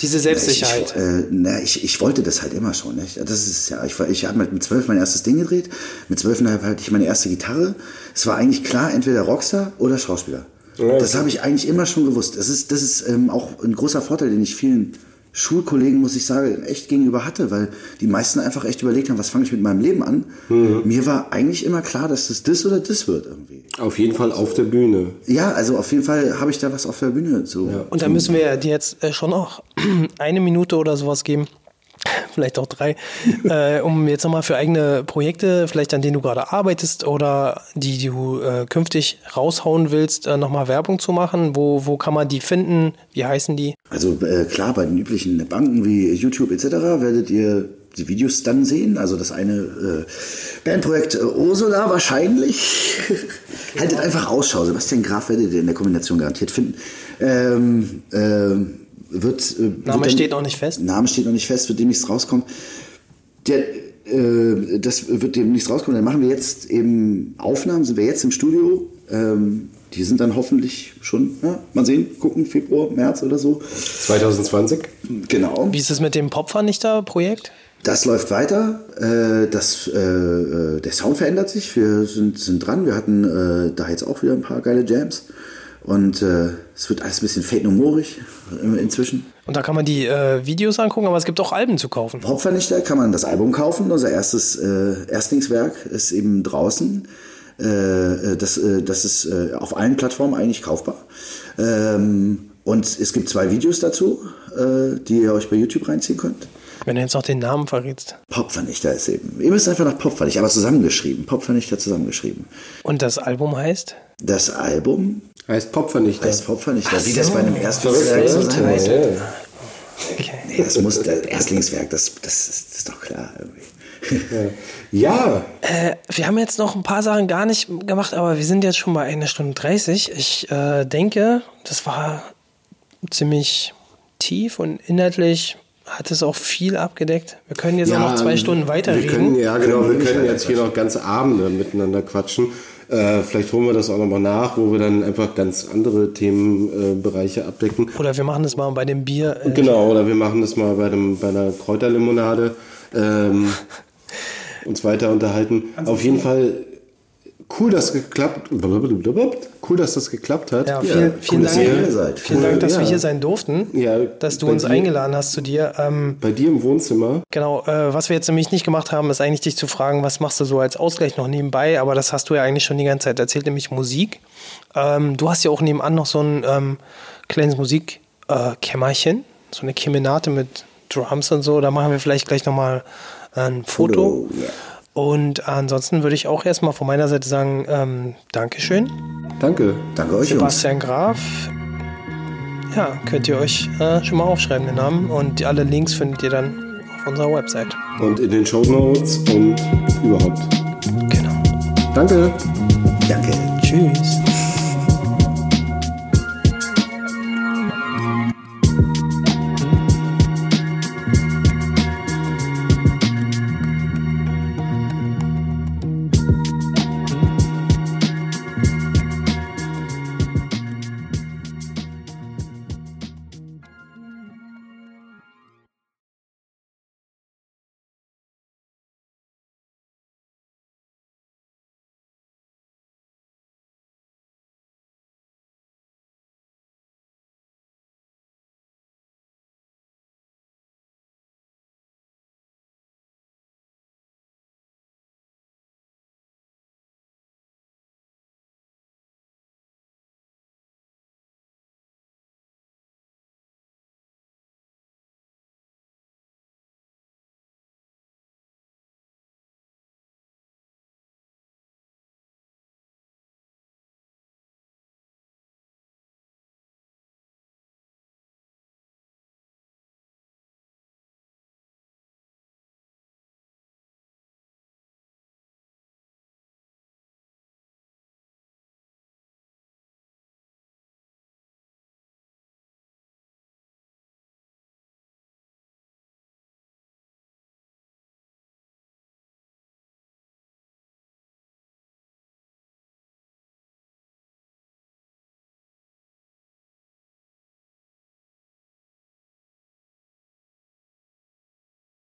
Diese Selbstsicherheit.
Ich, äh, na, ich, ich wollte das halt immer schon. Nicht? Das ist ja, ich, ich habe halt mit zwölf mein erstes Ding gedreht. Mit zwölfeinhalb hatte ich meine erste Gitarre. Es war eigentlich klar, entweder Rockstar oder Schauspieler.
Ja,
das
okay.
habe ich eigentlich immer schon gewusst. Das ist, das ist ähm, auch ein großer Vorteil, den ich vielen Schulkollegen, muss ich sagen, echt gegenüber hatte, weil die meisten einfach echt überlegt haben, was fange ich mit meinem Leben an.
Mhm.
Mir war eigentlich immer klar, dass das das oder das wird irgendwie.
Auf jeden Fall auf der Bühne.
Ja, also auf jeden Fall habe ich da was auf der Bühne. So.
Und da müssen wir dir jetzt äh, schon auch *clears throat* eine Minute oder sowas geben, *laughs* vielleicht auch drei, äh, um jetzt nochmal für eigene Projekte, vielleicht an denen du gerade arbeitest oder die du äh, künftig raushauen willst, äh, nochmal Werbung zu machen. Wo, wo kann man die finden? Wie heißen die?
Also äh, klar, bei den üblichen Banken wie YouTube etc. werdet ihr die Videos dann sehen. Also das eine äh, Bandprojekt äh, Ursula wahrscheinlich. *laughs* Haltet einfach Ausschau. Sebastian Graf werdet ihr in der Kombination garantiert finden. Ähm, ähm, wird, äh,
Name
wird
steht noch nicht fest.
Name steht noch nicht fest, wird demnächst rauskommen. Der, äh, das wird demnächst rauskommen. Dann machen wir jetzt eben Aufnahmen, sind wir jetzt im Studio. Ähm, die sind dann hoffentlich schon, ja, mal sehen, gucken, Februar, März oder so.
2020?
Genau.
Wie ist es mit dem Popvernichter-Projekt?
Das läuft weiter. Äh, das, äh, äh, der Sound verändert sich. Wir sind, sind dran. Wir hatten äh, da jetzt auch wieder ein paar geile Jams. Und äh, es wird alles ein bisschen fade humorig äh, inzwischen.
Und da kann man die äh, Videos angucken, aber es gibt auch Alben zu kaufen.
Popvernichter kann man das Album kaufen. Unser erstes äh, Erstlingswerk ist eben draußen. Äh, äh, das, äh, das ist auf allen Plattformen eigentlich kaufbar. Ähm, und es gibt zwei Videos dazu, die ihr euch bei YouTube reinziehen könnt.
Wenn du jetzt noch den Namen verrätst.
Popvernichter ist eben. Ihr müsst einfach nach Popvernichter, aber zusammengeschrieben. Popvernichter zusammengeschrieben.
Und das Album heißt?
Das Album
Heißt Popvernichter.
heißt Popvernichter. Wie das bei einem Erstlingswerk so sein muss.
Okay.
Nee, das muss das Erstlingswerk, das, das, ist, das ist doch klar irgendwie.
Ja,
Äh, wir haben jetzt noch ein paar Sachen gar nicht gemacht, aber wir sind jetzt schon bei einer Stunde 30. Ich äh, denke, das war ziemlich tief und inhaltlich hat es auch viel abgedeckt. Wir können jetzt auch noch zwei Stunden
Wir
weiterreden.
können, ja, genau, wir
Können wir
jetzt hier noch ganze Abende miteinander quatschen. Äh, vielleicht holen wir das auch nochmal nach, wo wir dann einfach ganz andere Themenbereiche äh, abdecken.
Oder wir machen das mal bei dem Bier. Äh,
Genau, oder wir machen das mal bei, dem, bei einer Kräuterlimonade. Ähm, *laughs* uns weiter unterhalten. Auf jeden Fall cool, dass geklappt. Cool, dass das geklappt hat.
Ja, vielen, vielen
dass
Dank.
ihr hier seid.
Vielen Dank, dass
Ja.
wir hier sein durften.
Ja,
dass du uns
dir-
eingeladen hast zu dir. Ähm,
Bei dir im Wohnzimmer.
Genau, äh, was wir jetzt nämlich nicht gemacht haben, ist eigentlich dich zu fragen, was machst du so als Ausgleich noch nebenbei, aber das hast du ja eigentlich schon die ganze Zeit erzählt, nämlich Musik. Ähm, du hast ja auch nebenan noch so ein ähm, kleines Musikkämmerchen, äh, so eine Kemenate mit Drums und so, da machen wir vielleicht gleich nochmal ein Foto.
Foto, ja.
Und ansonsten würde ich auch erstmal von meiner Seite sagen, ähm, Dankeschön.
Danke.
Danke euch, Jungs.
Sebastian Graf. Ja, könnt ihr euch äh, schon mal aufschreiben, den Namen. Und alle Links findet ihr dann auf unserer Website.
Und in den Show Notes und überhaupt.
Genau.
Danke.
Danke.
Tschüss.